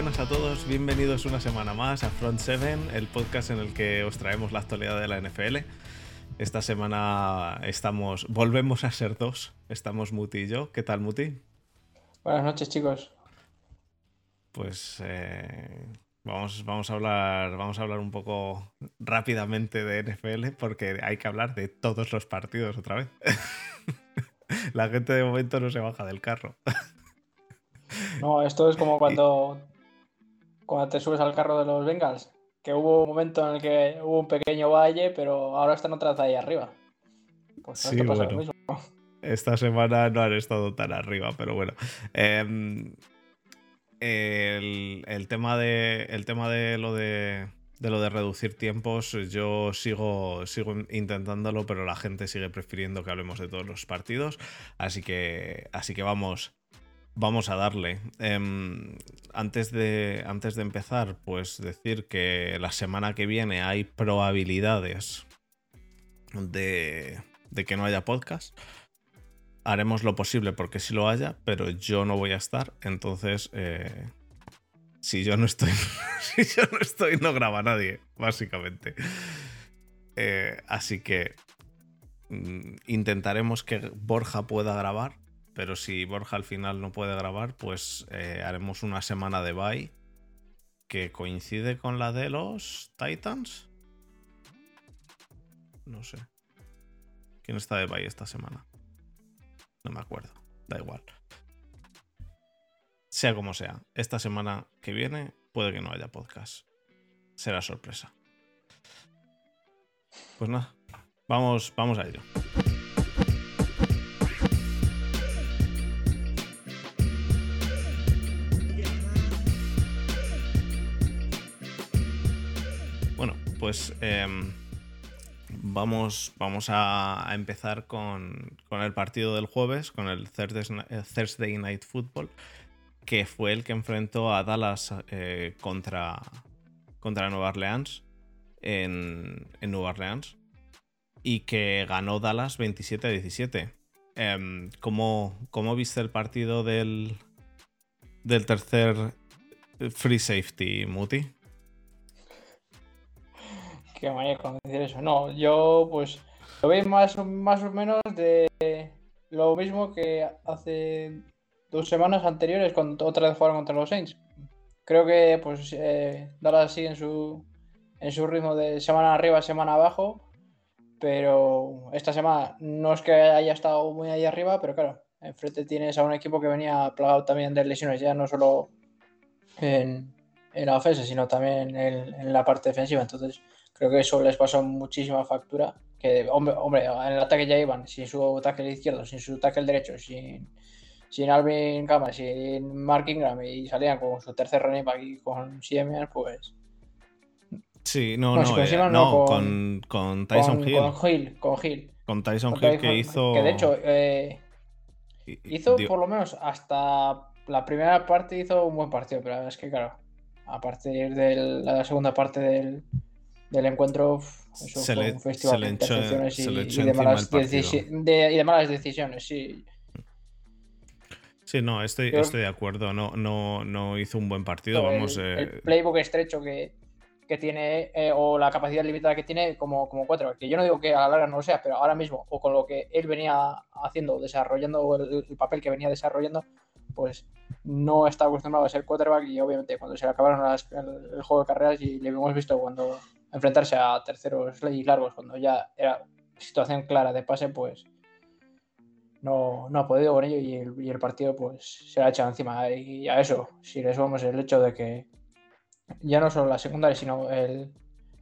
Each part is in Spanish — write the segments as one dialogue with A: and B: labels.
A: Buenas a todos, bienvenidos una semana más a Front 7, el podcast en el que os traemos la actualidad de la NFL. Esta semana estamos, volvemos a ser dos, estamos Muti y yo. ¿Qué tal, Muti?
B: Buenas noches, chicos.
A: Pues eh, vamos, vamos, a hablar, vamos a hablar un poco rápidamente de NFL porque hay que hablar de todos los partidos otra vez. la gente de momento no se baja del carro.
B: No, esto es como cuando, cuando te subes al carro de los Bengals, que hubo un momento en el que hubo un pequeño valle, pero ahora están otra vez ahí arriba.
A: Pues sí, pasa lo mismo. Esta semana no han estado tan arriba, pero bueno. Em, el, tema de, el tema de lo de de lo de reducir tiempos, yo sigo, sigo intentándolo, pero la gente sigue prefiriendo que hablemos de todos los partidos. Así que, así que vamos, vamos a darle. Em, antes, de, antes de empezar, pues decir que la semana que viene hay probabilidades de, que no haya podcast. Haremos lo posible porque si lo haya, pero yo no voy a estar. Entonces, eh, si yo no estoy, si yo no estoy, no graba nadie, básicamente. Eh, así que mm, intentaremos que Borja pueda grabar, pero si Borja al final no puede grabar, pues eh, haremos una semana de bye que coincide con la de los Titans. No sé. ¿Quién está de bye esta semana? No me acuerdo. Da igual sea como sea, esta semana que viene puede que no haya podcast. Será sorpresa. Pues nada, vamos, vamos a ello. Pues em, vamos, vamos a, empezar con, con, el partido del jueves, con el Thursday Night Football que fue el que enfrentó a Dallas eh, contra, contra Nueva Orleans en, Nueva Orleans y que ganó Dallas 27 a 17. Em, ¿cómo, viste el partido del, del tercer free safety, Muti?
B: Qué manera con decir eso. No, yo pues lo vi más, más o menos de lo mismo que hace dos semanas anteriores cuando otra vez jugaron contra los Saints. Creo que pues eh, Dallas sigue en su, en su ritmo de semana arriba, semana abajo, pero esta semana no es que haya estado muy ahí arriba, pero claro, enfrente tienes a un equipo que venía plagado también de lesiones, ya no solo en, la ofensa, sino también en, la parte defensiva. Entonces, creo que eso les pasó muchísima factura. Que, hombre, hombre, en el ataque ya iban sin su tackle izquierdo, sin su tackle derecho, sin, sin Alvin Kamara, sin Mark Ingram y salían con su tercer running back y con Siemens, pues.
A: Sí, no, no, eh, no, con, con, Tyson Hill.
B: Con Hill, con Hill.
A: Con Tyson Hill que hizo.
B: Que de hecho, eh, hizo por lo menos hasta la primera parte hizo un buen partido, pero es que, claro, a partir de la segunda parte del, del encuentro, eso se fue le, un festival de intercepciones y, y, de malas de, y de malas decisiones, sí.
A: Sí, no, estoy, estoy de acuerdo. No, no, no hizo un buen partido. Vamos,
B: el, eh, playbook estrecho que, tiene eh, o la capacidad limitada que tiene como, como cuatro. Que yo no digo que a la larga no lo sea, pero ahora mismo, o con lo que él venía haciendo, desarrollando el, papel que venía desarrollando, pues no está acostumbrado a ser quarterback y obviamente cuando se le acabaron el, juego de carreras y le hemos visto cuando enfrentarse a terceros y largos, cuando ya era situación clara de pase, pues no, no ha podido con ello y el, partido pues se ha echado encima. Y a eso, si le sumamos el hecho de que ya no solo la secundaria, sino el,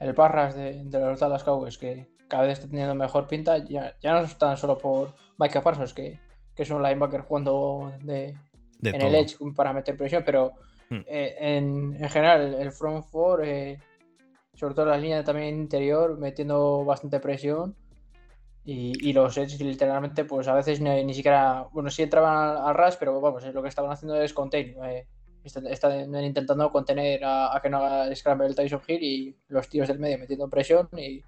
B: el Parras de, los Dallas Cowboys, que cada vez está teniendo mejor pinta, ya, ya no es tan solo por Micah Parsons, que, que es un linebacker jugando de, en el edge para meter presión, pero hmm. eh, en, en, general el front four, eh, sobre todo la línea también interior, metiendo bastante presión y, los Edge literalmente, pues a veces ni, siquiera, bueno, sí entraban al, rush, pero vamos, lo que estaban haciendo es contain. Eh, están, intentando contener a, que no haga scramble el Tyson Hill y los tíos del medio metiendo presión y,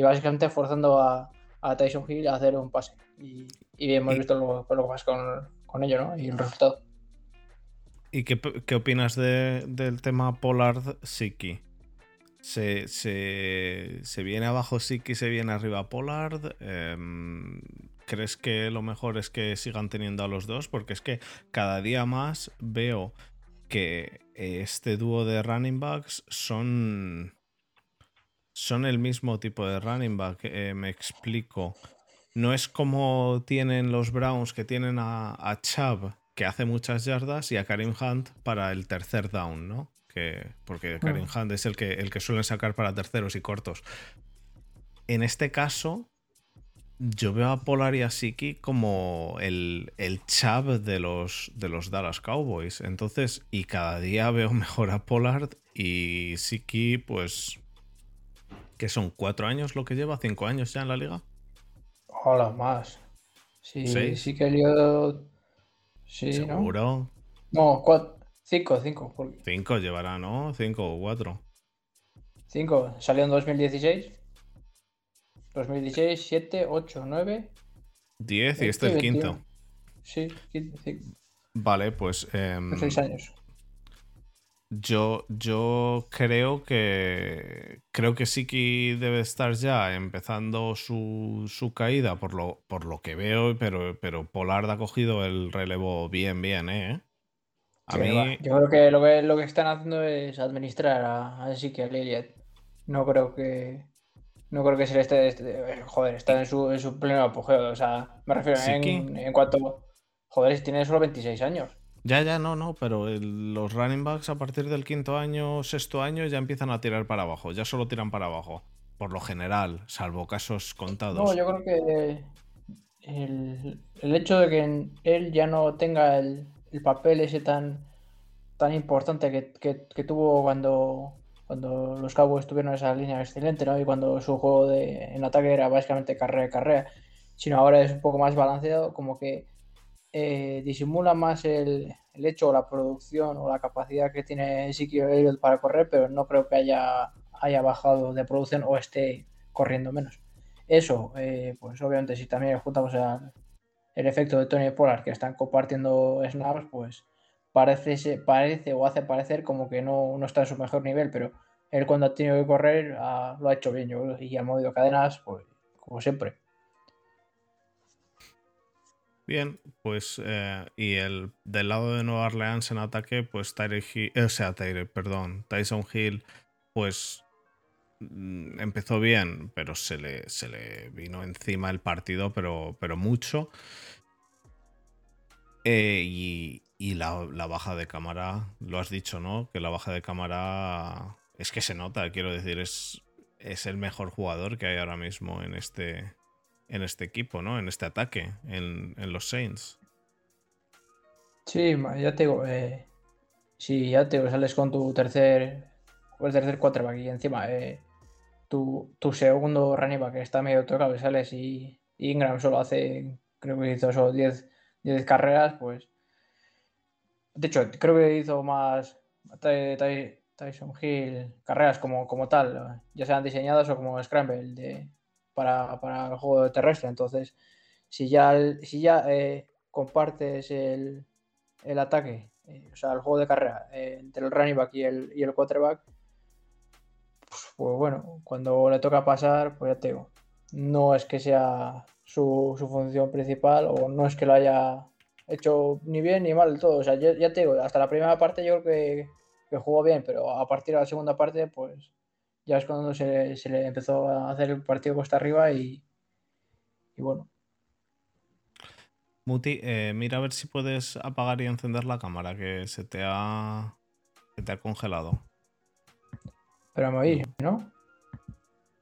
B: básicamente forzando a, Tyson Hill a hacer un pase. Y, hemos visto lo, lo, que pasa con, con ello, ¿no? Y el resultado.
A: ¿Y qué, qué opinas de- del tema Pollard Siki? ¿Se, se, se viene abajo Siki, se viene arriba Pollard? Em, ¿Crees que lo mejor es que sigan teniendo a los dos? Porque es que cada día más veo que este dúo de running backs son, son el mismo tipo de running back. Eh, me explico. No es como tienen los Browns que tienen a, a Chubb, que hace muchas yardas, y a Karim Hunt para el tercer down, ¿no? Que, porque Karim
B: Mm.
A: Hunt es el que, el que suelen sacar para terceros y cortos. En este caso, yo veo a Polar y a Siki como el, el Chubb de los, de los Dallas Cowboys. Entonces, y cada día veo mejor a Pollard y Siki, pues. que son cuatro años lo que lleva, cinco años ya en la liga.
B: Hola, más. Sí,
A: ¿Seis?
B: sí que el lío. Sí, ¿no?
A: Seguro.
B: No, cuatro. Cinco, cinco. porque-
A: Cinco llevará, ¿no? Cinco o cuatro.
B: Cinco. Salió en 2016. 2016, 7, 8, 9.
A: Diez y este el
B: 21.
A: quinto.
B: Sí, 15, cinco,
A: Vale, pues.
B: seis años.
A: Yo, yo creo que creo que Siki debe estar ya empezando su, su caída por lo, por lo que veo, pero, pero Pollard ha cogido el relevo bien, bien, ¿eh? A
B: Sí,
A: mí,
B: va. Yo creo que lo, que lo que están haciendo es administrar a, a Ezekiel Elliott. No creo que. No creo que se le esté. este- joder, está en su, en su pleno apogeo. O sea, me refiero
A: Sí que-
B: en, en cuanto. Joder, tiene solo 26 años.
A: ya, ya, no, no, pero el- los running backs a partir del quinto año, sexto año ya empiezan a tirar para abajo, ya solo tiran para abajo, por lo general, salvo casos contados.
B: No, yo creo que el, el hecho de que él ya no tenga el, el papel ese tan, tan importante que, que- tuvo cuando, cuando los Cowboys tuvieron esa línea excelente, ¿no? Y cuando su juego de, en ataque era básicamente carrera carrera, sino ahora es un poco más balanceado, como que eh, disimula más el, el hecho o la producción o la capacidad que tiene Ezekiel Elliott para correr, pero no creo que haya, haya bajado de producción o esté corriendo menos. Eso, eh, pues obviamente si también juntamos al- el efecto de Tony Pollard que están compartiendo snaps, pues parece, parece o hace parecer como que no, no está en su mejor nivel, pero él cuando ha tenido que correr ha- lo ha hecho bien, yo y ha movido cadenas, pues como siempre.
A: Bien, pues eh, y el del lado de Nueva Orleans en ataque, pues Tyre Hill, o sea, Tyre, perdón, Tyson Hill, pues empezó bien, pero se le, se le vino encima el partido, pero, pero mucho. Eh, y y la, la baja de cámara, lo has dicho, ¿no? Que la baja de cámara es que se nota, quiero decir, es, es el mejor jugador que hay ahora mismo en este, en este equipo, ¿no? En este ataque, en, en los Saints.
B: Sí, ya te digo, eh, si ya te digo, sales con tu tercer, el tercer quarterback y encima eh, tu, segundo running back está medio tocado y sales y, Ingram solo hace, creo que hizo solo 10, 10 carreras, pues de hecho, creo que hizo más Ty- Ty- Tyson Hill carreras como, como tal, ya sean diseñadas o como Scramble de, para, para el juego terrestre. Entonces, si ya, si ya eh, compartes el, el ataque, eh, o sea, el juego de carrera eh, entre el running back y el, y el quarterback, pues, bueno, cuando le toca pasar, pues ya te digo, no es que sea su, función principal o no es que lo haya hecho ni bien ni mal del todo. O sea, ya, ya te digo, hasta la primera parte yo creo que, jugó bien, pero a partir de la segunda parte, pues ya es cuando se, se le empezó a hacer el partido costa arriba y, y bueno.
A: Muti, eh, mira a ver si puedes apagar y encender la cámara, que se te ha, se te ha congelado.
B: Pero me oís, ¿no?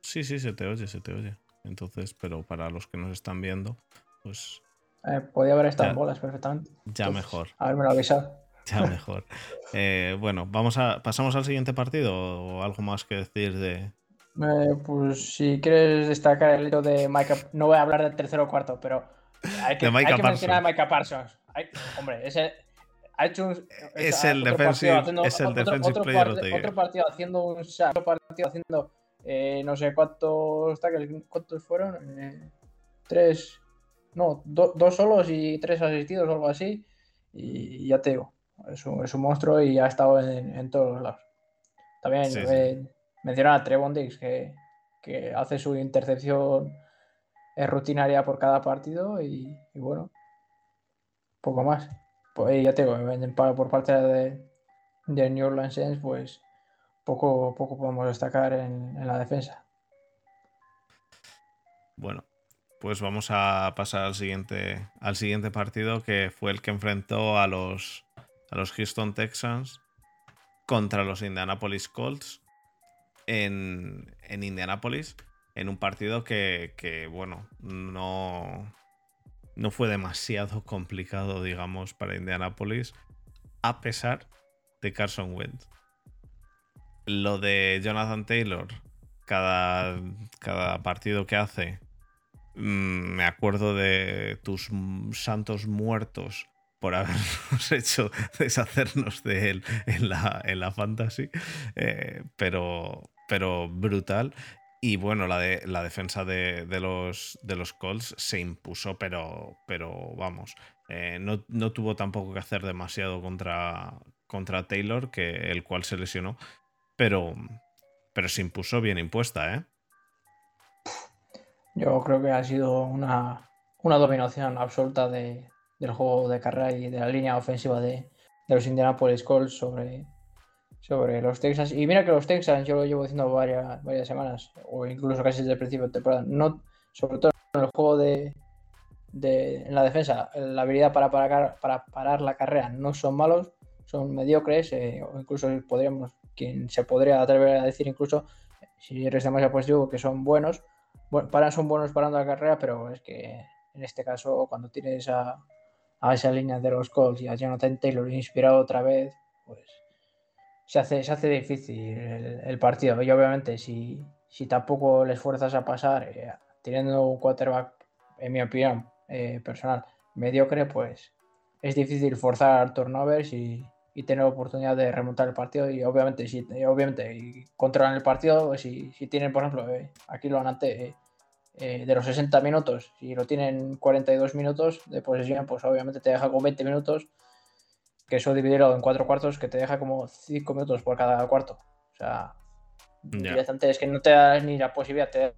A: Sí, sí, se te oye, se te oye. Entonces, pero para los que nos están viendo, pues
B: Eh, podía haber estado
A: Ya.
B: en bolas perfectamente.
A: ya
B: Entonces,
A: mejor,
B: Haberme lo avisado.
A: ya mejor. Eh, bueno, vamos a pasamos al siguiente partido o algo más que decir de.
B: Eh, pues si quieres destacar el hecho de Micah, no voy a hablar del tercero o cuarto, pero hay que, hay que mencionar a. Micah Parsons. Hay- hombre, ese ha hecho un,
A: Es el defensive-
B: haciendo-
A: es el
B: otro-
A: defensive
B: otro
A: player year.
B: Otro partido haciendo un sack, otro partido haciendo eh, no sé cuántos tackles, cuántos fueron, eh, tres, no, do- dos solos y tres asistidos o algo así. Y ya te digo, es un, es un monstruo y ha estado en, todos los lados. También eh, menciona a Trevon Diggs, que, que hace su intercepción rutinaria por cada partido y, bueno, poco más. Pues ya tengo, por parte de, de New Orleans Saints, pues poco, poco podemos destacar en, en la defensa.
A: Bueno, pues vamos a pasar al siguiente, al siguiente partido que fue el que enfrentó a los, a los Houston Texans contra los Indianapolis Colts en, en Indianapolis en un partido que, que, bueno, no, no fue demasiado complicado, digamos, para Indianapolis, a pesar de Carson Wentz. Lo de Jonathan Taylor, cada, cada partido que hace, mm, me acuerdo de tus santos muertos por habernos hecho deshacernos de él en la, en la fantasy, eh, pero, pero brutal. Y bueno, la, de, la defensa de, los, de los Colts se impuso, pero, pero vamos, eh, no, tuvo tampoco que hacer demasiado contra, contra Taylor, que, el cual se lesionó, pero, pero se impuso bien impuesta, ¿eh?
B: Yo creo que ha sido una, una dominación absoluta de, del juego de carrera y de la línea ofensiva de, de los Indianapolis Colts sobre, sobre los Texans. Y mira que los Texans, yo lo llevo diciendo varias, varias semanas, o incluso casi desde el principio de temporada, no, sobre todo en el juego de, de en la defensa, la habilidad para parar, para parar la carrera no son malos, son mediocres, eh, o incluso podríamos, quien se podría atrever a decir incluso, si eres demasiado positivo, que son buenos, bueno, para, son buenos parando la carrera, pero es que en este caso, cuando tienes a, a esa línea de los Colts y a Jonathan Taylor inspirado otra vez, pues se hace, se hace difícil el, partido. Y obviamente, si, si, tampoco les fuerzas a pasar, eh, teniendo un quarterback, en mi opinión eh, personal, mediocre, pues es difícil forzar turnovers y, tener oportunidad de remontar el partido. Y obviamente, si obviamente controlan el partido, pues si, si tienen, por ejemplo, eh, aquí lo antes de los 60 minutos, si lo tienen 42 minutos de posesión, pues obviamente te deja con 20 minutos que eso dividirlo en cuatro cuartos que te deja como cinco minutos por cada cuarto. O sea, directamente es que no te da ni la posibilidad, te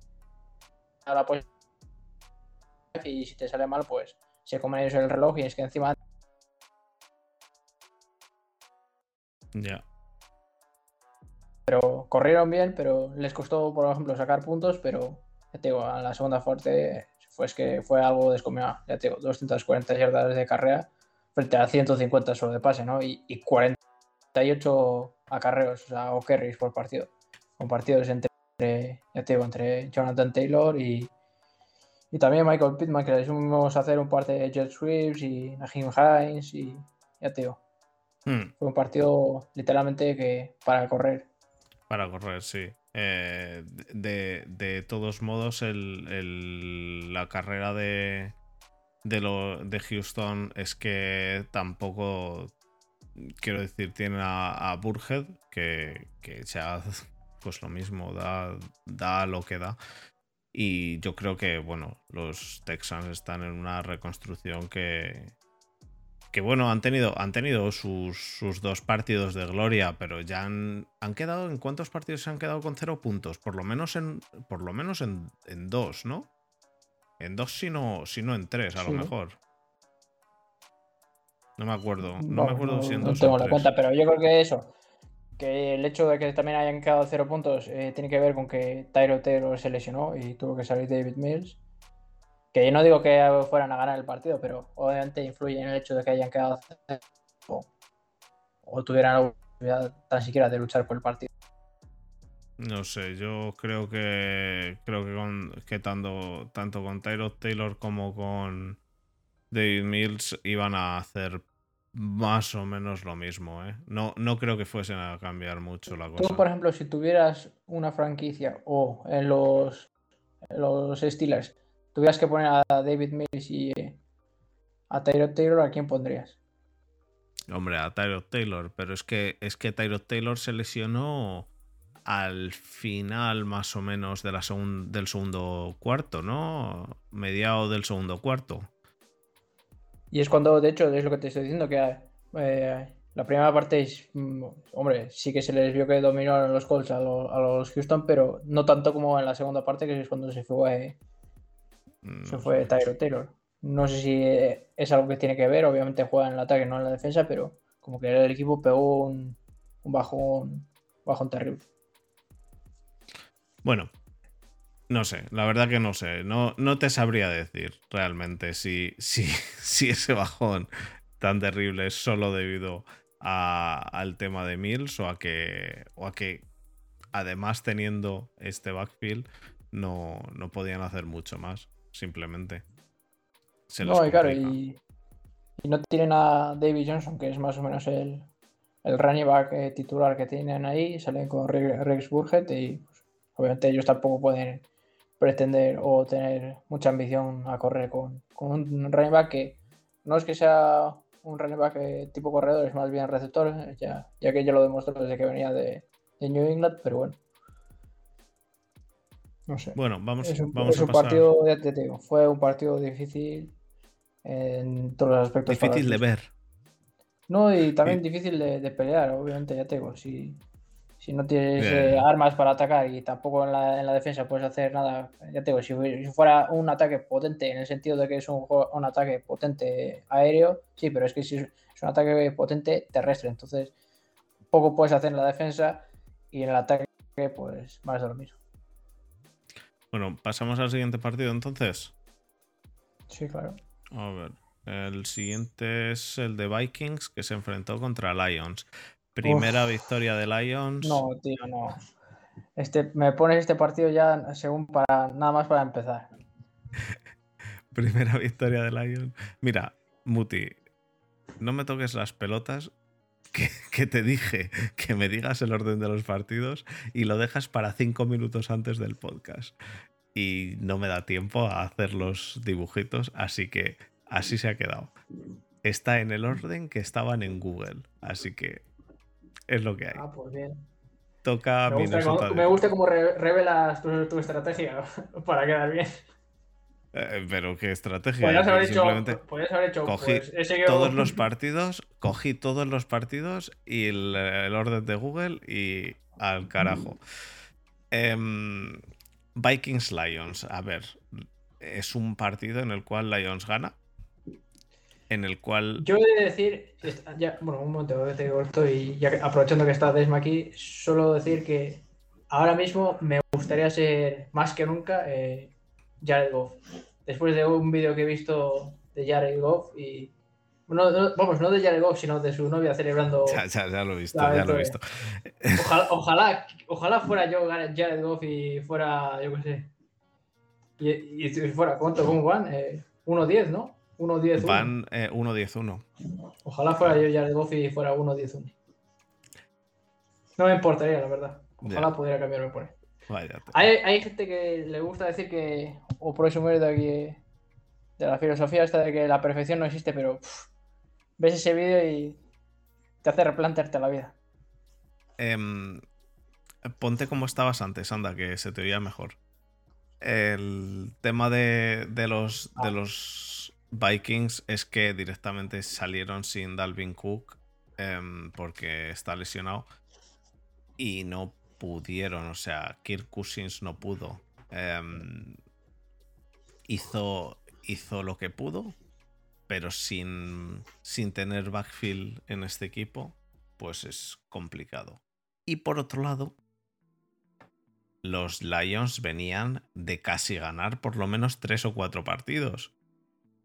B: da la posibilidad y si te sale mal, pues se comen ellos el reloj y es que encima.
A: Ya.
B: Pero corrieron bien, pero les costó, por ejemplo, sacar puntos, pero ya te digo, a la segunda fuerte fue, que fue algo descomunal. Ya te digo, 240 yardas de carrera frente a 150 solo de pase, ¿no? Y, 48 acarreos, o sea, o carries por partido. Con partidos entre, ya te digo, entre Jonathan Taylor y, y también Michael Pittman, que les vamos a hacer un par de jet sweeps y Najim Hines y ya te digo. Hmm. Fue un partido literalmente que para correr.
A: Para correr, sí. Eh, de, todos modos, la carrera de, de, lo, de Houston es que tampoco, quiero decir, tiene a, a Burhead, que, que ya pues lo mismo, da, da lo que da. Y yo creo que, bueno, los Texans están en una reconstrucción que, que bueno, han tenido, han tenido sus, sus, dos partidos de gloria, pero ya han, han, quedado, ¿en cuántos partidos se han quedado con cero puntos? Por lo menos en, por lo menos en, en dos, ¿no? En dos, si no, en tres, a lo mejor. No me acuerdo. No, me acuerdo si en dos.
B: No tengo la cuenta, pero yo creo que eso. Que el hecho de que también hayan quedado cero puntos eh, tiene que ver con que Tyro Taylor se lesionó y tuvo que salir David Mills. Que yo no digo que fueran a ganar el partido, pero obviamente influye en el hecho de que hayan quedado cero o, o tuvieran la oportunidad tan siquiera de luchar por el partido.
A: No sé, yo creo que creo que, con, que tanto, tanto con Tyrod Taylor como con David Mills iban a hacer más o menos lo mismo. ¿eh? No, no creo que fuesen a cambiar mucho la cosa.
B: Tú, por ejemplo, si tuvieras una franquicia o en los, los Steelers tuvieras que poner a David Mills y a Tyrod Taylor, ¿a quién pondrías?
A: Hombre, a Tyrod Taylor, pero es que, es que Tyrod Taylor se lesionó al final más o menos de la del segundo cuarto, ¿no? Mediado del segundo cuarto.
B: Y es cuando, de hecho, es lo que te estoy diciendo, que eh, la primera parte es, mm, hombre, sí que se les vio que dominaron los Colts a, los Houston, pero no tanto como en la segunda parte, que es cuando se fue, mm, se fue Tyro Taylor. No sé si es algo que tiene que ver, obviamente juega en el ataque, no en la defensa, pero como que el equipo pegó un, un bajón, bajón terrible.
A: Bueno, no sé, la verdad que no sé. No, no te sabría decir realmente si, si, si ese bajón tan terrible es solo debido al tema de Mills o a que, o a que además teniendo este backfield no, no podían hacer mucho más, simplemente.
B: no, y claro, y, no tienen a David Johnson, que es más o menos el, el running back eh, titular que tienen ahí, salen con Rex Burgett y obviamente ellos tampoco pueden pretender o tener mucha ambición a correr con, con un running back que no es que sea un running back eh, tipo corredor, es más bien receptor, eh, ya, ya que ya lo demostró desde que venía de, New England, pero bueno. No sé.
A: Bueno, vamos,
B: es un,
A: vamos
B: a un partido, ya te digo, fue un partido difícil en todos los aspectos.
A: Difícil de ver.
B: No, y también difícil de, de, pelear, obviamente, ya te digo. Si, si no tienes eh, armas para atacar y tampoco en la, en la, defensa puedes hacer nada, ya te digo, si, fuera un ataque potente, en el sentido de que es un, un ataque potente aéreo, sí, pero es que si es, un ataque potente terrestre, entonces poco puedes hacer en la defensa y en el ataque, pues más de lo mismo.
A: Bueno, pasamos al siguiente partido entonces.
B: Sí, claro.
A: A ver. El siguiente es el de Vikings que se enfrentó contra Lions. Primera victoria de Lions.
B: No, tío, no. Este, me pones este partido ya según para nada más para empezar.
A: Primera victoria de Lions. Mira, Muti, no me toques las pelotas que, que, te dije que me digas el orden de los partidos y lo dejas para cinco minutos antes del podcast. Y no me da tiempo a hacer los dibujitos, así que así se ha quedado. Está en el orden que estaban en Google, así que es lo que hay.
B: Ah, pues bien.
A: Toca
B: me gusta, como, me gusta cómo revelas tu, estrategia para quedar bien.
A: Eh, pero qué estrategia.
B: Podrías haber, hecho, haber hecho.
A: Cogí pues, todos los partidos, cogí todos los partidos y el, orden de Google y al carajo. Em, Vikings Lions. A ver, es un partido en el cual Lions gana en el cual...
B: Yo he de decir, ya, bueno, un momento, te corto y ya aprovechando que está Desma aquí, solo decir que ahora mismo me gustaría ser más que nunca eh, Jared Goff. Después de un vídeo que he visto de Jared Goff y... vamos, no de Jared Goff, sino de su novia celebrando...
A: Ya, ya, lo he visto, ya lo he visto.
B: Ojalá, ojalá, fuera yo Jared Goff y fuera, yo qué sé. Y, y, fuera, ¿cuánto? ¿Cómo van? Eh, 1-10, ¿no? 1-10-1.
A: Van 1-10-1.
B: Eh, Ojalá fuera yo ya de Goffy y fuera 1-10-1. No me importaría, la verdad. Ojalá pudiera cambiarme por ahí. hay, hay, gente que le gusta decir que, o por eso de aquí, de la filosofía esta de que la perfección no existe, pero ves ese vídeo y te hace replantearte la vida.
A: Em, ponte como estabas antes, anda, que se te oía mejor. El tema de, de los, de ah. los Vikings es que directamente salieron sin Dalvin Cook em, porque está lesionado y no pudieron, o sea, Kirk Cousins no pudo. Em, hizo, hizo lo que pudo, pero sin, sin tener backfield en este equipo, pues es complicado. Y por otro lado, los Lions venían de casi ganar por lo menos tres o cuatro partidos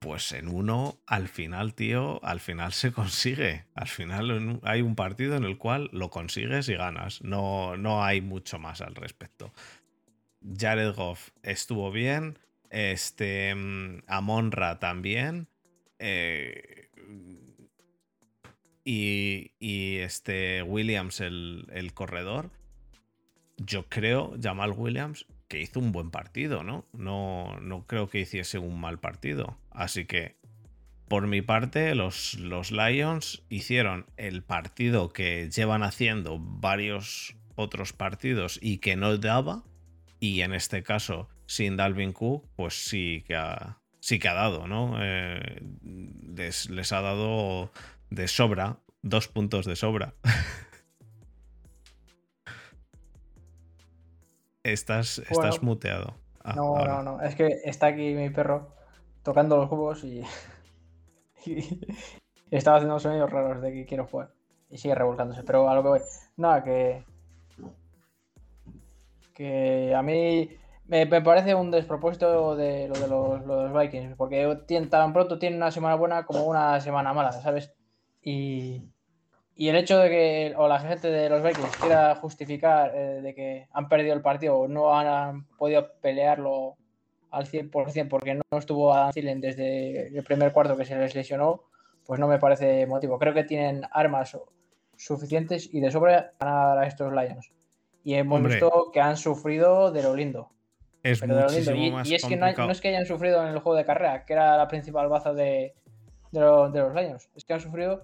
A: pues en uno, al final, tío, al final se consigue. Al final hay un partido en el cual lo consigues y ganas. No, no hay mucho más al respecto. Jared Goff estuvo bien. Este. Mm, Amonra también. Eh, y, y, este Williams, el, el corredor. Yo creo, Jamal Williams, que hizo un buen partido, ¿no? ¿no? No creo que hiciese un mal partido. Así que, por mi parte, los, los Lions hicieron el partido que llevan haciendo varios otros partidos y que no daba. Y en este caso, sin Dalvin Cook, pues sí que ha, sí que ha dado, ¿no? Eh, les, les, ha dado de sobra dos puntos de sobra. estás, estás muteado.
B: Ah, no, no, no. Es que está aquí mi perro tocando los cubos y, estaba haciendo sonidos raros de que quiero jugar. Y sigue revolcándose. Pero a lo que voy. Nada, que. Que a mí me, parece un despropósito de lo de los, Vikings. Porque tan pronto tienen una semana buena como una semana mala, ¿sabes? Y, y el hecho de que o la gente de los Vikings quiera justificar eh, de que han perdido el partido o no han, podido pelearlo al 100% porque no estuvo Adam Thielen desde el primer cuarto que se les lesionó, pues no me parece motivo. Creo que tienen armas suficientes y de sobra ganar a estos Lions. Y hemos visto que han sufrido de lo lindo.
A: Es muchísimo
B: Y, es que no, es que hayan sufrido en el juego de carrera, que era la principal baza de, de los Lions. Es que han sufrido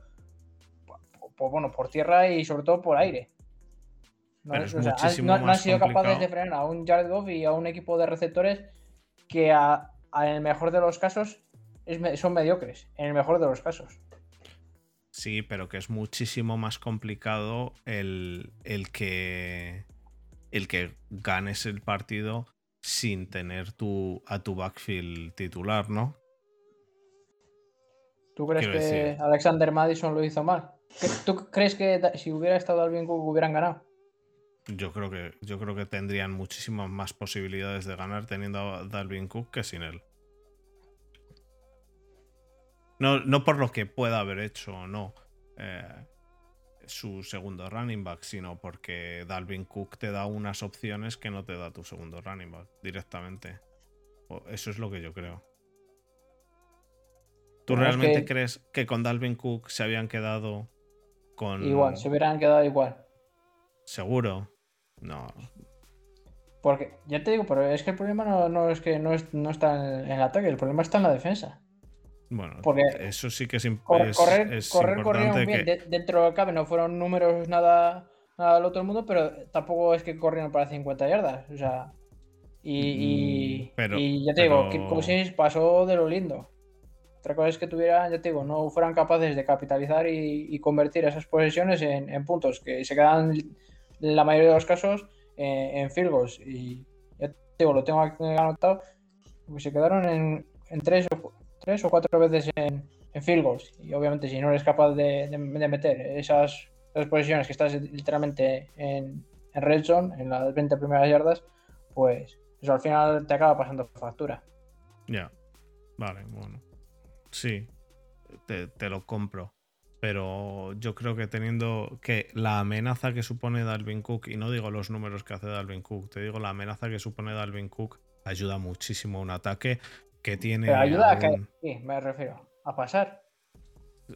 B: por, bueno, por tierra y sobre todo por aire. No, han, sido capaces de frenar a un Jared Goff y a un equipo de receptores que a, en el mejor de los casos son mediocres, en el mejor de los casos.
A: Sí, pero que es muchísimo más complicado el, el que el que ganes el partido sin tener tu, a tu backfield titular, ¿no?
B: ¿Tú crees que Alexander Madison lo hizo mal? ¿Tú crees que si hubiera estado Alvin Cook hubieran ganado?
A: Yo creo que, yo creo que tendrían muchísimas más posibilidades de ganar teniendo a Dalvin Cook que sin él. No, no por lo que pueda haber hecho o no eh, su segundo running back, sino porque Dalvin Cook te da unas opciones que no te da tu segundo running back directamente. Eso es lo que yo creo. ¿Tú realmente crees que con Dalvin Cook se habían quedado
B: Igual, se hubieran quedado igual.
A: ¿Seguro? No.
B: Porque, ya te digo, pero es que el problema no, es que no, está en el ataque, el problema está en la defensa.
A: Bueno, Porque eso sí que es,
B: importante. correr, correr corrieron bien. dentro del cabe no fueron números nada, nada del otro mundo, pero tampoco es que corrieron para 50 yardas. O sea. Y, mm, ya te digo, que pasó de lo lindo. Otra cosa es que tuvieran, ya te digo, no fueran capaces de capitalizar y, convertir esas posesiones en, puntos, que se quedan en la mayoría de los casos en field goals. Y ya te digo, lo tengo anotado, porque se quedaron en, tres, o, tres o cuatro veces en, field goals. Y obviamente, si no eres capaz de, meter esas, esas, posesiones que estás literalmente en, en red zone, en las 20 primeras yardas, pues eso al final te acaba pasando factura.
A: Ya, vale, bueno. Sí, te, lo compro. Pero yo creo que teniendo que la amenaza que supone Dalvin Cook, y no digo los números que hace Dalvin Cook, te digo la amenaza que supone Dalvin Cook, ayuda muchísimo a un ataque que tiene.
B: ayuda a que. Sí, me refiero. A pasar.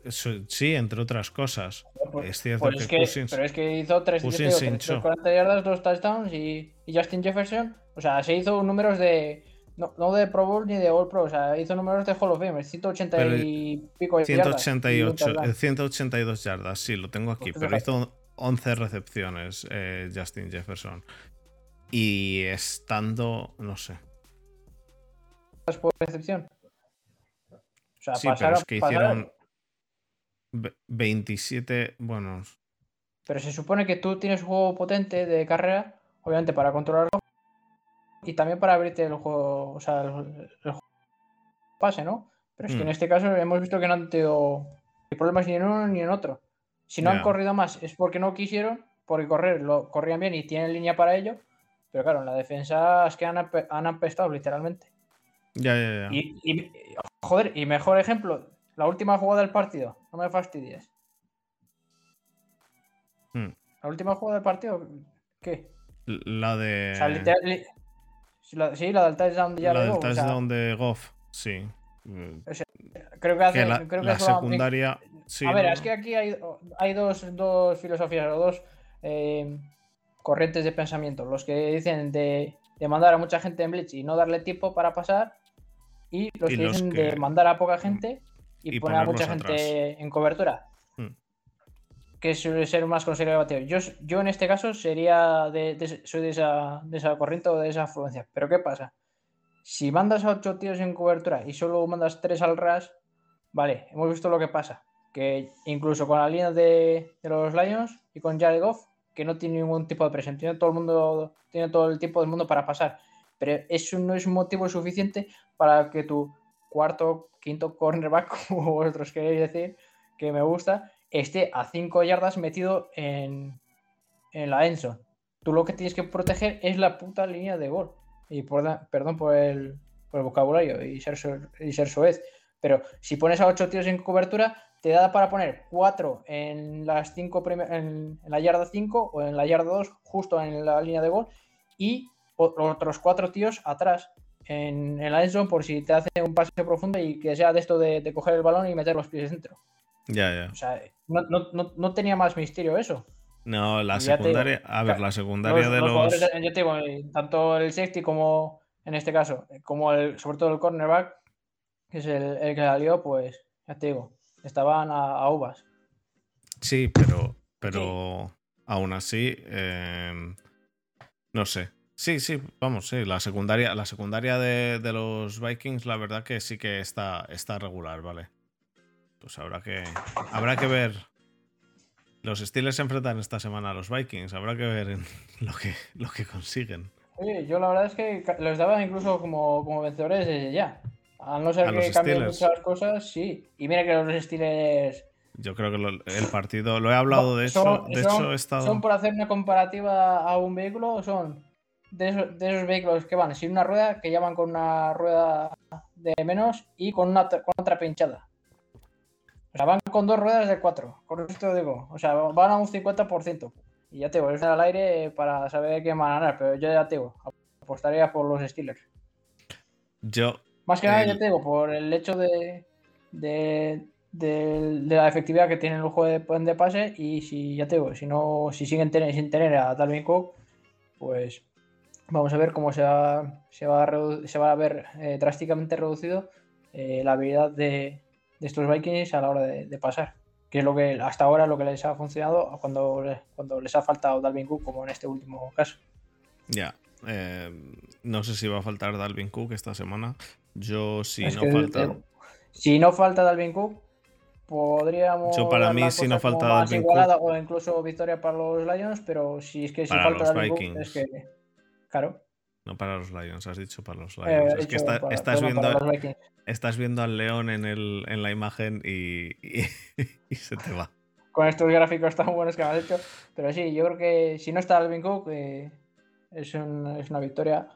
A: Sí, entre otras cosas.
B: Pues, es cierto pues que, Pero es que hizo 340 yardas, dos touchdowns y, y Justin Jefferson. O sea, se hizo números de no, no de Pro Bowl ni de All Pro, o sea, hizo números de Hall of Fame, 180 y pico
A: 188, yardas. 182 yardas, sí, lo tengo aquí, pero hizo 11 recepciones eh, Justin Jefferson. Y estando, no sé.
B: por recepción?
A: O sea, sí, pero es que hicieron 27, bueno.
B: Pero se supone que tú tienes un juego potente de carrera, obviamente para controlarlo y también para abrirte el juego, o sea, el, pase, ¿no? Pero es que en mm. este caso hemos visto que no han tenido problemas ni en uno ni en otro. Si no han corrido más es porque no quisieron, porque correr lo corrían bien y tienen línea para ello. Pero claro, en la defensa es que han, han apestado literalmente.
A: Ya, ya, ya.
B: Y, joder, y mejor ejemplo, la última jugada del partido. No me fastidies. Hmm. La última jugada del partido, ¿qué?
A: La de.
B: Sí, la del touchdown de
A: La del touchdown de Goff, sí.
B: creo que hace.
A: la,
B: creo que
A: secundaria.
B: a ver, es que aquí hay, hay dos, dos, filosofías o dos eh, corrientes de pensamiento. Los que dicen de, de, mandar a mucha gente en Blitz y no darle tiempo para pasar. Y los que dicen de mandar a poca gente y, poner a mucha gente en cobertura que suele ser más conservativo. Yo, yo en este caso sería de, soy de esa, de esa corriente o de esa afluencia. Pero ¿qué pasa? Si mandas a ocho tíos en cobertura y solo mandas tres al ras, vale, hemos visto lo que pasa. que incluso con la línea de, los Lions y con Jared Goff, que no tiene ningún tipo de presión, tiene todo el mundo, tiene todo el tiempo del mundo para pasar. Pero eso no es motivo suficiente para que tu cuarto, quinto cornerback, como vosotros queréis decir, que me gusta, esté a 5 yardas metido en, en la Enzo. Tú lo que tienes que proteger es la puta línea de gol. Y perdón por el, por el vocabulario y ser, y ser soez. Pero si pones a 8 tíos en cobertura, te da para poner 4 en las cinco en, la yarda 5 o en la yarda 2, justo en la línea de gol, y otros 4 tíos atrás en, en la endzone por si te hace un pase profundo y que sea de esto de, coger el balón y meter los pies dentro.
A: Ya, ya.
B: O sea, no, tenía más misterio eso.
A: No, la secundaria. a ver, la secundaria de los.
B: yo te digo, eh, tanto el safety como, en este caso, eh, como el, sobre todo el cornerback, que es el, el que salió, pues, ya te digo, estaban a, uvas.
A: Sí, pero, pero aún así, em, no sé. Sí, sí, vamos, sí. La secundaria, la secundaria de, los Vikings, la verdad que sí que está, está regular, ¿vale? Pues habrá que, habrá que ver. Los Steelers se enfrentan esta semana a los Vikings. Habrá que ver lo, que, lo que consiguen.
B: Oye, yo la verdad es que los daba incluso como, como vencedores desde ya. A no ser que cambien muchas cosas, sí. Y mira que los Steelers.
A: Yo creo que el partido, lo he hablado de eso. De hecho, he estado...
B: son por hacer una comparativa a un vehículo, son de esos, vehículos que van sin una rueda, que llaman con una rueda de menos y con, una, con otra pinchada. O sea, van con dos ruedas de cuatro, con esto digo. O sea, van a un 50%. Y ya te digo, es al aire para saber quién van a ganar, pero yo ya te digo, apostaría por los Steelers.
A: Yo,
B: más que nada, ya te digo, por el hecho de, de, la efectividad que tiene el juego de, de, pase y si, ya te digo, si no, si siguen sin tener a Dalvin Cook, pues vamos a ver cómo se va, se va, a, se va a ver eh, drásticamente reducido eh, la habilidad de, estos Vikings a la hora de, pasar. Que es lo que hasta ahora lo que les ha funcionado cuando, cuando les ha faltado Dalvin Cook, como en este último caso.
A: Ya. Eh, no sé si va a faltar Dalvin Cook esta semana. Yo, si no falta.
B: si no falta Dalvin Cook, podríamos.
A: Yo, para mí, si no falta Dalvin Cook.
B: O incluso victoria para los Lions, pero si es que si falta Dalvin Cook, es que. Claro.
A: No para los Lions, has dicho para los eh, Lions. es que estás, viendo, estás viendo al león en, el, en la imagen y, y, se te va.
B: Con estos gráficos tan buenos que me has hecho. Pero sí, yo creo que si no está Dalvin Cook, eh, es, es, una victoria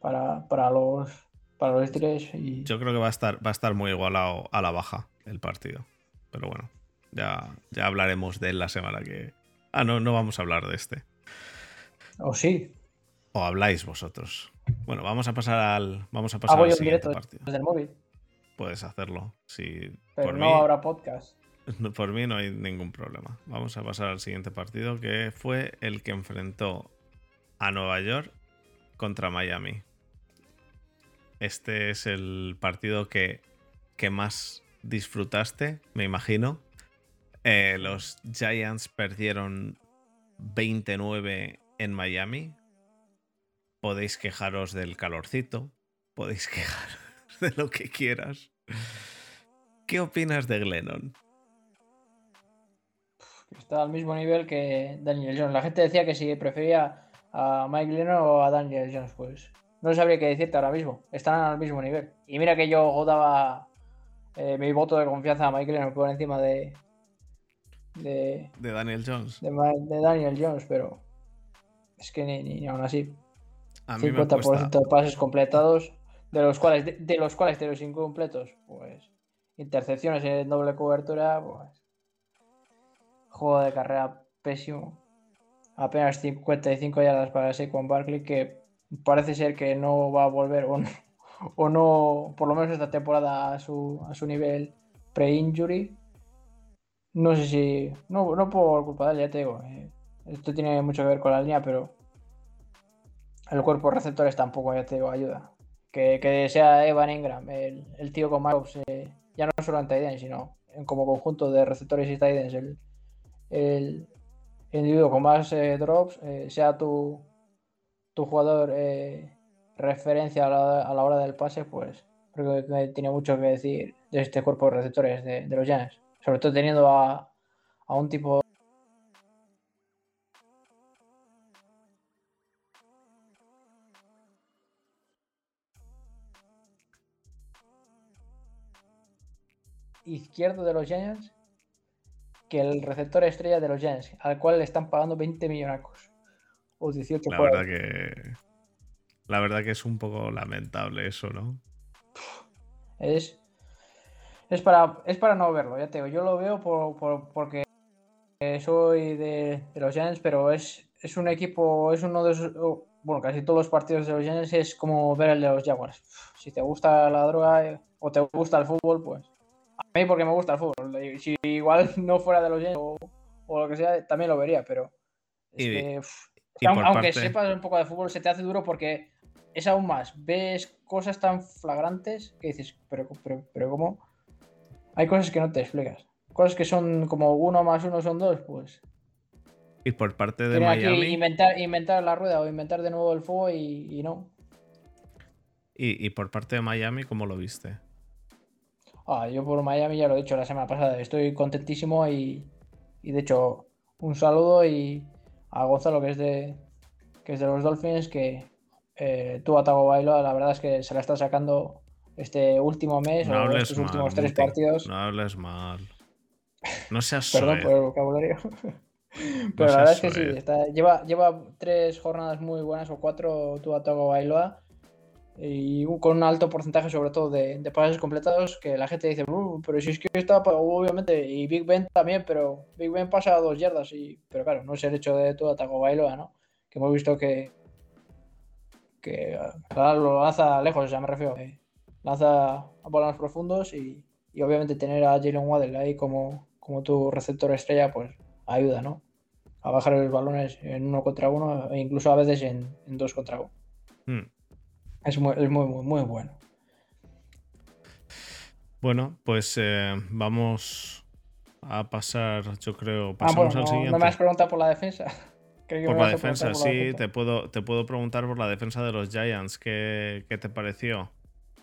B: para, para los, para los Y...
A: Yo creo que va a estar, va a estar muy igualado a la baja el partido. Pero bueno, ya, ya hablaremos de él la semana que. Ah, no, no vamos a hablar de este.
B: ¿O sí?
A: ¿O habláis vosotros? Bueno, vamos a pasar al. Vamos a pasar al siguiente partido.
B: Desde el móvil.
A: Puedes hacerlo. Si,
B: Pero no habrá podcast.
A: Por mí no hay ningún problema. Vamos a pasar al siguiente partido, que fue el que enfrentó a Nueva York contra Miami. Este es el partido que, más disfrutaste, me imagino. Eh, los Giants perdieron 29 en Miami. Podéis quejaros del calorcito. Podéis quejaros de lo que quieras. ¿Qué opinas de Glennon?
B: Está al mismo nivel que Daniel Jones. La gente decía que si prefería a Mike Glennon o a Daniel Jones, pues no sabría qué decirte ahora mismo. Están al mismo nivel. Y mira que yo daba eh, mi voto de confianza a Michael por encima de.
A: De, Daniel Jones.
B: De, Daniel Jones, pero. Es que ni, aún así. 50% de pases completados, de los cuales, de, los cuales de los incompletos, pues. Intercepciones en doble cobertura, pues. Juego de carrera pésimo. Apenas 55 yardas para Saquon Barkley, que parece ser que no va a volver o no, por lo menos esta temporada a su, a su nivel pre-injury. No sé si, no, no por culpa de él, ya te digo, eh, esto tiene mucho que ver con la línea, pero el cuerpo de receptores tampoco, ya te ayuda. Que, sea Evan Ingram, el, tío con más, eh, ya no solo en tight sino en como conjunto de receptores y tight el, el, individuo con más eh, drops, sea tu, tu jugador eh, referencia a la, hora del pase, pues creo que tiene mucho que decir de este cuerpo de receptores de, los Giants. sobre todo teniendo a, a un tipo izquierdo de los Giants que el receptor estrella de los Giants, al cual le están pagando 20 millonacos. O 18
A: La verdad que. La verdad que es un poco lamentable eso, ¿no?
B: Es, es, para, es para no verlo, ya te digo. Yo lo veo por, por- porque soy de, de los Giants, pero es, es un equipo, es uno de esos. Bueno, casi todos los partidos de los Giants es como ver el de los Jaguars. Si te gusta la droga eh, o te gusta el fútbol, pues. A mí porque me gusta el fútbol. Si igual no fuera de los Giants o, o lo que sea, también lo vería, pero. Es que, aunque
A: parte-
B: sepas un poco de fútbol, se te hace duro porque es aún más. Ves cosas tan flagrantes que dices, pero, pero, pero ¿cómo? Hay cosas que no te explicas. Cosas que son como uno más uno son dos, pues.
A: Y por parte de Miami.
B: inventar, inventar la rueda o inventar de nuevo el fuego y, y no.
A: Y, y por parte de Miami, ¿cómo lo viste?
B: Ah, yo por Miami ya lo he dicho la semana pasada. Estoy contentísimo y, y de hecho, un saludo y a Gonzalo que es de que es de los Dolphins, que eh, tú Atago Bailo, la verdad es que se la está sacando este último mes
A: No
B: o estos
A: mal.
B: últimos tres partidos.
A: No hables mal. No seas
B: Perdón por el vocabulario. Pero la verdad es que sí, está- lleva, lleva tres jornadas muy buenas o cuatro tú Atago Bailoa y con un alto porcentaje sobre todo de, de pases completados que la gente dice, "Uh, pero si es que está, obviamente, y Big Ben también, pero Big Ben pasa dos yardas, y, pero claro, no es el hecho de tú Atago Bailoa, ¿no? Que hemos visto que, que ah, lo lanza lejos, sea, me refiero, eh, lanza balones profundos y, y obviamente tener a Jalen Waddell ahí como, como tu receptor estrella, pues ayuda, ¿no? A bajar los balones en uno contra uno e incluso a veces en, en dos contra uno.
A: Hmm.
B: Es muy, es muy, muy, muy bueno.
A: Bueno, pues eh, vamos a pasar, yo creo.
B: Ah,
A: Pasamos
B: bueno,
A: al
B: no,
A: siguiente.
B: no me has preguntado por la defensa. Que
A: Por la defensa,
B: por la
A: sí,
B: defensa.
A: te puedo, te puedo preguntar por la defensa de los Giants. ¿Qué, qué te pareció?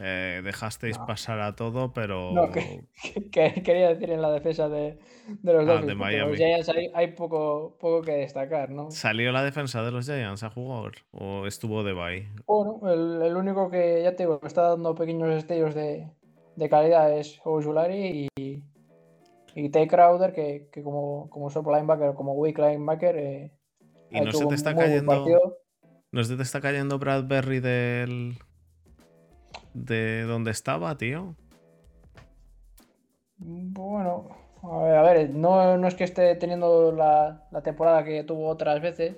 A: Eh, dejasteis
B: No.
A: pasar a todo, pero.
B: No, que- que quería decir en la defensa de, de los
A: Ah,
B: Dolphins.
A: de Miami.
B: Los Giants hay, hay poco, poco que destacar, ¿no?
A: ¿Salió la defensa de los Giants a jugar? ¿O estuvo de bye?
B: Bueno, el, el único que ya te digo, está dando pequeños destellos de, de calidad es Ojulari y, y Tay Crowder, que, que como, como solo linebacker, como weak linebacker, eh,
A: ¿Y no se te está cayendo? ¿No se te está cayendo Bradbury del. De donde estaba, tío?
B: Bueno, a ver, a ver, no, no es que esté teniendo la, la temporada que tuvo otras veces.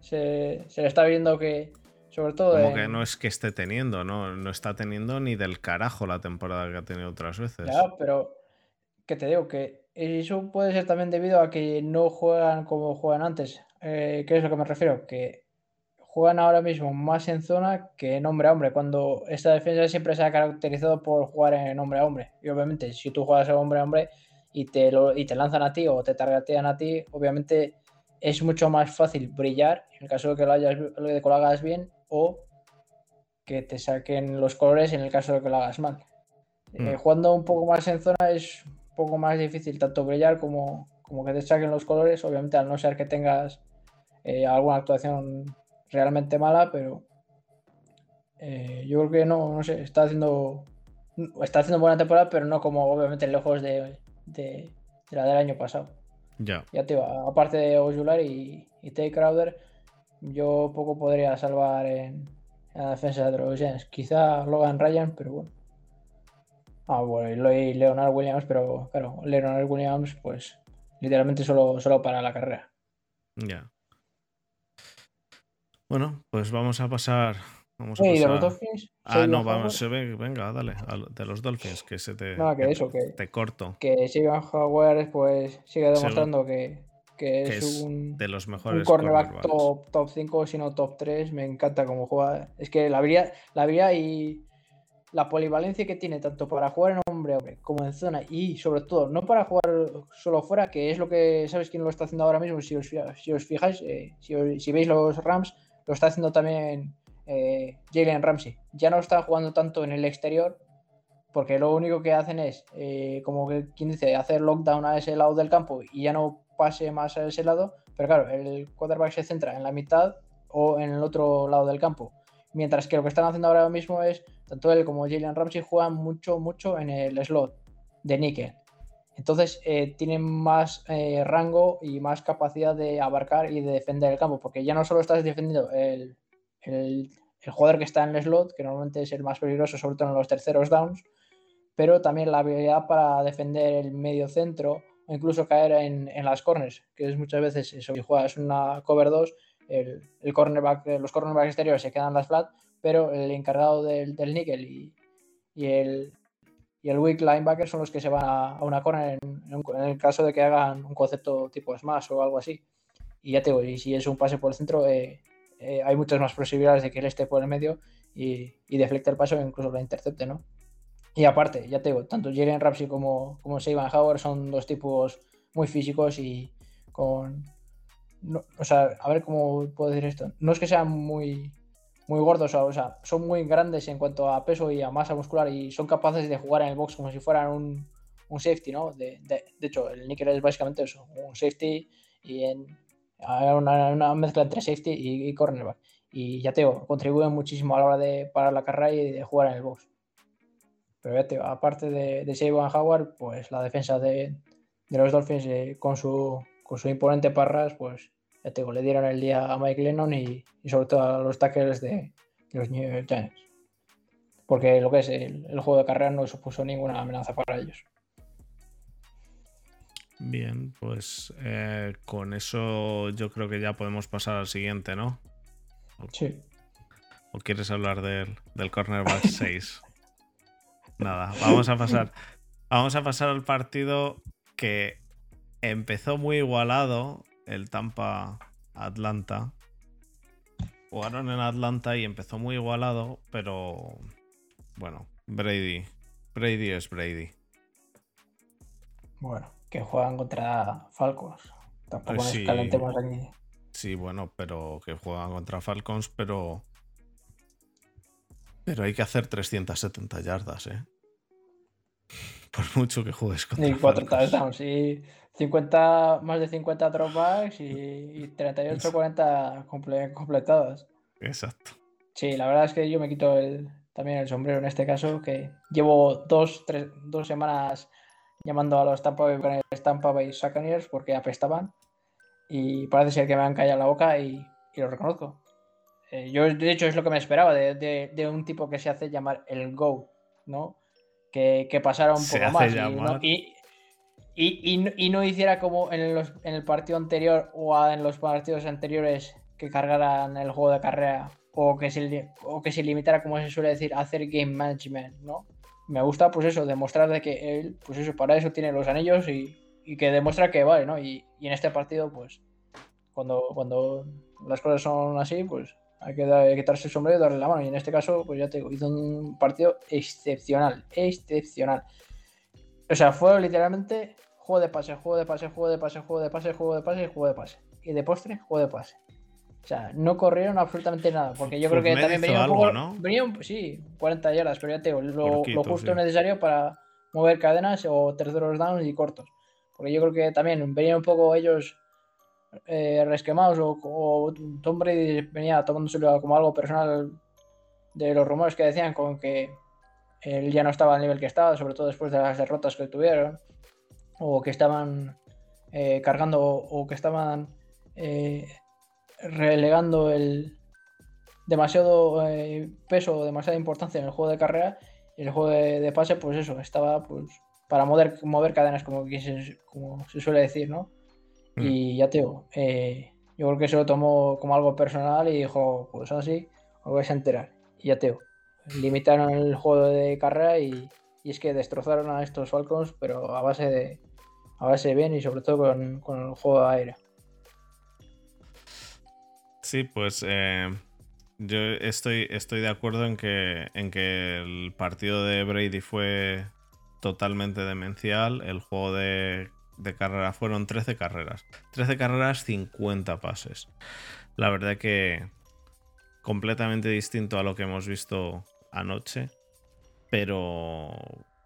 B: Se, se le está viendo que, sobre todo.
A: Como
B: en-
A: que no es que esté teniendo, ¿no? No está teniendo ni del carajo la temporada que ha tenido otras veces.
B: Ya, pero que te digo que eso puede ser también debido a que no juegan como juegan antes. Eh, ¿qué es lo que me refiero? Que juegan ahora mismo más en zona que en hombre a hombre, cuando esta defensa siempre se ha caracterizado por jugar en hombre a hombre. Y obviamente, si tú juegas en hombre a hombre y te, lo, y te lanzan a ti o te targetean a ti, obviamente es mucho más fácil brillar en el caso de que lo, hayas, de que lo hagas bien o que te saquen los colores en el caso de que lo hagas mal. Eh,
A: Mm.
B: jugando un poco más en zona es un poco más difícil tanto brillar como, como que te saquen los colores, obviamente al no ser que tengas eh, alguna actuación realmente mala, pero eh, yo creo que no, no sé, está haciendo está haciendo buena temporada, pero no como obviamente lejos de, de- de la del año pasado.
A: Ya.
B: Ya te digo, aparte de Ojular y, y Tay Crowder, yo poco podría salvar en, en la defensa de los Giants. Quizá Logan Ryan, pero bueno. Ah, bueno, y Leonard Williams, pero claro, Leonard Williams, pues literalmente solo, solo para la carrera.
A: Ya. Bueno, pues vamos a pasar. Vamos a
B: ¿Y de los
A: pasar.
B: Dolphins?
A: Ah, no, vamos, ve, venga, dale, de los Dolphins, que se te,
B: Nada, que
A: te-
B: eso, que-
A: te corto.
B: Que Steven Howard pues sigue demostrando que, que
A: Que
B: es, un,
A: de los
B: un
A: mejores
B: cornerback
A: cornerbacks.
B: top, top 5, sino top 3. Me encanta cómo juega. Es que la habilidad, la habilidad y la polivalencia que tiene, tanto para jugar en hombre como en zona, y sobre todo, no para jugar solo fuera, que es lo que sabes quién lo está haciendo ahora mismo. Si os, si os fijáis, eh, si, os- si veis los Rams, lo está haciendo también eh, Jalen Ramsey. Ya no está jugando tanto en el exterior, porque lo único que hacen es, eh, como que quien dice, hacer lockdown a ese lado del campo y ya no pase más a ese lado, pero claro, el quarterback se centra en la mitad o en el otro lado del campo. Mientras que lo que están haciendo ahora mismo es, tanto él como Jalen Ramsey juegan mucho, mucho en el slot de níquel. Entonces eh, tienen más eh, rango y más capacidad de abarcar y de defender el campo, porque ya no solo estás defendiendo el, el, jugador que está en el slot, que normalmente es el más peligroso, sobre todo en los terceros downs, pero también la habilidad para defender el medio centro o incluso caer en, en las corners, que es muchas veces eso, si juegas una cover 2, el, el cornerback, los cornerbacks exteriores se quedan las flat, pero el encargado del, del níquel y el, y el weak linebacker son los que se van a, una corner en, el caso de que hagan un concepto tipo smash o algo así. Y ya te digo, y si es un pase por el centro, eh, eh, hay muchas más posibilidades de que él esté por el medio y, y deflecte el paso e incluso lo intercepte, ¿no? Y aparte, ya te digo, tanto Jalen Rapsey como, como Saban Howard son dos tipos muy físicos y con. o sea, a ver cómo puedo decir esto. No es que sean muy, muy gordos, o sea, son muy grandes en cuanto a peso y a masa muscular y son capaces de jugar en el box como si fueran un, un safety, ¿no? De, hecho, el níquel es básicamente eso, un safety y en, una, una mezcla entre safety y, y, cornerback. Y ya te digo, contribuyen muchísimo a la hora de parar la carrera y de jugar en el box. Pero ya te digo, aparte de, de Saban Howard, pues la defensa de, de los Dolphins eh, con, su, con su imponente parras, pues ya te digo, le dieron el día a Mike Lennon y, y sobre todo a los tackles de, los New York Giants. Porque lo que es el, el, juego de carrera no supuso ninguna amenaza para ellos.
A: Bien, pues eh, con eso yo creo que ya podemos pasar al siguiente, ¿no?
B: Sí.
A: ¿O quieres hablar del, del cornerback 6? Nada, vamos a pasar. Vamos a pasar al partido que empezó muy igualado el Tampa Atlanta. Jugaron en Atlanta y empezó muy igualado, pero bueno, Brady. Brady es Brady.
B: Bueno, que juegan contra Falcons. Tampoco pues nos sí, calentemos aquí.
A: Sí, bueno, pero que juegan contra Falcons, pero. Pero hay que hacer 370 yardas, ¿eh? Por mucho que juegues contra
B: Y 4 touchdowns, sí. 50, más de 50 dropbacks y, y 38, 40 comple completadas.
A: Exacto.
B: Sí, la verdad es que yo me quito el, también el sombrero en este caso, que llevo dos, tres, dos semanas llamando a los Tampa Bay, Tampa Bay Buccaneers porque apestaban y parece ser que me han callado la boca y, y lo reconozco. Eh, yo, de hecho, es lo que me esperaba de, de, de, un tipo que se hace llamar el GO, ¿no? Que, que pasara un
A: se
B: poco más. Y, y, y, y, no hiciera como en, los, en el partido anterior o en los partidos anteriores que cargaran el juego de carrera o que se, o que se limitara, como se suele decir, a hacer game management, ¿no? Me gusta, pues eso, demostrar de que él, pues eso, para eso tiene los anillos y, y que demuestra que vale, ¿no? Y, en este partido, pues, cuando, cuando las cosas son así, pues hay que, hay que quitarse el sombrero y darle la mano. Y en este caso, pues ya te digo, hizo un partido excepcional, excepcional. O sea, fue literalmente juego de pase, juego de pase, juego de pase, juego de pase, juego de pase y juego de pase. Y de postre, juego de pase. O sea, no corrieron absolutamente nada. Porque yo creo que también venía un poco.
A: ¿no?
B: Venía un, sí, 40 yardas, pero ya te digo, lo, justo sí. necesario para mover cadenas o terceros downs y cortos. Porque yo creo que también venían un poco ellos eh, resquemados o, o, Tom Brady venía tomándoselo como algo personal de los rumores que decían con que él ya no estaba al nivel que estaba, sobre todo después de las derrotas que tuvieron o que estaban eh, cargando o que estaban eh, relegando el demasiado eh, peso o demasiada importancia en el juego de carrera y el juego de, de, pase, pues eso, estaba pues para mover, mover cadenas, como, se, como se suele decir, ¿no? Mm. Y ya te digo, eh, yo creo que se lo tomó como algo personal y dijo, pues así, os vais a enterar. Y ya te digo, limitaron el juego de carrera y, y es que destrozaron a estos Falcons, pero a base de, a base de bien y sobre todo con, con el juego de aire.
A: Sí, pues eh, yo estoy, estoy de acuerdo en que, en que el partido de Brady fue totalmente demencial. El juego de, de carrera fueron 13 carreras. 13 carreras, 50 pases. La verdad que completamente distinto a lo que hemos visto anoche. Pero,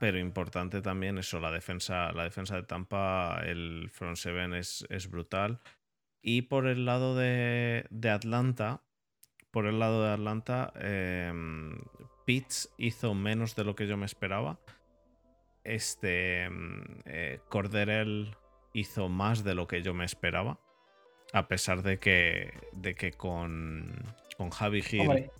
A: pero importante también eso, la defensa, la defensa de Tampa, el front seven es, es brutal. Y por el lado de, de Atlanta, por el lado de Atlanta, eh, Pitts hizo menos de lo que yo me esperaba. Este mm, eh, Corderell hizo más de lo que yo me esperaba. A pesar de que, de que con, con Javi Hill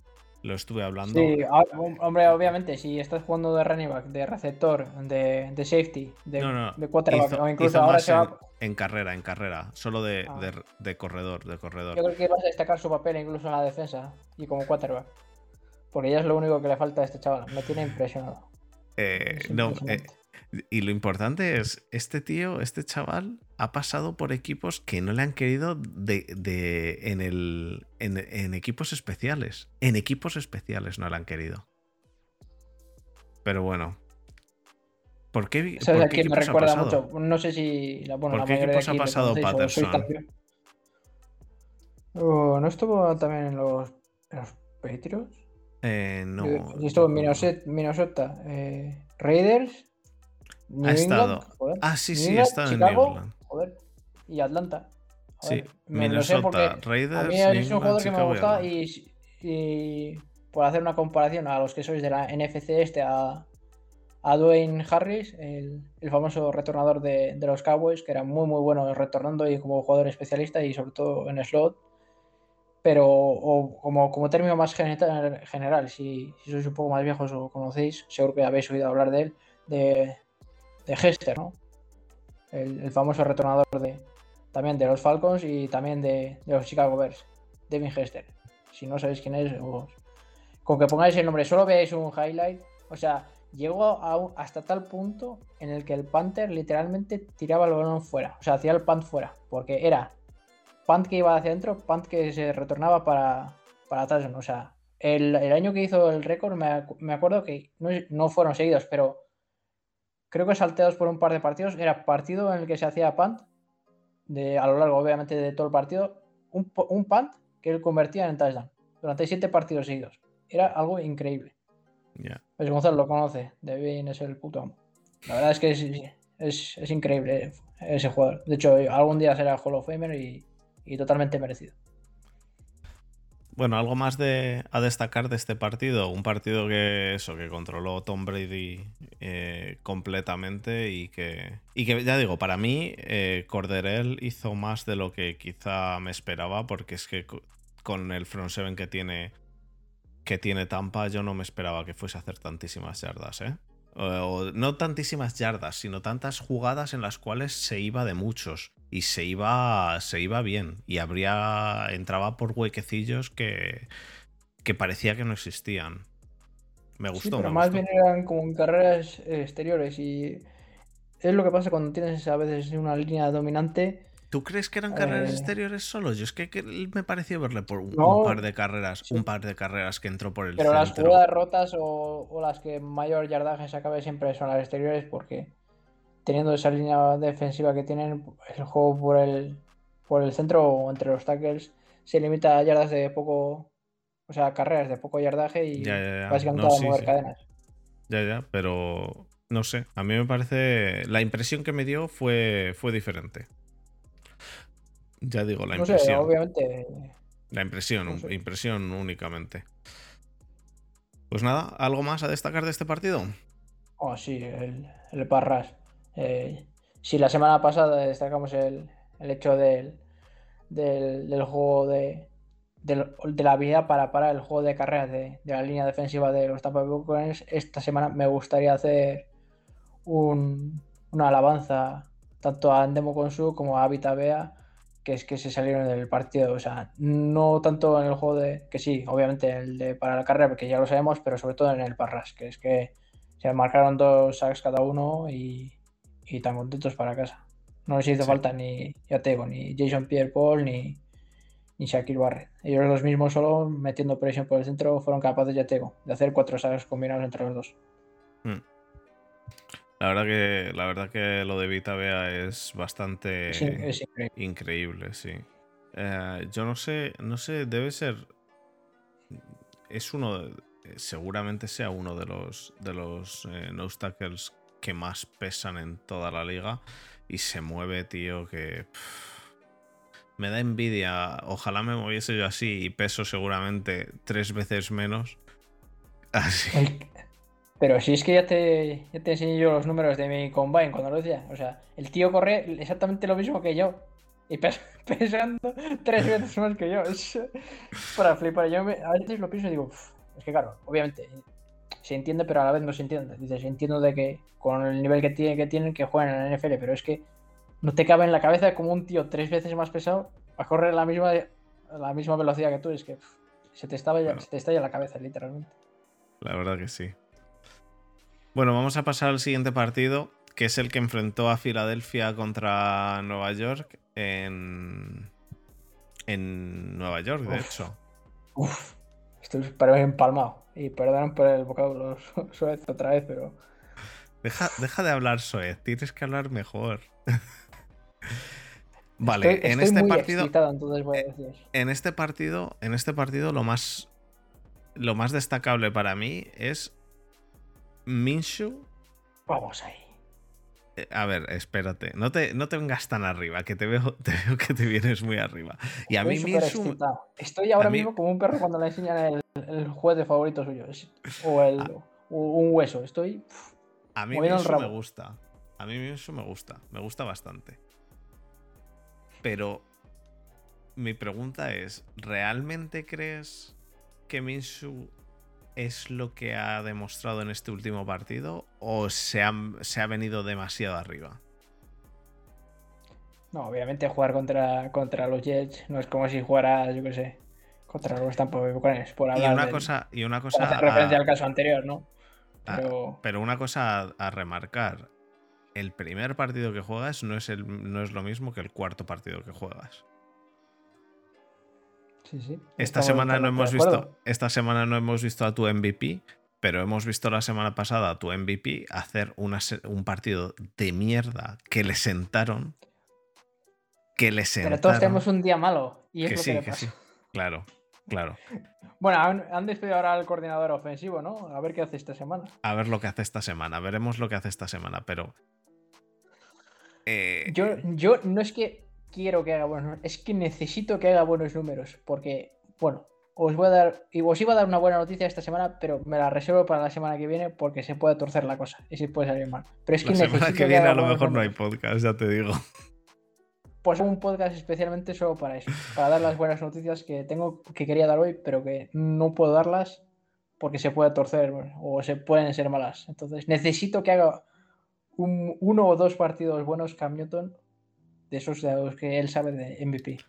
A: lo estuve hablando.
B: Sí, ah, hombre, obviamente, si estás jugando de running back, de receptor, de, de safety, de, de quarterback, o incluso ahora se va...
A: en, carrera, en carrera, solo de, ah. de, de, corredor, de corredor.
B: Yo creo que vas a destacar su papel incluso en la defensa y como quarterback. Porque ya es lo único que le falta a este chaval. Me tiene impresionado.
A: Eh, no, eh, y lo importante es, este tío, este chaval, ha pasado por equipos que no le han querido de, de en, el, en, equipos especiales. En equipos especiales no le han querido. Pero bueno. ¿Por qué?
B: ¿Sabes me recuerda mucho? No sé si.
A: ¿Por qué equipos ha pasado Patterson?
B: Oh, ¿No estuvo también en los, en los Patriots?
A: Eh, no.
B: estuvo en Minnesota. Eh, Raiders
A: ha estado. Ah, sí, sí, ha estado en New
B: Joder, y Atlanta.
A: sí, Minnesota, Raiders. A
B: mí es un jugador que me gusta y, por hacer una comparación a los que sois de la NFC este, a, a Dwayne Harris, el, famoso retornador de, los Cowboys, que era muy muy bueno retornando y como jugador especialista y sobre todo en slot. Pero como, como término más general, general si, si sois un poco más viejos o conocéis, seguro que habéis oído hablar de él, de de Hester, ¿no? El, famoso retornador de, también de los Falcons y también de, los Chicago Bears, Devin Hester. Si no sabéis quién es, con que pongáis el nombre, solo veáis un highlight, o sea, llegó hasta tal punto en el que el Panther literalmente tiraba el balón fuera, o sea, hacía el punt fuera, porque era punt que iba hacia adentro, punt que se retornaba para, para atrás, o sea, el, año que hizo el récord, me, acuerdo que no, no fueron seguidos, pero creo que salteados por un par de partidos, era partido en el que se hacía punt, de, a lo largo obviamente de todo el partido, un, un punt que él convertía en touchdown, durante siete partidos seguidos. Era algo increíble. Pues Gonzalo lo conoce, Devin es el puto amo. La verdad es que es, es, increíble ese jugador. De hecho, algún día será Hall of Famer y totalmente merecido.
A: Bueno, algo más de, a destacar de este partido. Un partido que eso, que controló Tom Brady eh, completamente y que, y que, ya digo, para mí eh, Corderell hizo más de lo que quizá me esperaba porque es que con el front seven que tiene, que tiene Tampa yo no me esperaba que fuese a hacer tantísimas yardas, ¿eh? o, no tantísimas yardas, sino tantas jugadas en las cuales se iba de muchos y se iba, se iba bien y habría entraba por huequecillos que, que parecía que no existían. Me gustó.
B: pero más bien eran como en carreras exteriores y es lo que pasa cuando tienes a veces una línea dominante
A: ¿Tú crees que eran carreras eh, exteriores solo? Yo es que, me pareció verle por un, par de carreras, un par de carreras que entró por el
B: Pero las jugadas rotas o, las que mayor yardaje se acabe siempre son las exteriores porque teniendo esa línea defensiva que tienen, el juego por el, por el centro o entre los tackles se limita a yardas de poco, o sea, carreras de poco yardaje y básicamente a mover cadenas.
A: Ya, ya, pero no sé, a mí me parece, la impresión que me dio fue, fue diferente. Ya digo, la impresión.
B: obviamente.
A: La impresión, impresión únicamente. Pues nada, ¿algo más a destacar de este partido?
B: Oh, sí, el, el Parras. Eh, si la semana pasada destacamos el, hecho del, del, juego de, de la habilidad para parar el juego de carreras de, la línea defensiva de los Tampa Bay esta semana me gustaría hacer un, una alabanza tanto a Andemo Consu como a Vita Bea que es que se salieron del partido. O sea, no tanto en el juego de. que sí, obviamente el de para la carrera, porque ya lo sabemos, pero sobre todo en el Parras, que es que se marcaron dos sacks cada uno y, y tan contentos para casa. No les hizo falta ni Yatego, ni Jason Pierre Paul, ni, ni Shaquille Barrett. Ellos los mismos, solo metiendo presión por el centro, fueron capaces, ya tengo, de hacer cuatro sacks combinados entre los dos. Hmm.
A: La verdad que, la verdad que lo de Vita Bea es bastante increíble. sí. Eh, yo no sé, no sé, debe ser. Es uno. seguramente sea uno de los, de los eh, no tackles que más pesan en toda la liga. Y se mueve, tío, que. me da envidia. Ojalá me moviese yo así y peso seguramente tres veces menos. Así.
B: Pero si es que ya te, ya te enseñé yo los números de mi combine cuando lo decía. O sea, el tío corre exactamente lo mismo que yo. Y pesando tres veces más que yo. Para flipar. Yo a veces lo pienso y digo, es que claro, obviamente se entiende, pero a la vez no se entiende. Dices, entiendo de que con el nivel que, tiene, que tienen que juegan en la NFL, pero es que no te cabe en la cabeza como un tío tres veces más pesado a correr a la misma, la misma velocidad que tú. Es que se, te estalla, se te estalla la cabeza, literalmente.
A: La verdad que sí. Bueno, vamos a pasar al siguiente partido, que es el que enfrentó a Filadelfia contra Nueva York en, en Nueva York, de hecho.
B: Uf, estoy para empalmado. Y perdón por el vocablo Soez otra vez, pero.
A: Deja, deja de hablar Soez, tienes que hablar mejor. vale, en este partido. En este partido, en este partido, lo más. Lo más destacable para mí es Minshu.
B: Vamos ahí.
A: Eh, a ver, espérate. No te, no te vengas tan arriba, que te veo, te veo que te vienes muy arriba. Y a mí Minshu.
B: Estoy ahora mismo como un perro cuando le enseñan el, juez de favorito suyo. O, el, ah. un hueso. Estoy.
A: a mí Minshu me gusta. A mí Minshu me gusta. Me gusta bastante. Pero. Mi pregunta es: ¿realmente crees que Minshu es lo que ha demostrado en este último partido o se ha, se ha venido demasiado arriba?
B: No, obviamente jugar contra, contra los Jets no es como si jugara, yo qué sé, contra los Tampa Bay Buccaneers. Por
A: y una cosa, y una cosa
B: hacer referencia al caso anterior, ¿no?
A: Pero... pero una cosa a, remarcar: el primer partido que juegas no es, el, no es lo mismo que el cuarto partido que juegas. Esta semana no hemos visto. Esta semana no hemos visto a tu MVP, pero hemos visto la semana pasada a tu MVP hacer un partido de mierda que le sentaron. Que le sentaron.
B: Pero todos tenemos un día malo. Y es que sí, que, sí.
A: Claro, claro.
B: Bueno, han, despedido ahora al coordinador ofensivo, ¿no? A ver qué hace esta semana.
A: A ver lo que hace esta semana. Veremos lo que hace esta semana, pero.
B: Eh, yo, yo no es que quiero que haga buenos números, es que necesito que haga buenos números, porque, bueno, os voy a dar, y os iba a dar una buena noticia esta semana, pero me la reservo para la semana que viene porque se puede torcer la cosa y se puede salir mal. Pero es que
A: la semana que viene a lo mejor no hay podcast, ya te digo.
B: Pues un podcast especialmente solo para eso, para dar las buenas noticias que tengo, que quería dar hoy, pero que no puedo darlas porque se puede torcer o se pueden ser malas. Entonces necesito que haga uno o dos partidos buenos Cam Newton de esos de los que él sabe de MVP.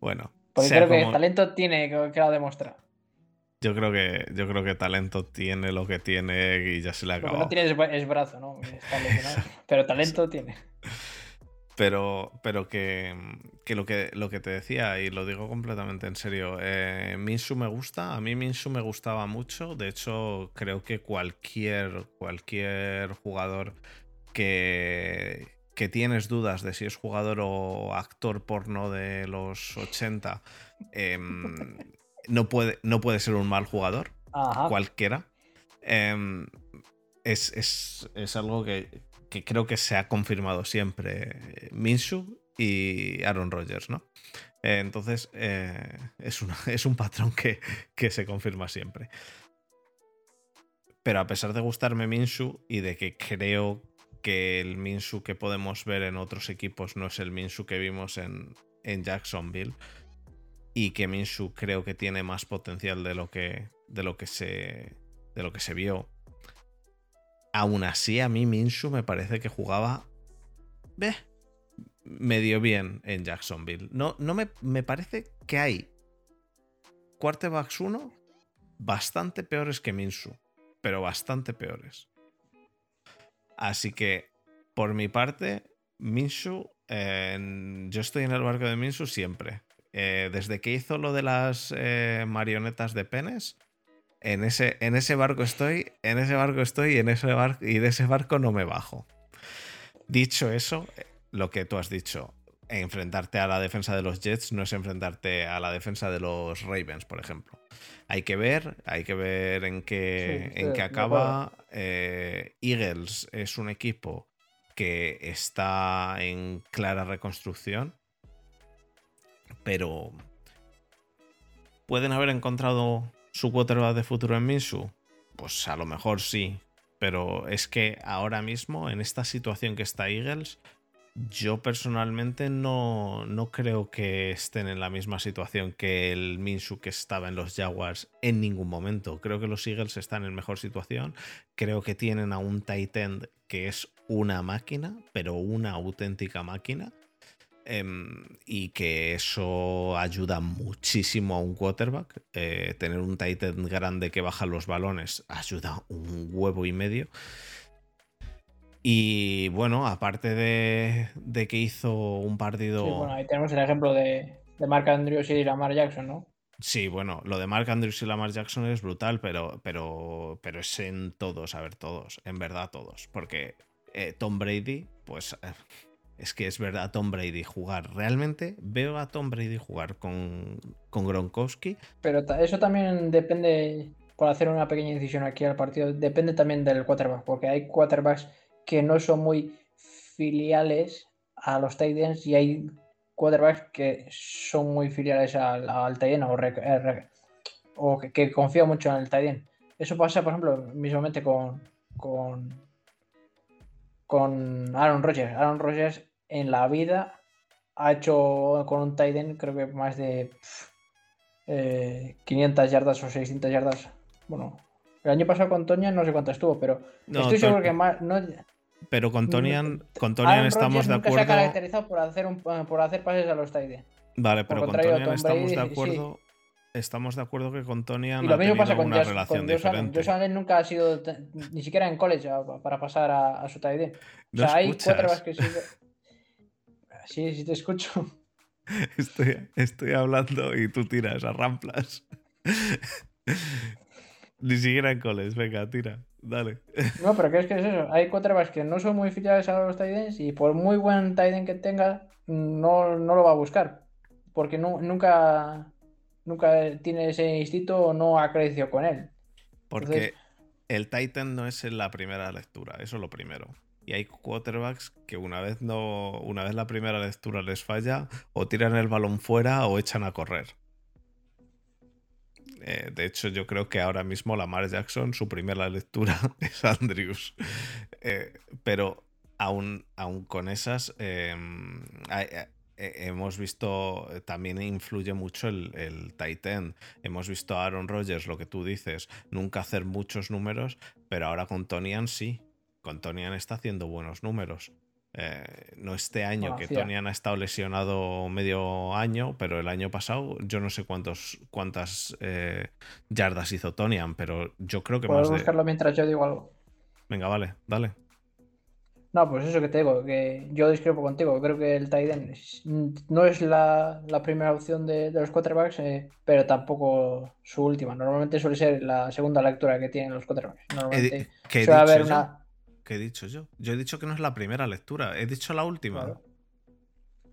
A: Bueno.
B: Porque creo que talento tiene que, lo demostrar.
A: Yo creo que yo creo que talento tiene lo que tiene y ya se le ha acabado.
B: no tiene es, brazo, ¿no? pero talento tiene.
A: Pero, pero que, lo que lo que te decía, y lo digo completamente en serio, eh, Minsu me gusta, a mí Minsu me gustaba mucho, de hecho creo que cualquier, cualquier jugador que, que tienes dudas de si es jugador o actor porno de los 80, em, no, puede, no puede ser un mal jugador, cualquiera. Em, es, algo que, creo que se ha confirmado siempre Minshu y Aaron Rodgers, ¿no? Eh, entonces, eh, es, es, un patrón que, que se confirma siempre. Pero a pesar de gustarme Minshu y de que creo que el Minsu que podemos ver en otros equipos no es el Minsu que vimos en, Jacksonville. Y que Minsu creo que tiene más potencial de lo que, de lo que, se, de lo que se vio. Aún así, a mí Minsu me parece que jugaba ve, medio bien en Jacksonville. No, no me, me parece que hay quarterbacks 1 bastante peores que Minsu, pero bastante peores. Así que, por mi parte, Minshu, yo estoy en el barco de Minshu siempre. Eh, desde que hizo lo de las eh, marionetas de penes, en ese, en ese barco estoy, en ese barco estoy en ese barco, y de ese barco no me bajo. Dicho eso, lo que tú has dicho, enfrentarte a la defensa de los Jets no es enfrentarte a la defensa de los Ravens, por ejemplo. Hay que ver, hay que ver en qué, en qué acaba. Eh, Eagles es un equipo que está en clara reconstrucción, pero ¿pueden haber encontrado su quarterback de futuro en Minsu? Pues a lo mejor sí, pero es que ahora mismo, en esta situación que está Eagles, yo personalmente no, no, creo que estén en la misma situación que el Minsu que estaba en los Jaguars en ningún momento. Creo que los Eagles están en mejor situación. Creo que tienen a un tight end que es una máquina, pero una auténtica máquina. Em, y que eso ayuda muchísimo a un quarterback. Eh, tener un tight end grande que baja los balones ayuda un huevo y medio. Y bueno, aparte de, que hizo un partido.
B: Sí, bueno, ahí tenemos el ejemplo de, Mark Andrews y Lamar Jackson, ¿no?
A: Sí, bueno, lo de Mark Andrews y Lamar Jackson es brutal, pero, pero, pero es en todos, a ver, todos, en verdad todos. Porque eh, Tom Brady, pues eh, es que es verdad, Tom Brady jugar. Realmente veo a Tom Brady jugar con, con Gronkowski.
B: Pero eso también depende, por hacer una pequeña incisión aquí al partido, depende también del quarterback, porque hay quarterbacks que no son muy filiales a los Titans y hay quarterbacks que son muy filiales al, al o, eh, o que, confían mucho en el Titan. Eso pasa, por ejemplo, mismamente con, con, con Aaron Rodgers. Aaron Rodgers en la vida ha hecho con un Titan creo que más de 500 eh, yardas o 600 yardas. Bueno, el año pasado con Toña no sé cuánto estuvo, pero estoy seguro que más... No,
A: pero con Tonian, con Tonian estamos de acuerdo. se ha
B: caracterizado por hacer, por hacer pases a los Tide.
A: Vale, pero con Tonian estamos de acuerdo. Estamos de acuerdo que con Tonian y lo mismo pasa con una relación diferente.
B: Josh Allen nunca ha sido ni siquiera en college para pasar a, su tight O sea, hay cuatro que sí. Sí, sí te escucho.
A: Estoy, estoy hablando y tú tiras a ramplas. Ni siquiera en college, venga, tira. Dale.
B: No, pero ¿qué es que es eso? Hay quarterbacks que no son muy filiales a los Titans y por muy buen Titan que tenga, no, lo va a buscar. Porque nunca, nunca tiene ese instinto o no ha crecido con él.
A: Porque el Titan no es en la primera lectura, eso es lo primero. Y hay quarterbacks que una vez no, una vez la primera lectura les falla, o tiran el balón fuera o echan a correr. Eh, de hecho, yo creo que ahora mismo Lamar Jackson, su primera lectura es Andrews. Eh, pero aún, aún, con esas, em, eh, hemos visto, también influye mucho el, el tight. Hemos visto a Aaron Rodgers, lo que tú dices, nunca hacer muchos números, pero ahora con Tonian sí. Con Tonian está haciendo buenos números. Eh, no este año, que Tonian ha estado lesionado medio año, pero el año pasado yo no sé cuántos, cuántas eh, yardas hizo Tonian, pero yo creo que
B: más buscarlo mientras yo digo algo.
A: Venga, vale, dale.
B: No, pues eso que te digo, que yo discrepo contigo. Creo que el Tiden no es la, primera opción de, los quarterbacks, eh, pero tampoco su última. Normalmente suele ser la segunda lectura que tienen los quarterbacks. Normalmente
A: suele haber una ¿Qué he dicho yo? Yo he dicho que no es la primera lectura, he dicho la última.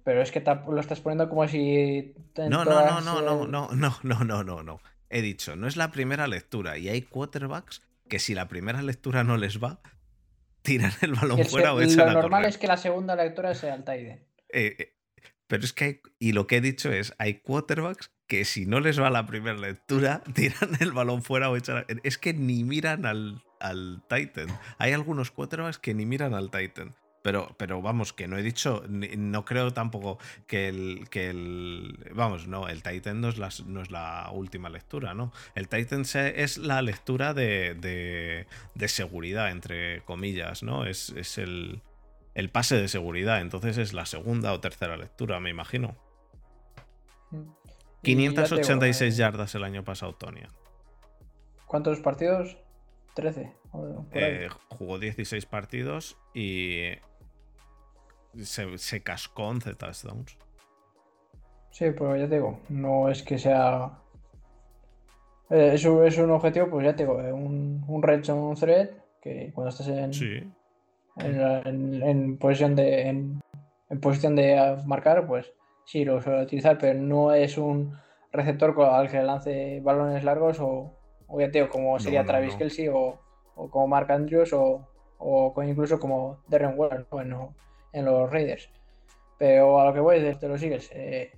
B: Pero es que lo estás poniendo como si.
A: No, no, no, no, no, no, no, no, no, no, no. He dicho, no es la primera lectura. Y hay quarterbacks que si la primera lectura no les va, tiran el balón fuera o echan
B: Lo normal es que la segunda lectura sea el Taide.
A: Eh, eh, pero es que hay, y lo que he dicho es, hay quarterbacks que si no les va la primera lectura, tiran el balón fuera o echan... Es que ni miran al, al Titan. Hay algunos quarterbacks que ni miran al Titan. Pero, pero vamos, que no he dicho, no creo tampoco que el, que el. Vamos, no, el Titan no es la, última lectura, ¿no? El Titan es la lectura de, de, seguridad, entre comillas, ¿no? Es, es el, el, pase de seguridad, entonces es la segunda o tercera lectura, me imagino. 586 eh, yardas el año pasado, Tonia.
B: ¿Cuántos partidos? 13.
A: Eh, jugó 16 partidos y se, cascó 11 touchdowns.
B: Sí, pero ya te digo, no es que sea. Eh, es, un, objetivo, pues ya te digo, eh, un, un red zone thread que cuando estás en. En, en, posición de. En, en posición de marcar, pues sí lo suele utilizar, pero no es un receptor al que lance balones largos o, o ya te como sería Travis Kelsey o, como Mark Andrews o, o incluso como Darren Waller en, los Raiders. Pero a lo que voy desde los Eagles, eh,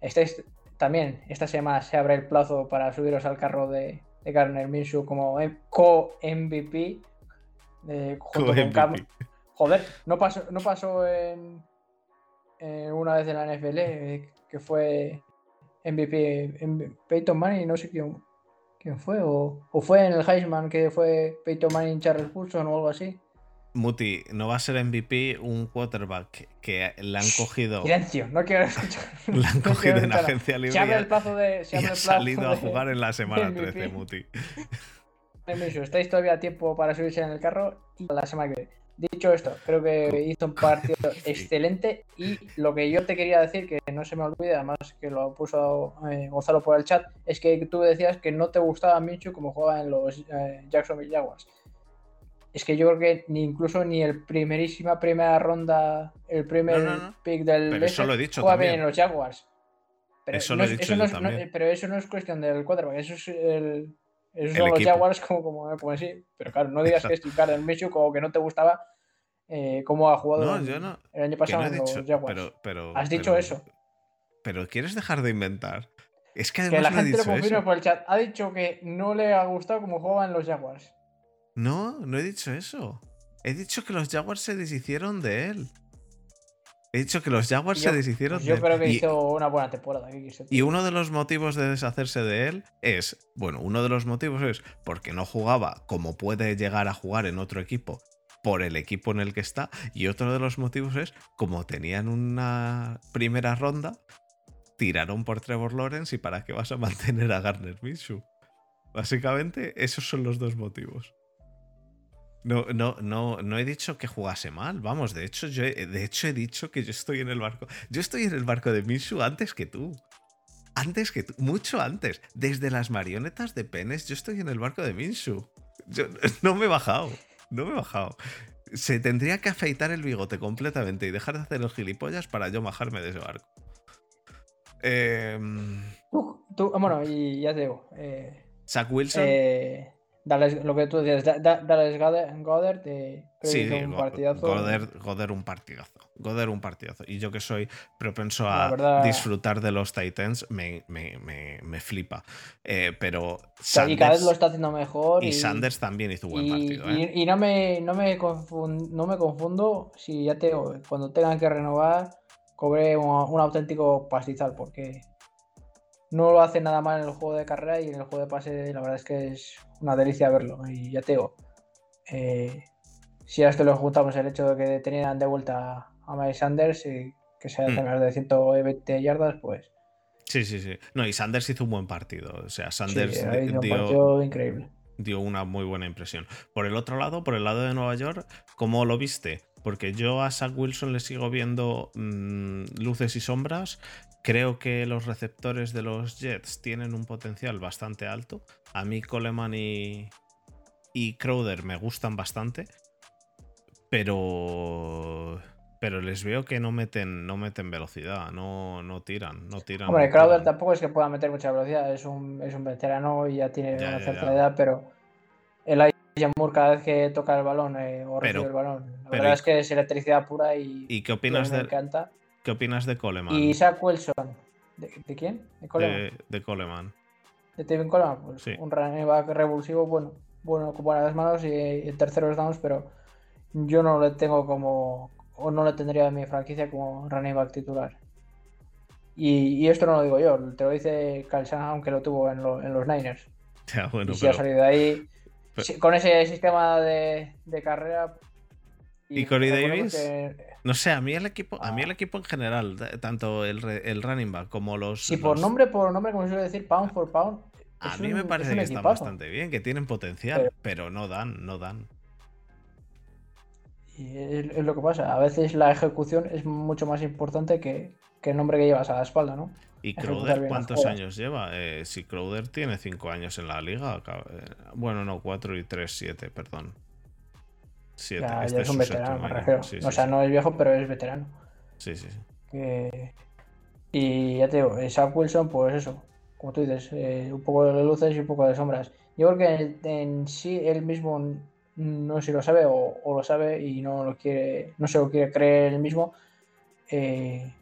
B: estáis también esta semana se abre el plazo para subiros al carro de, de Garner Minshew como co-MVP. junto con Cam. Joder, no pasó, no pasó en, una vez en la NFL eh, que fue MVP en Peyton Manning, no sé quién, quién fue, o, fue en el Heisman que fue Peyton Manning, Charles Pulson o algo así.
A: Muti, no va a ser MVP un quarterback que le han cogido.
B: Silencio, no quiero escuchar.
A: Le han cogido en agencia libre.
B: Se abre el plazo de. Se
A: y ha salido a jugar en la semana 13, Muti.
B: Estáis todavía a tiempo para subirse en el carro y la semana que viene. Dicho esto, creo que hizo un partido excelente y lo que yo te quería decir, que no se me olvide, además que lo puso eh, Gonzalo por el chat, es que tú decías que no te gustaba Michu como juega en los eh, Jacksonville Jaguars es que yo creo que ni incluso ni el primerísima primera ronda, el primer pick del
A: pero eso lo he dicho también.
B: en los Jaguars.
A: Pero eso lo he dicho
B: también. pero eso no es cuestión del quarterback, eso es el, esos son los Jaguars como, como, como así. Pero claro, no digas que es Garden Minshew como que no te gustaba eh, cómo ha jugado el año pasado en los Jaguars.
A: Pero,
B: Has dicho eso.
A: Pero quieres dejar de inventar. Es que
B: además
A: que la
B: gente
A: lo
B: confirma por el chat. Ha dicho que no le ha gustado cómo jugaba en los Jaguars.
A: No, no he dicho eso. He dicho que los Jaguars se deshicieron de él. He dicho que los Jaguars se deshicieron de.
B: Yo creo que hizo una buena temporada.
A: Y uno de los motivos de deshacerse de él es, bueno, uno de los motivos es porque no jugaba como puede llegar a jugar en otro equipo por el equipo en el que está. Y otro de los motivos es, como tenían una primera ronda, tiraron por Trevor Lawrence y para qué vas a mantener a Garner Minshew. Básicamente, esos son los dos motivos. No, no, no, no he dicho que jugase mal. Vamos, de hecho, yo he, de hecho he dicho que yo estoy en el barco. Yo estoy en el barco de Minshu antes que tú. Antes que tú, mucho antes. Desde las marionetas de penes, yo estoy en el barco de Minshu. Yo no me he bajado. No me he bajado. Se tendría que afeitar el bigote completamente y dejar de hacer los gilipollas para yo bajarme de ese barco. Em,
B: tú, bueno, y ya te digo. Eh,
A: Zach Wilson.
B: Eh, lo que tú decías, Dallas Goddard, sí, un partidazo.
A: Goddard, un partidazo. Goddard un partidazo. Y yo que soy propenso a disfrutar de los Titans, me, flipa. Eh, pero
B: Sanders, y cada vez lo está haciendo mejor.
A: Y, Sanders también hizo un buen partido. ¿eh?
B: Y, no, me, no, me confundo, no me confundo si ya te cuando tengan que renovar, cobre un auténtico pastizal, porque no lo hace nada mal en el juego de carrera y en el juego de pase la verdad es que es una delicia verlo. Y ya te digo, eh, si a esto le juntamos el hecho de que tenían de vuelta a Miles Sanders y que sea mm. de 120 yardas, pues...
A: Sí, sí, sí. No, y Sanders hizo un buen partido. O sea, Sanders
B: dio, increíble.
A: dio una muy buena impresión. Por el otro lado, por el lado de Nueva York, ¿cómo lo viste? Porque yo a Zach Wilson le sigo viendo mm, luces y sombras Creo que los receptores de los Jets tienen un potencial bastante alto. A mí Coleman y, y Crowder me gustan bastante. Pero pero les veo que no meten, no meten velocidad, no, no tiran, no tiran.
B: Hombre, Crowder tampoco es que pueda meter mucha velocidad, es un, es un veterano y ya tiene una cierta edad, pero el Moore cada vez que toca el balón eh, o recibe el balón, la verdad es que es electricidad pura y,
A: ¿y qué opinas
B: me encanta.
A: ¿Qué opinas de Coleman?
B: Y Zach Wilson. ¿De, quién?
A: ¿De Coleman? De, Coleman.
B: ¿De Tevin Coleman? Pues un running back revulsivo, bueno, bueno, con buenas manos y en terceros downs, pero yo no le tengo como. o no le tendría en mi franquicia como running back titular. Y, esto no lo digo yo, te lo dice Kyle aunque lo tuvo en, los Niners.
A: Ya, bueno,
B: y si ha salido de ahí. con ese sistema de, carrera.
A: ¿Y, ¿Y Corey Davis? No sé, a mí el equipo, a mí el ah. equipo en general, tanto el, el running back como los.
B: Sí, por nombre, por nombre, como se suele decir, pound for pound.
A: A mí me parece que están bastante bien, que tienen potencial, pero, no dan, no dan.
B: Y es, lo que pasa, a veces la ejecución es mucho más importante que, el nombre que llevas a la espalda, ¿no?
A: ¿Y Crowder cuántos años lleva? Eh, si Crowder tiene 5 años en la liga, eh, bueno, no, 4 y 3, 7, perdón.
B: Ya, este es un veterano, me refiero. o sea, no es viejo, pero es veterano.
A: Sí, sí, sí.
B: Que- Y ya te digo, eh, Zach Wilson, pues eso, como tú dices, eh, un poco de luces y un poco de sombras. Yo creo que en, en sí él mismo no sé si lo sabe o, o lo sabe y no lo quiere, no se lo quiere creer él mismo. Eh,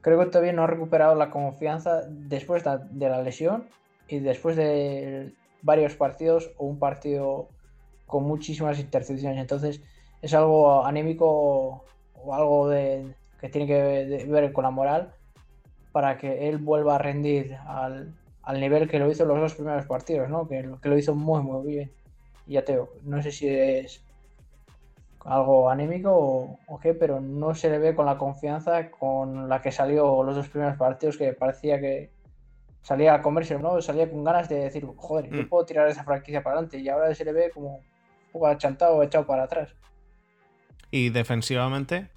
B: creo que todavía no ha recuperado la confianza después de la lesión y después de varios partidos o un partido con muchísimas intercepciones. Entonces es algo anímico o algo de, que tiene que ver con la moral para que él vuelva a rendir al, al nivel que lo hizo los dos primeros partidos, ¿no? Que, lo- que lo hizo muy, muy bien. Y ya te digo, no sé si es algo anímico o, o qué, pero no se le ve con la confianza con la que salió los dos primeros partidos, que parecía que salía a comerse, ¿no? Salía con ganas de decir, joder, yo
A: Mm.
B: puedo tirar esa franquicia para adelante. Y ahora se le ve como poco achantado o echado para atrás.
A: Y defensivamente,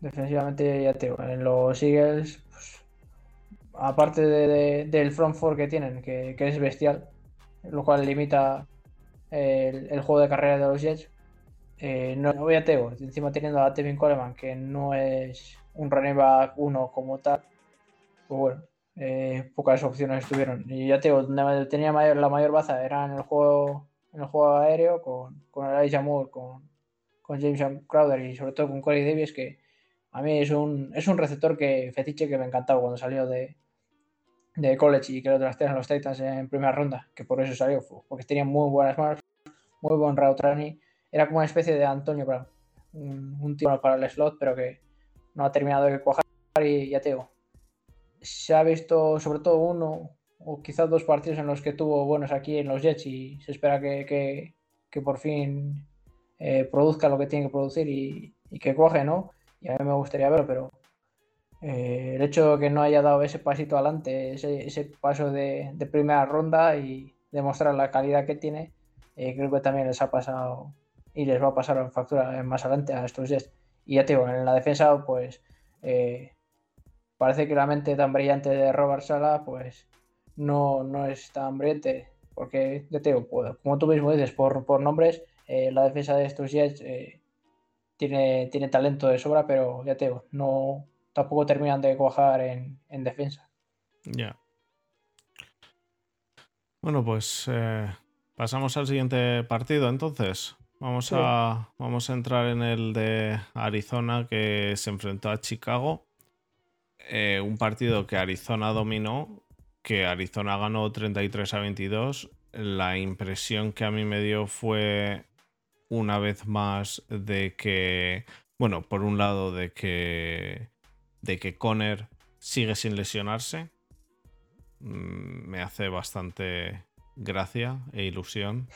B: Defensivamente, ya te digo, en los Eagles, pues, aparte de- de- del front four que tienen, que, que es bestial, lo cual limita el, el juego de carrera de los Jets, eh, no, no ya te digo, encima teniendo a Tevin Coleman, que no es un running back uno como tal, pues bueno, eh, pocas opciones tuvieron. Y ya te digo, donde tenía mayor- la mayor baza era en el juego, en el juego aéreo con, con Elijah Moore, con, con James Crowder y sobre todo con Corey Davis, que a mí es un, es un receptor que fetiche que me encantaba cuando salió de, de college y que lo trastearon los Titans en primera ronda, que por eso salió, porque tenía muy buenas manos, muy buen route running, era como una especie de Antonio Brown, un, un tío para el slot, pero que no ha terminado de cuajar y ya te digo, se ha visto sobre todo uno o quizás dos partidos en los que tuvo buenos aquí en los Jets y se espera que, que- que por fin eh, produzca lo que tiene que producir y, y que coge, ¿no? Y a mí me gustaría verlo, pero eh, el hecho de que no haya dado ese pasito adelante, ese, ese paso de, de primera ronda y demostrar la calidad que tiene, eh, creo que también les ha pasado y les va a pasar en factura más adelante a estos Jets. Y ya te digo, en la defensa, pues parece que la mente tan brillante de Robert Sala, pues no, no es tan brillante, porque ya te digo, como tú mismo dices, por, por nombres, eh, la defensa de estos Jets eh, tiene, tiene talento de sobra, pero ya te digo, no, tampoco terminan de cuajar en, en defensa.
A: ya. Bueno, pues eh, pasamos al siguiente partido entonces. Vamos,
B: Sí.
A: a, vamos a entrar en el de Arizona que se enfrentó a Chicago. Eh, un partido que Arizona dominó, que Arizona ganó 33 a 22. La impresión que a mí me dio fue una vez más de que, bueno, por un lado de que, de que Conner sigue sin lesionarse. Mm, Me hace bastante gracia e ilusión.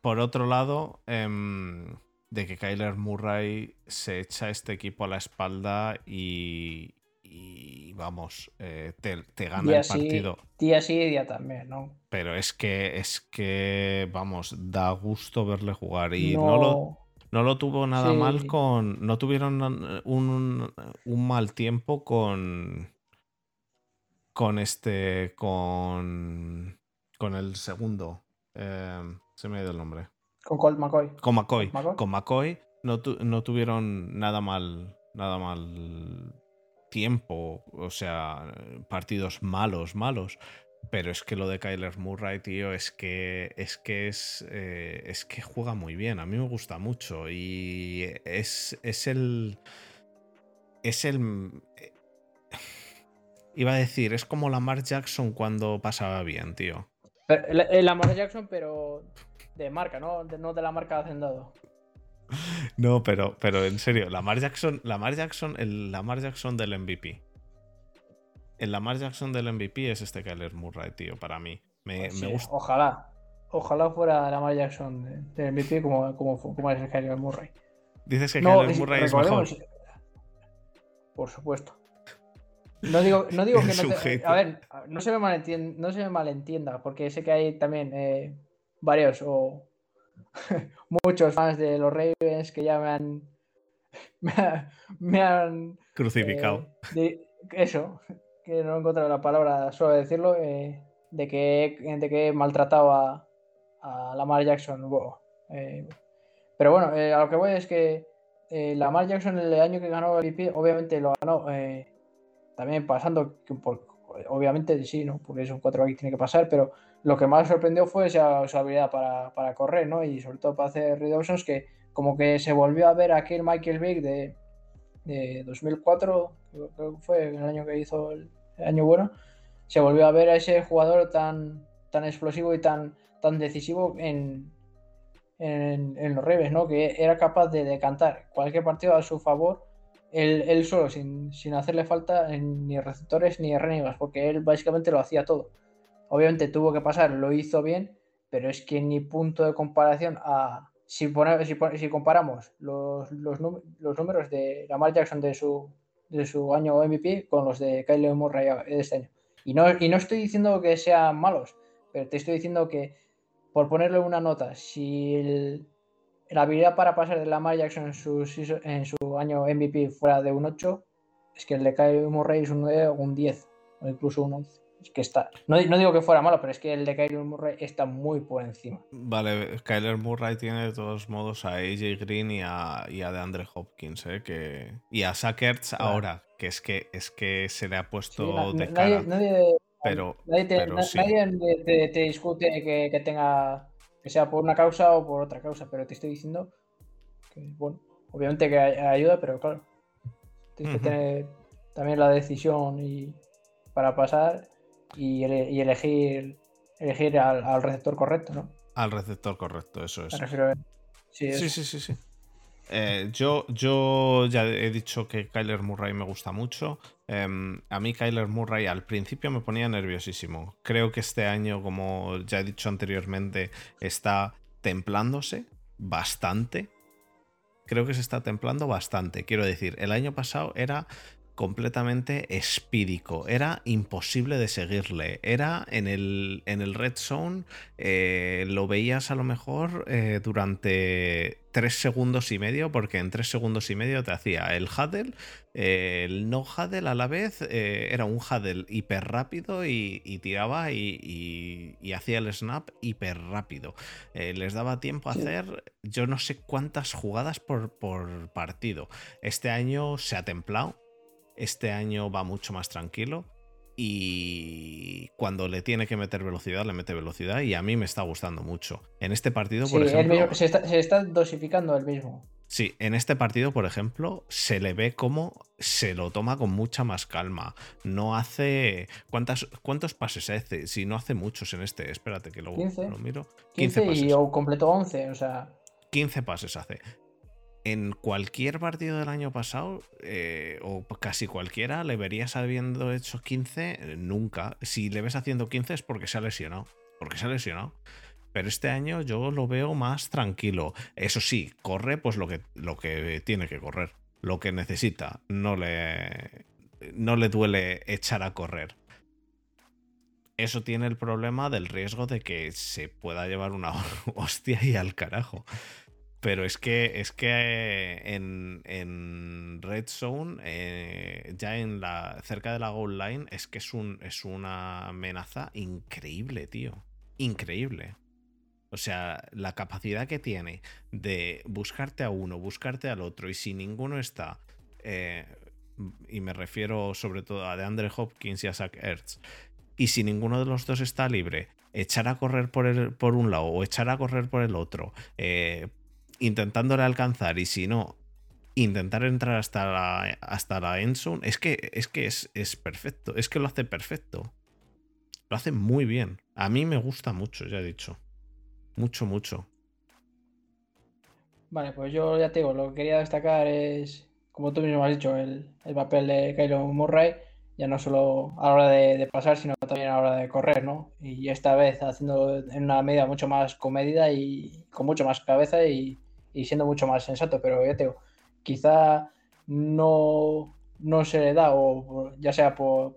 A: Por otro lado, em, de que Kyler Murray se echa este equipo a la espalda y, y vamos, eh, te, te gana
B: Día
A: el
B: sí,
A: partido.
B: día sí y día también, ¿no?
A: Pero es que, es que, vamos, da gusto verle jugar. Y no, lo,
B: No,
A: lo tuvo nada mal
B: Sí.
A: con. No tuvieron un, un- un mal tiempo con. Con este. Con. Con el segundo. eh, se me ha ido el nombre.
B: con Colt McCoy.
A: Con McCoy.
B: ¿McCoy?
A: Con McCoy no, tu- no tuvieron nada mal. Nada mal tiempo. O sea, partidos malos, malos. Pero es que lo de Kyler Murray, tío, es que es que es, eh, es que juega muy bien. A mí me gusta mucho. Y es, es el. Es el. eh, Iba a decir, es como Lamar Jackson cuando pasaba bien, tío.
B: El, Lamar Jackson, pero de marca, ¿no? No de la marca de Hacendado.
A: No, pero, pero en serio, Lamar Jackson, Lamar Jackson, el Lamar Jackson del MVP. El Lamar Jackson del MVP es este Kyler Murray, tío, para mí. Me,
B: Pues
A: me gusta.
B: Ojalá. Ojalá fuera Lamar Jackson de- del MVP como, como, como es el Kyler Murray.
A: Dices que
B: No,
A: Kyler
B: es-
A: Murray es mejor.
B: Por supuesto. No digo, no digo que no te-. A ver, no se me malentienda, no se me malentienda, porque sé que hay también eh, varios o muchos fans de los Ravens que ya me han. Me, ha- me han.
A: Crucificado.
B: eh, de- eso, que no he encontrado la palabra suave decirlo, eh, de, que, he- de que he maltratado a, a Lamar Jackson. Wow. Eh, pero bueno, a lo que voy es que Lamar Jackson el año que ganó el MVP, obviamente lo ganó también pasando, por, obviamente sí, ¿no? Porque es un 4 que tiene que pasar, pero lo que más sorprendió fue su habilidad para, correr, ¿no? Y sobre todo para hacer reductions que como que se volvió a ver aquel Michael Vick de, de 2004, creo que fue el año que hizo el, año bueno, se volvió a ver a ese jugador tan, tan explosivo y tan, tan decisivo en, en, los reves, ¿no? Que era capaz de decantar cualquier partido a su favor, él, solo, sin, hacerle falta ni receptores ni renegas, porque él básicamente lo hacía todo. Obviamente tuvo que pasar, lo hizo bien, pero es que ni punto de comparación a. Si, si, comparamos los, los, números de Lamar Jackson de su, de su año MVP con los de Kyle Murray de este año. Y no, y no estoy diciendo que sean malos, pero te estoy diciendo que por ponerle una nota, si la habilidad para pasar de Lamar Jackson en su, en su año MVP fuera de un 8, es que el de Kyle Murray es un 9 o un 10, o incluso un 11. Es que está. No, digo que fuera malo, pero es que el de Kyler Murray está muy por encima.
A: Vale, Kyler Murray tiene de todos modos a AJ Green y a, y a DeAndre Hopkins, ¿eh? Que, y a Sackers ahora, que es que es que se le ha puesto de cara.
B: Nadie, pero, nadie, te, discute que, tenga que sea por una causa o por otra causa, pero te estoy diciendo que, bueno, obviamente que ayuda, pero claro, tienes que tener también la decisión y para pasar y, elegir elegir al, receptor correcto, ¿no?
A: Al receptor correcto, eso es.
B: sí,
A: sí, sí, sí, eh, yo, yo ya he dicho que Kyler Murray me gusta mucho. Em, a mí Kyler Murray al principio me ponía nerviosísimo. Creo que este año, como ya he dicho anteriormente, está templándose bastante. Creo que se está templando bastante. Quiero decir, el año pasado era completamente espídico. Era imposible de seguirle. Era en el, en el Red Zone, eh, lo veías a lo mejor eh, durante tres segundos y medio, porque en tres segundos y medio te hacía el huddle, eh, el no huddle a la vez, era un huddle hiper rápido y, tiraba y, hacía el snap hiper rápido. les daba tiempo a hacer yo no sé cuántas jugadas por, por partido. Este año se ha templado este año va mucho más tranquilo y cuando le tiene que meter velocidad, le mete velocidad y a mí me está gustando mucho. En este partido, por ejemplo...
B: se, está, dosificando el mismo.
A: Sí, en este partido, por ejemplo, se le ve como se lo toma con mucha más calma. No hace. ¿Cuántas, ¿Cuántos pases hace? Si no hace muchos en este, espérate que lo, lo miro.
B: 15, 15 y o completo 11, o sea.
A: 15 pases hace en cualquier partido del año pasado, eh, o casi cualquiera, le verías habiendo hecho 15, eh, nunca. Si le ves haciendo 15 es porque se ha lesionado. Porque se ha lesionado. Pero este año yo lo veo más tranquilo. Eso sí, corre pues lo que, lo que tiene que correr. Lo que necesita. No le, no le duele echar a correr. Eso tiene el problema del riesgo de que se pueda llevar una hostia y al carajo. Pero es que, es que en, Red Zone, eh, ya en la, cerca de la goal line, es que es, un, es una amenaza increíble, tío. Increíble. O sea, la capacidad que tiene de buscarte a uno, buscarte al otro, y si ninguno está, eh, y me refiero sobre todo a DeAndre Hopkins y a Zach Ertz, y si ninguno de los dos está libre, echar a correr por, el, por un lado o echar a correr por el otro, eh, intentándole alcanzar y si no, intentar entrar hasta la, hasta la endzone, es que, es, que es, es, perfecto, es que lo hace perfecto. Lo hace muy bien. A mí me gusta mucho, ya he dicho. Mucho, mucho.
B: Vale, pues yo ya te digo, lo que quería destacar es, como tú mismo has dicho, el, papel de Kylo Murray, ya no solo a la hora de, de, pasar, sino también a la hora de correr, ¿no? Y esta vez haciendo en una medida mucho más comedida y con mucho más cabeza y, y siendo mucho más sensato, pero ya te digo, quizá no, no se le da, o ya sea por,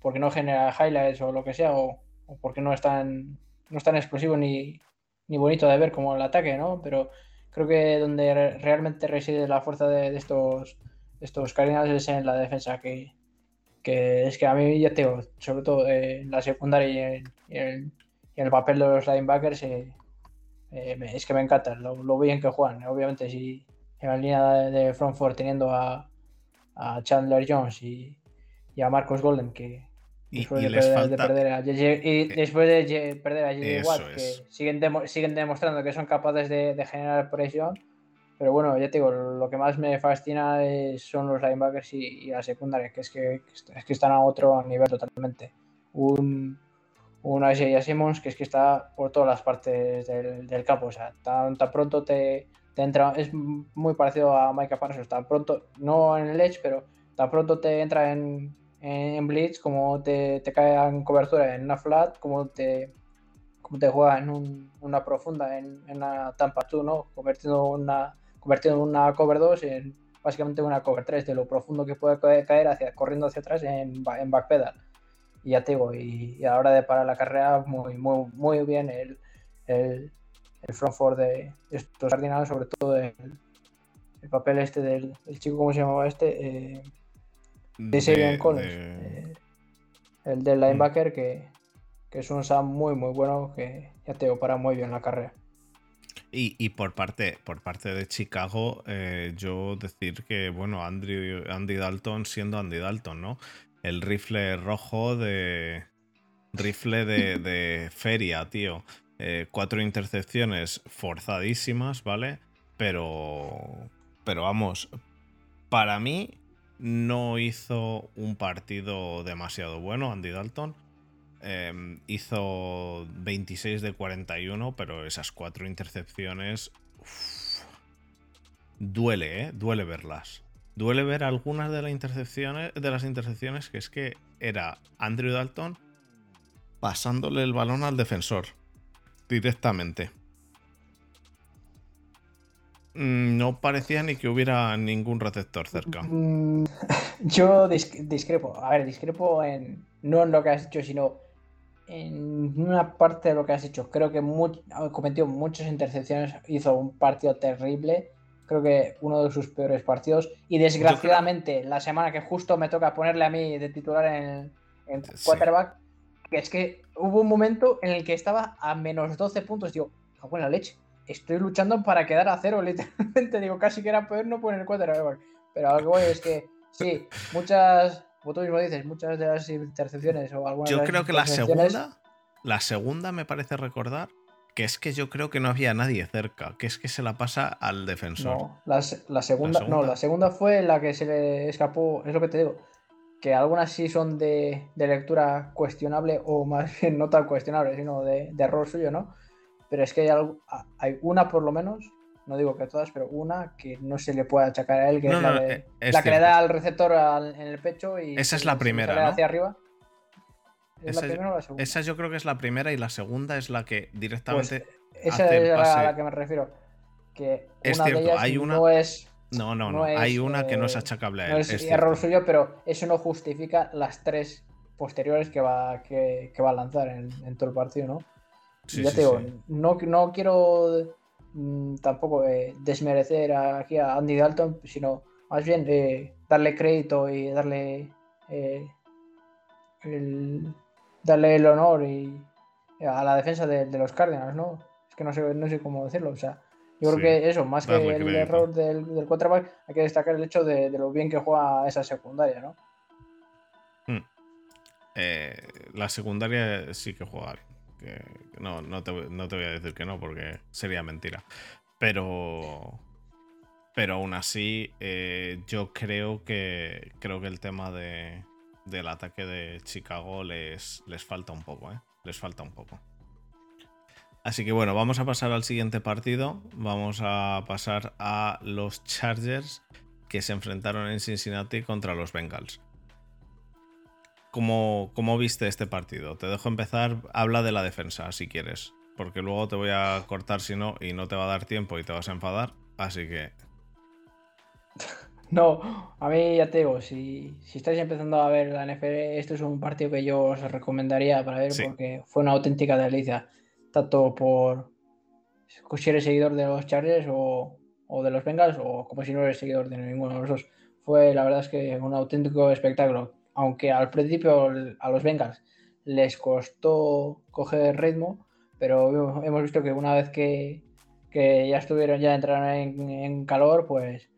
B: porque no genera highlights o lo que sea, o, porque no es tan, no es tan explosivo ni, ni, bonito de ver como el ataque, ¿no? Pero creo que donde realmente reside la fuerza de, estos, estos Cardinals es en la defensa, que, es que a mí ya te digo, sobre todo en la secundaria y en, el papel de los linebackers, eh, eh, es que me encanta lo, bien que juegan. Obviamente, si, en la línea de, Frankfurt teniendo a, Chandler Jones y, a Marcos Golden, que después, de, perder, a JJ, y después de perder a JJ Watt, que siguen, siguen demostrando que son capaces de, generar presión. Pero bueno, ya te digo, lo que más me fascina son los linebackers y, la secundaria, que es que, es que están a otro nivel totalmente. Un, un Isaiah Simmons que es que está por todas las partes del, campo. O sea, tan, pronto te, entra, es muy parecido a Micah Parsons, tan pronto, no en el edge, pero tan pronto te entra en, en, blitz, como te, te, cae en cobertura en una flat, como te, como te juega en una profunda, en, una tampa 2, ¿no? Convirtiendo una, convirtiendo una cover 2 en básicamente una cover 3 de lo profundo que puede caer hacia, corriendo hacia atrás en, en backpedal. Y ya te digo, y, a la hora de parar la carrera, muy, muy, muy bien el, el, el front four de estos Cardinals, sobre todo el, el papel este del chico, ¿cómo se llamaba este? Eh, de Sabian Collins. Eh, el del linebacker, que, que, es un Sam muy, muy bueno, que ya te digo, para muy bien la carrera.
A: Y, y, por parte por parte de Chicago, eh, yo decir que, bueno, Andy, Andy Dalton siendo Andy Dalton, ¿no? El rifle rojo de. Rifle de, feria, tío. Eh, cuatro intercepciones forzadísimas, ¿vale? Pero, pero vamos, para mí no hizo un partido demasiado bueno Andy Dalton. Em, hizo 26 de 41, pero esas cuatro intercepciones... duele, ¿eh? Duele verlas. Duele ver algunas de las intercepciones, de las intercepciones que es que era Andrew Dalton pasándole el balón al defensor directamente. Mm, no parecía ni que hubiera ningún receptor cerca. Mm,
B: yo discrepo. A ver, discrepo en no en lo que has hecho, sino en una parte de lo que has hecho. Creo que cometió muchas intercepciones, hizo un partido terrible. Creo que uno de sus peores partidos. Y desgraciadamente, la semana que justo me toca ponerle a mí de titular en, en quarterback, que es que hubo un momento en el que estaba a menos 12 puntos. Digo, buena leche. Estoy luchando para quedar a cero, literalmente. Digo, casi que era poder no poner quarterback. Pero algo es que, sí, muchas, como tú mismo dices, muchas de las intercepciones o algunas.
A: Yo creo que la segunda, la segunda me parece recordar que es que yo creo que no había nadie cerca, que es que se la pasa al defensor.
B: No, la, segunda, segunda, no, la segunda fue la que se le escapó, es lo que te digo, que algunas sí son de, lectura cuestionable o más bien no tan cuestionable, sino de, error suyo, ¿no? Pero es que hay, hay, una por lo menos, no digo que todas, pero una que no se le puede achacar a él, que es la, eh, la que le da al receptor en el pecho y...
A: Esa es la primera, ¿no?
B: hacia arriba.
A: ¿Es esa, la primera o la segunda? Esa yo creo que es la primera y la segunda es la que directamente...
B: Pues esa es a la que me refiero. Que
A: es
B: una
A: cierto,
B: de ellas
A: hay una...
B: no es
A: no, no, no. hay una que no es eh, achacable a él.
B: No es, error suyo, pero eso no justifica las tres posteriores que va, que, va a lanzar en, todo el partido, ¿no? ya te digo, no, no quiero mm, tampoco eh, desmerecer aquí a Andy Dalton, sino más bien eh, darle crédito y darle el, darle el honor y a la defensa de, de, los Cardinals, ¿no? Es que no sé, no sé cómo decirlo, o sea, yo creo que eso, más que el error del, del quarterback, hay que destacar el hecho de, lo bien que juega esa secundaria, ¿no?
A: Hmm. Eh, la secundaria sí que juega no, no te, no te voy a decir que no, porque sería mentira. Pero. Pero aún así, eh, yo creo que. Creo que el tema de, del ataque de Chicago les, les falta un poco, ¿eh? Les falta un poco. Así que bueno, vamos a pasar al siguiente partido. Vamos a pasar a los Chargers que se enfrentaron en Cincinnati contra los Bengals. ¿Cómo, ¿Cómo, viste este partido? Te dejo empezar. Habla de la defensa si quieres. Porque luego te voy a cortar si no y no te va a dar tiempo y te vas a enfadar. Así que.
B: No, a mí ya te digo, si, si estáis empezando a ver la NFL, esto es un partido que yo os recomendaría para ver porque fue una auténtica delicia tanto por si eres seguidor de los Chargers o, de los Bengals o como si no eres seguidor de ninguno de los dos. Fue la verdad es que un auténtico espectáculo. Aunque al principio a los Bengals les costó coger ritmo, pero hemos visto que una vez que, que ya estuvieron, ya entraron en, calor, pues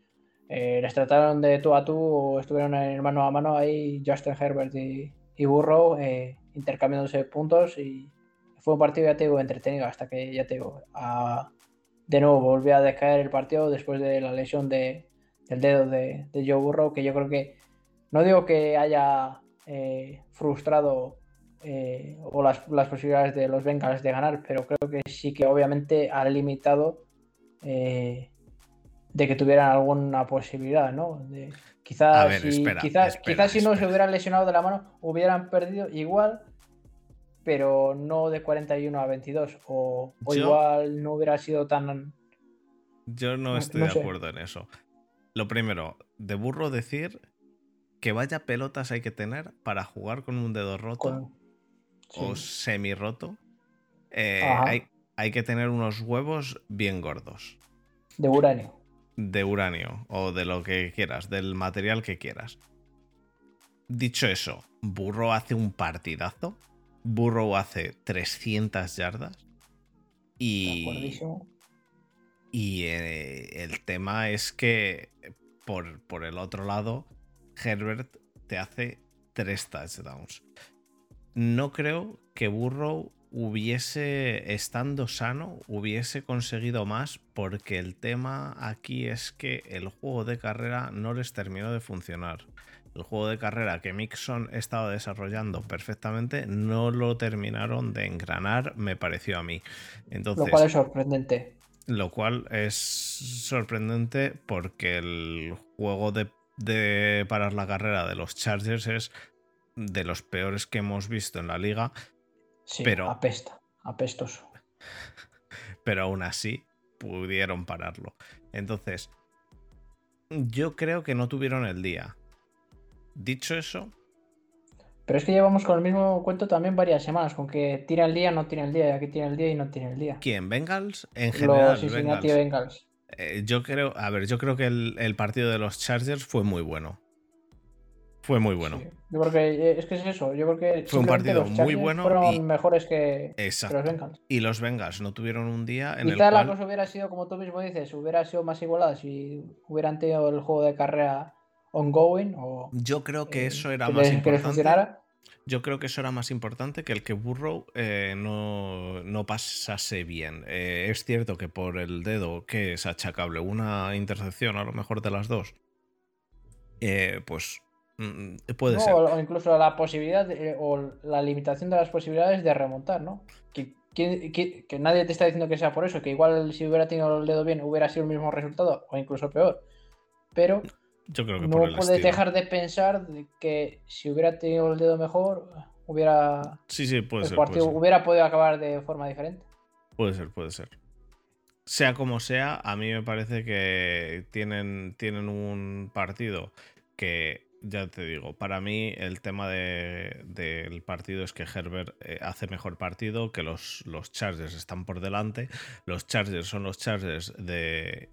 B: eh, les trataron de tú a tú o estuvieron en mano a mano ahí Justin Herbert y, Burrow eh, intercambiándose puntos y fue un partido, ya te digo, entretenido hasta que ya te digo, de nuevo volvió a decaer el partido después de la lesión de, del dedo de, de Joe Burrow, que yo creo que, no digo que haya eh, frustrado eh, o las, posibilidades de los Bengals de ganar, pero creo que sí que obviamente ha limitado eh, de que tuvieran alguna posibilidad, ¿no? quizás, si, quizás, si no se hubieran lesionado de la mano, hubieran perdido igual, pero no de 41 a 22, o, igual no hubiera sido tan...
A: Yo no estoy de acuerdo en eso. Lo primero, de burro decir que vaya pelotas hay que tener para jugar con un dedo roto o semi roto. Eh, hay, hay, que tener unos huevos bien gordos.
B: De uranio.
A: De uranio o de lo que quieras, del material que quieras. Dicho eso, Burro hace un partidazo. Burro hace 300 yardas. Y. Y eh, el tema es que por, por el otro lado, Herbert te hace tres touchdowns. No creo que Burrow hubiese, estando sano, hubiese conseguido más porque el tema aquí es que el juego de carrera no les terminó de funcionar. El juego de carrera que Mixon estaba desarrollando perfectamente no lo terminaron de engranar, me pareció a mí. Entonces,
B: lo cual es sorprendente.
A: Lo cual es sorprendente porque el juego de de parar la carrera de los Chargers es de los peores que hemos visto en la liga.
B: Sí, pero apesta, apestoso.
A: Pero aún así pudieron pararlo. Entonces, yo creo que no tuvieron el día. Dicho eso.
B: Pero es que llevamos con el mismo cuento también varias semanas, con que tira el día, no tiene el día, y aquí tiene el día y no tiene el día.
A: ¿Quién? ¿Bengals? En general.
B: Los Bengals.
A: Eh, yo creo, a ver, yo creo que el, partido de los Chargers fue muy bueno. Fue muy bueno.
B: yo creo que eh, es que es eso. Yo creo que
A: fue un partido muy bueno.
B: Fueron mejores que, los Bengals.
A: Y los Bengals no tuvieron un día en
B: Quizá
A: el
B: la cosa hubiera sido, como tú mismo dices, hubiera sido más igualada si hubieran tenido el juego de carrera ongoing. O,
A: yo creo que eh, eso era más importante. Yo creo que eso era más importante que el que Burrow eh, no, pasase bien. Eh, es cierto que por el dedo, que es achacable, una intercepción a lo mejor de las dos, eh, pues mm, puede ser.
B: O incluso la posibilidad o la limitación de las posibilidades de remontar, ¿no? Que, que, nadie te está diciendo que sea por eso, que igual si hubiera tenido el dedo bien hubiera sido el mismo resultado o incluso peor. Pero no puedes dejar de pensar que si hubiera tenido el dedo mejor, hubiera.
A: Sí, sí, puede
B: el partido hubiera podido acabar de forma diferente.
A: Puede ser, puede ser. Sea como sea, a mí me parece que tienen, tienen un partido que, ya te digo, para mí el tema del partido es que Herbert eh, hace mejor partido, que los, los Chargers están por delante. Los Chargers son los Chargers de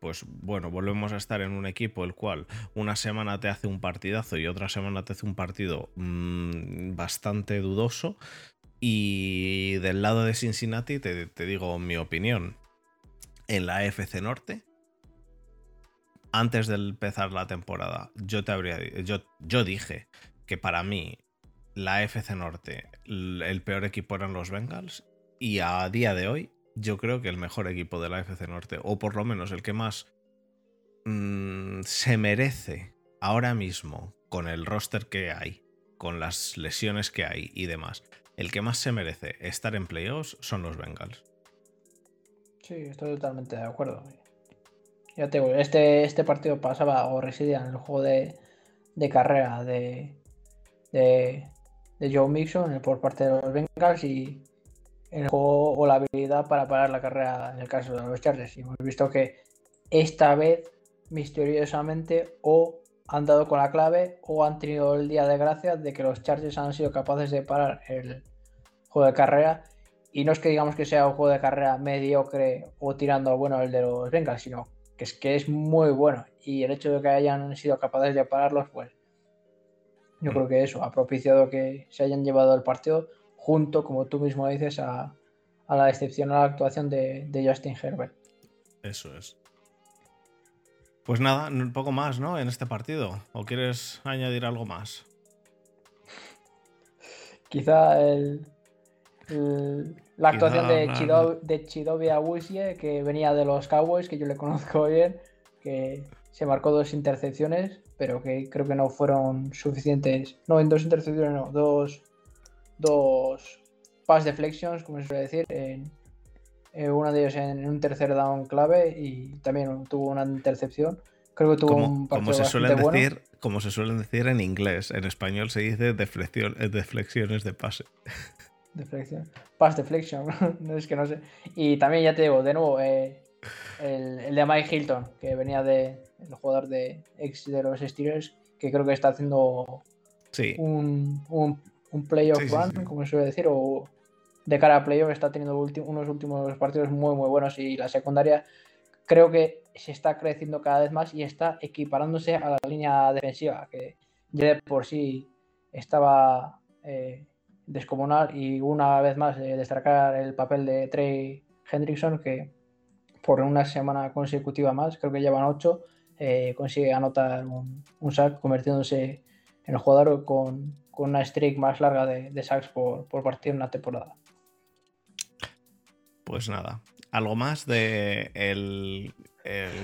A: pues bueno, volvemos a estar en un equipo el cual una semana te hace un partidazo y otra semana te hace un partido mm, bastante dudoso. Y del lado de Cincinnati te, digo mi opinión. En la FC Norte, antes de empezar la temporada, yo te habría yo, yo dije que para mí la FC Norte, el peor equipo eran los Bengals. Y a día de hoy yo creo que el mejor equipo de la FC Norte, o por lo menos el que más mm, se merece ahora mismo con el roster que hay, con las lesiones que hay y demás, el que más se merece estar en playoffs son los Bengals.
B: Sí, estoy totalmente de acuerdo. Ya te digo, este, este partido pasaba o residía en el juego de, carrera de, de, de Joe Mixon por parte de los Bengals y el juego o la habilidad para parar la carrera en el caso de los Chargers. Y hemos visto que esta vez, misteriosamente, o han dado con la clave o han tenido el día de gracia de que los Chargers han sido capaces de parar el juego de carrera. Y no es que digamos que sea un juego de carrera mediocre o tirando bueno el de los Bengals, sino que es que es muy bueno. Y el hecho de que hayan sido capaces de pararlos, pues yo creo que eso ha propiciado que se hayan llevado el partido junto, como tú mismo dices, a, a la excepcional actuación de, de Justin Herbert.
A: Eso es. Pues nada, un poco más, ¿no? En este partido. ¿O quieres añadir algo más?
B: Quizá el, la actuación de, Chido, de Chidobe que venía de los Cowboys, que yo le conozco bien, que se marcó dos intercepciones, pero que creo que no fueron suficientes. No, en dos intercepciones no, dos, dos pass deflections, como se suele decir, en, uno de ellos en un tercer down clave y también tuvo una intercepción. Creo que tuvo un
A: partido como se suele decir, Como se suelen decir en inglés, en español se dice deflexión, eh, deflexiones de pase.
B: Deflexión. Pass deflection, no es que no sé. Y también ya te digo, de nuevo, eh, el, el, de Mike Hilton, que venía de el jugador de ex de los Steelers, que creo que está haciendo un, un, un playoff run, como se suele decir, o de cara a playoff está teniendo unos últimos partidos muy muy buenos y la secundaria creo que se está creciendo cada vez más y está equiparándose a la línea defensiva, que ya de por sí estaba eh, descomunal y una vez más eh, destacar el papel de Trey Hendrickson, que por una semana consecutiva más, creo que llevan ocho, eh, consigue anotar un, un, sack, convirtiéndose en el jugador con, una streak más larga de, sacks por, por partido en una temporada.
A: Pues nada, algo más de el,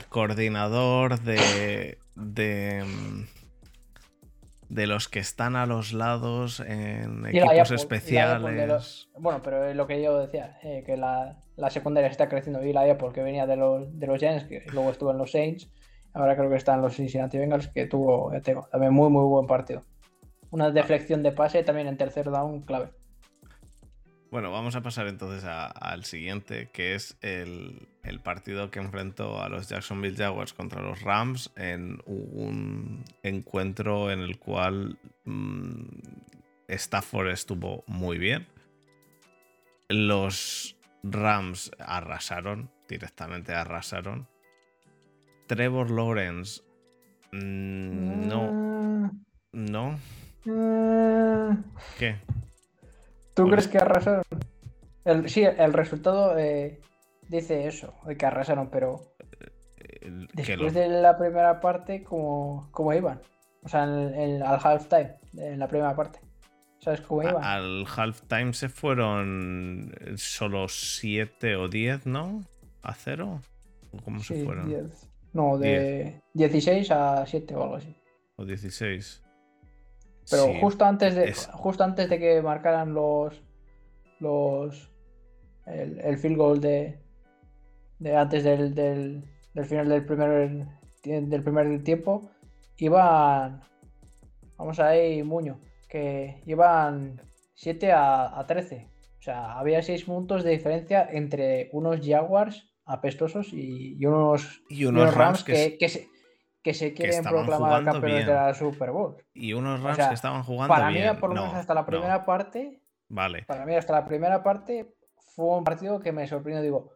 A: coordinador de, de, de los que están a los lados en equipos especiales.
B: bueno, pero lo que yo decía, eh, que la, la, secundaria está creciendo y la Apple que venía de los, de los Giants, que luego estuvo en los Saints, Ahora creo que están los Cincinnati Bengals, que tuvo, también muy, muy buen partido. Una deflexión de pase también en tercer down clave.
A: Bueno, vamos a pasar entonces al siguiente, que es el, partido que enfrentó a los Jacksonville Jaguars contra los Rams en un encuentro en el cual mm, Stafford estuvo muy bien. Los Rams arrasaron, directamente arrasaron. Trevor Lawrence. Mm, no. Mm. No. ¿Qué?
B: ¿Tú crees que arrasaron? sí, el resultado eh, dice eso, de que arrasaron, pero después de la primera parte, ¿cómo, iban? O sea, al halftime, en la primera parte. ¿Sabes cómo iban?
A: Al halftime se fueron solo 7 o 10, ¿no? ¿A cero? ¿Cómo se fueron? 10.
B: No, de 16 a 7 o algo así.
A: O 16.
B: Pero justo antes de justo antes de que marcaran los los el, field goal de, de antes del, del, final del primer del primer tiempo iban vamos ahí Muño que iban 7 a, a 13 o sea había 6 puntos de diferencia entre unos Jaguars apestosos y, unos,
A: y unos, Rams,
B: que, que, se, quieren proclamar campeones de la Super Bowl.
A: Y unos Rams que estaban jugando
B: para
A: bien.
B: mí, por lo menos hasta la primera parte.
A: Vale.
B: Para mí, hasta la primera parte fue un partido que me sorprendió. Digo,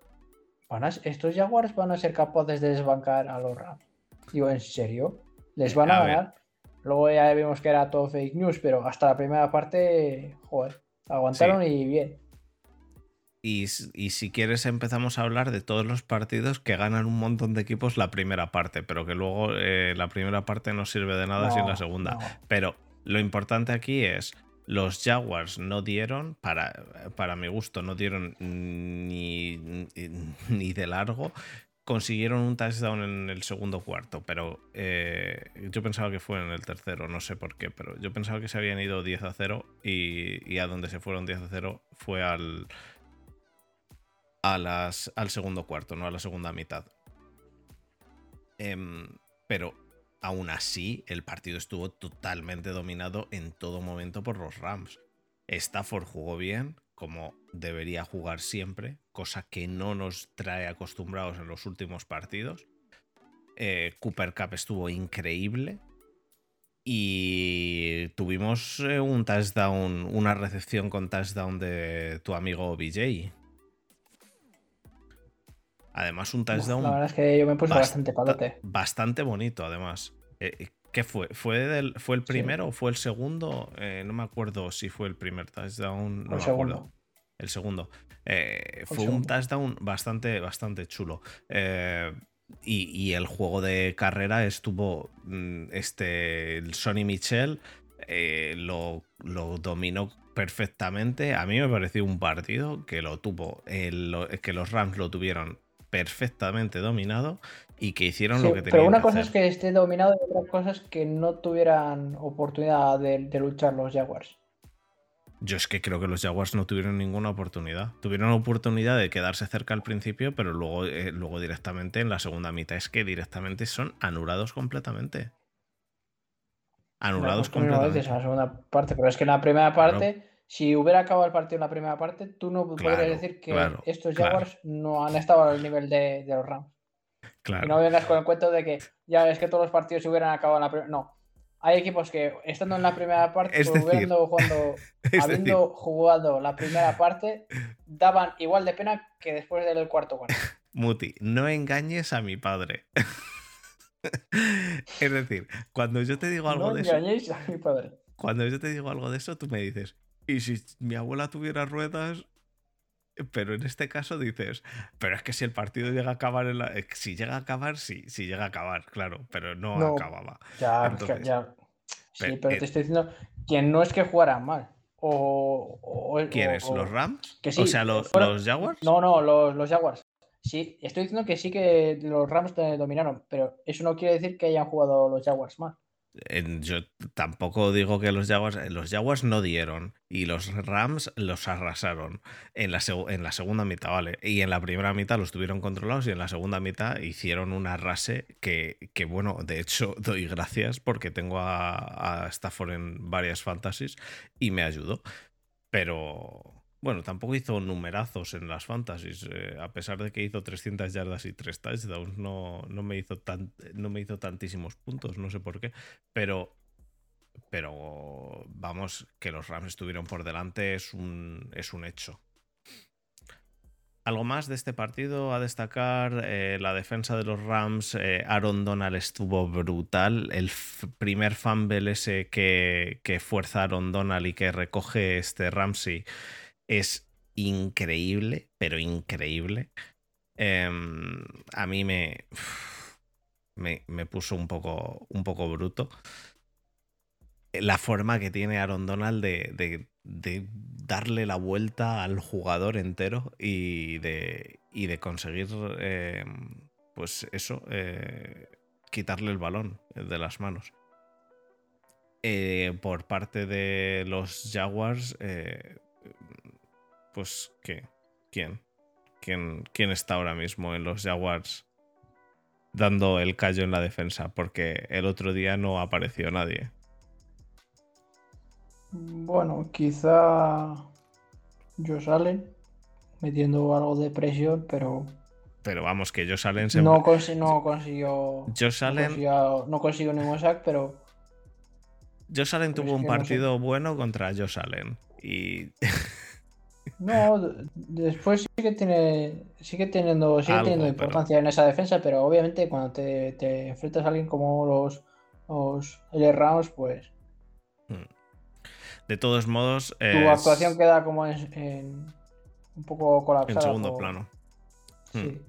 B: ¿estos Jaguars van a ser capaces de desbancar a los Rams? Digo, ¿en serio? ¿Les van a, ganar? Luego ya vimos que era todo fake news, pero hasta la primera parte, joder, aguantaron y bien.
A: Y, si quieres empezamos a hablar de todos los partidos que ganan un montón de equipos la primera parte, pero que luego eh, la primera parte no sirve de nada sin la segunda. Pero lo importante aquí es, los Jaguars no dieron, para, para mi gusto, no dieron ni, ni de largo. Consiguieron un touchdown en el segundo cuarto, pero eh, yo pensaba que fue en el tercero, no sé por qué, pero yo pensaba que se habían ido 10 a 0 y, y a donde se fueron 10 a 0 fue al, a las, al segundo cuarto, no a la segunda mitad. Em, pero aún así, el partido estuvo totalmente dominado en todo momento por los Rams. Stafford jugó bien, como debería jugar siempre, cosa que no nos trae acostumbrados en los últimos partidos. Eh, Cooper Cup estuvo increíble. Y tuvimos eh, un touchdown, una recepción con touchdown de tu amigo BJ, Además, un touchdown.
B: La verdad es que yo me puse bastante palote.
A: Bastante bonito, además. Eh, eh, ¿Qué fue? ¿Fue, ¿Fue el primero o fue el segundo? Eh, no me acuerdo si fue el primer touchdown. No el me segundo. acuerdo. El segundo. Eh,
B: El
A: fue un touchdown bastante, bastante chulo. Y, y el juego de carrera estuvo. mm, Este. El Sonny Michel lo, lo dominó perfectamente. A mí me pareció un partido que lo tuvo. el- que los Rams lo tuvieron perfectamente dominado y que hicieron
B: Sí,
A: lo que tenían
B: pero una
A: que
B: cosa
A: hacer.
B: es que esté dominado y otra cosa es que no tuvieran oportunidad de, de luchar los Jaguars.
A: Yo es que creo que los Jaguars no tuvieron ninguna oportunidad. Tuvieron la oportunidad de quedarse cerca al principio, pero luego, eh, luego directamente en la segunda mitad es que directamente son anulados completamente. Anulados
B: pues
A: completamente.
B: en la segunda parte, pero es que en la primera parte, si hubiera acabado el partido en la primera parte, tú no podrías
A: Claro,
B: decir que
A: claro,
B: estos
A: claro.
B: Jaguars no han estado al nivel de, de los Rams. Y no vengas con el cuento de que ya es que todos los partidos se hubieran acabado en la primera. No. Hay equipos que estando en la primera parte,
A: decir,
B: habiendo, jugando,
A: Es
B: habiendo
A: decir,
B: jugado la primera parte, daban igual de pena que después del cuarto cuarto.
A: Muti, no engañes a mi padre. es decir, cuando yo te digo algo
B: No
A: de eso,
B: engañéis a mi padre.
A: cuando yo te digo algo de eso, tú me dices, ¿y si mi abuela tuviera ruedas? Pero en este caso dices, pero es que si el partido llega a acabar, en la- eh, si llega a acabar, sí, si llega a acabar, claro, pero no,
B: No.
A: acababa.
B: Ya,
A: Entonces,
B: ya. Sí,
A: pe-
B: pero te estoy diciendo que no es que jugaran mal. O, o-
A: ¿Los Rams?
B: que
A: o sea, ¿los,
B: fueron-
A: los Jaguars?
B: No, no, los, los Jaguars. Sí, estoy diciendo que sí que los Rams te dominaron, pero eso no quiere decir que hayan jugado los Jaguars mal.
A: Yo tampoco digo que los Jaguars. eh, Los Jaguars no dieron. Y los Rams los arrasaron. En la, en la segunda mitad, ¿vale? Y en la primera mitad los tuvieron controlados. Y en la segunda mitad hicieron un arrase que, que, bueno, de hecho, doy gracias porque tengo a, a Stafford en varias fantasies y me ayudó. Pero. Bueno, tampoco hizo numerazos en las fantasies. eh, a pesar de que hizo 300 yardas y 3 touchdowns, no, no, me hizo tan, no me hizo tantísimos puntos, no sé por qué. Pero, pero vamos, que los Rams estuvieron por delante es un, es un hecho. Algo más de este partido a destacar, eh, la defensa de los Rams, eh, Aaron Donald estuvo brutal, el primer fumble ese que, que fuerza Aaron Donald y que recoge este Ramsey es increíble, pero increíble. Em, a mí me, me, me puso un poco, un poco bruto la forma que tiene Aaron Donald de, de- darle la vuelta al jugador entero y de, y de conseguir, eh, pues eso, eh, quitarle el balón de las manos. Eh, por parte de los Jaguars, eh, pues ¿qué? ¿Quién? ¿Quién? ¿Quién está ahora mismo en los Jaguars dando el callo en la defensa? Porque el otro día no apareció nadie.
B: Bueno, quizá Josh Allen metiendo algo de presión, pero
A: Pero vamos, que Josh Allen se...
B: no, consi- no consiguió.
A: Josh
B: no
A: Allen,
B: consiguió, no consiguió ningún sack, pero
A: Josh Allen
B: pero
A: tuvo un
B: que no sé.
A: partido bueno contra Josh Allen. Y
B: no, después sí que tiene, sigue teniendo, sigue
A: Algo,
B: teniendo
A: pero-
B: importancia en esa defensa, pero obviamente cuando te, te enfrentas a alguien como los, los L. Rams, pues
A: de todos modos...
B: tu
A: es-
B: actuación queda como en, en- un poco colapsada.
A: en segundo plano.
B: Sí.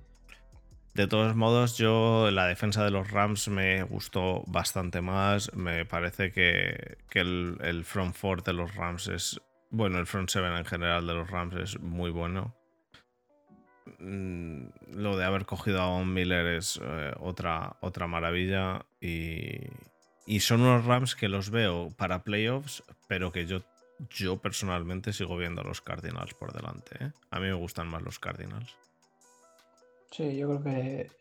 A: De todos modos, yo la defensa de los Rams me gustó bastante más. Me parece que, que el, el front four de los Rams es. Bueno, el front seven en general de los Rams es muy bueno. Mm, Lo de haber cogido a Von Miller es eh, otra, otra maravilla. Y, y son unos Rams que los veo para playoffs, pero que yo, yo personalmente sigo viendo a los Cardinals por delante. ¿eh? A mí me gustan más los Cardinals.
B: Sí, yo creo que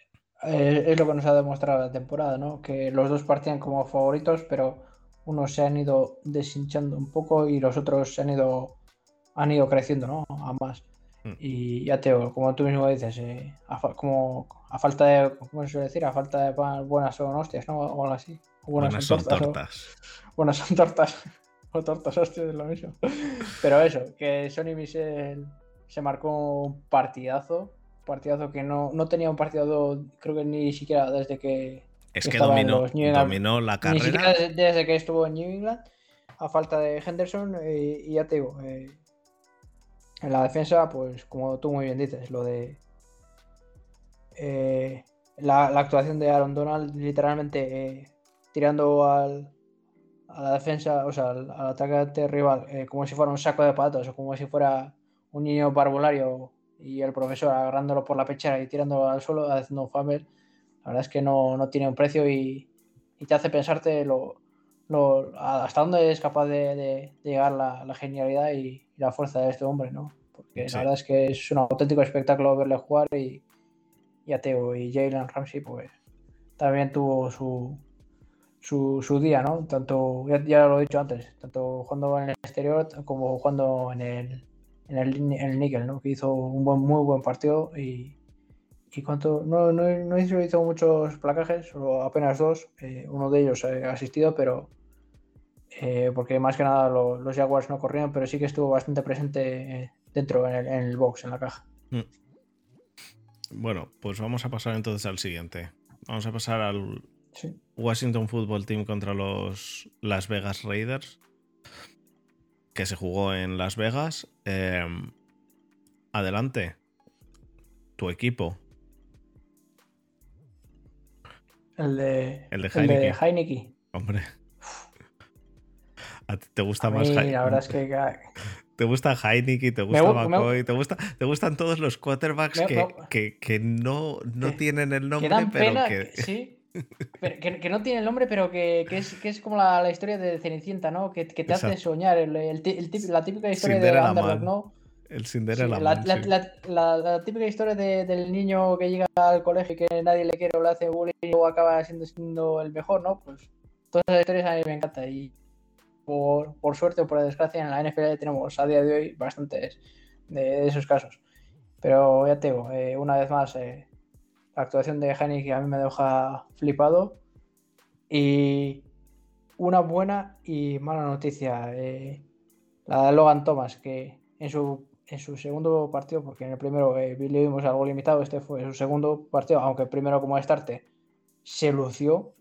B: eh, es lo que nos ha demostrado la temporada, ¿no? Que los dos partían como favoritos, pero unos se han ido deshinchando un poco y los otros se han ido han ido creciendo, ¿no? A más.
A: Mm.
B: Y ya te digo, como tú mismo dices, eh, a, fa- como a falta de, ¿cómo se suele decir? A falta de pan, buenas son hostias, ¿no? O algo así. Buenas,
A: Buenas
B: son
A: son
B: tortas. o- buenas son tortas. o tortas hostias es lo mismo. Pero eso, que Sony Michel se marcó un partidazo. Partidazo que no, no tenía un partido, creo que ni siquiera desde que.
A: Es que dominó, dominó la
B: Ni siquiera
A: carrera.
B: desde, desde que estuvo en New England. A falta de Henderson. eh, y ya te digo. eh, En la defensa, pues como tú muy bien dices, lo de eh, la, actuación de Aaron Donald literalmente tirando al, a la defensa, o sea, al, atacante rival, como si fuera un saco de patos o como si fuera un niño parvulario y el profesor agarrándolo por la pechera y tirándolo al suelo, haciendo un fumble, la verdad es que no, tiene un precio y, te hace pensarte lo, hasta dónde es capaz de, llegar la, genialidad y, la fuerza de este hombre, ¿no? Porque la verdad es que es un auténtico espectáculo verle jugar y, y a Teo y Jalen Ramsey, pues también tuvo su, su, día, ¿no? Tanto, ya, lo he dicho antes, tanto jugando en el exterior como jugando en el, en el, en el níquel, ¿no? Que hizo un buen, muy buen partido y, y cuanto, no, no, no hizo, muchos placajes, solo apenas dos, eh, uno de ellos ha asistido, pero eh, porque más que nada los Jaguars no corrían, pero sí que estuvo bastante presente eh, dentro en el, box, en la caja. Mm.
A: Bueno, pues vamos a pasar entonces al siguiente. Vamos a pasar al Washington Football Team contra los Las Vegas Raiders, que se jugó en Las Vegas. Em, adelante, tu equipo.
B: El de, el de Heineken.
A: Hombre. ¿A ti te gusta más
B: Heineken? La verdad es que
A: te gusta Heineken, te gusta McCoy, te, gusta, te gustan todos los quarterbacks que, que, no, no tienen el nombre,
B: que pero que... Sí. que, no tiene el nombre, pero que, es, que es como la, historia de Cenicienta, ¿no? Que, te hace soñar. El, la típica historia de Underdog, ¿no?
A: El Cinderella
B: la, la, típica historia del niño que llega al colegio y que nadie le quiere o le hace bullying o acaba siendo, siendo el mejor, ¿no? Pues todas esas historias a mí me encantan. Y por, suerte o por desgracia, en la NFL tenemos a día de hoy bastantes de, esos casos. Pero ya te digo, eh, una vez más, eh, la actuación de que a mí me deja flipado. Y una buena y mala noticia, eh, la de Logan Thomas, que en su, en su segundo partido, porque en el primero le vimos algo limitado, este fue su segundo partido, aunque primero como estarte se lució,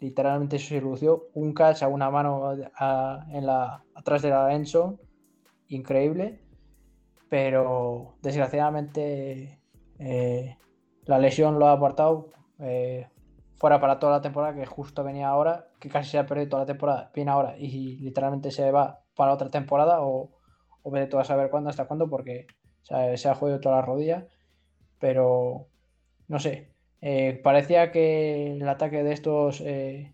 B: literalmente se lució un catch a una mano en la, atrás de la Enzo, increíble, pero desgraciadamente eh, la lesión lo ha apartado eh, fuera para toda la temporada, que justo venía ahora, que casi se ha perdido toda la temporada, viene ahora y literalmente se va para otra temporada o, o vete todo a saber cuándo, hasta cuándo, porque se ha jodido toda la rodilla, pero no sé, eh, parecía que el ataque de estos eh,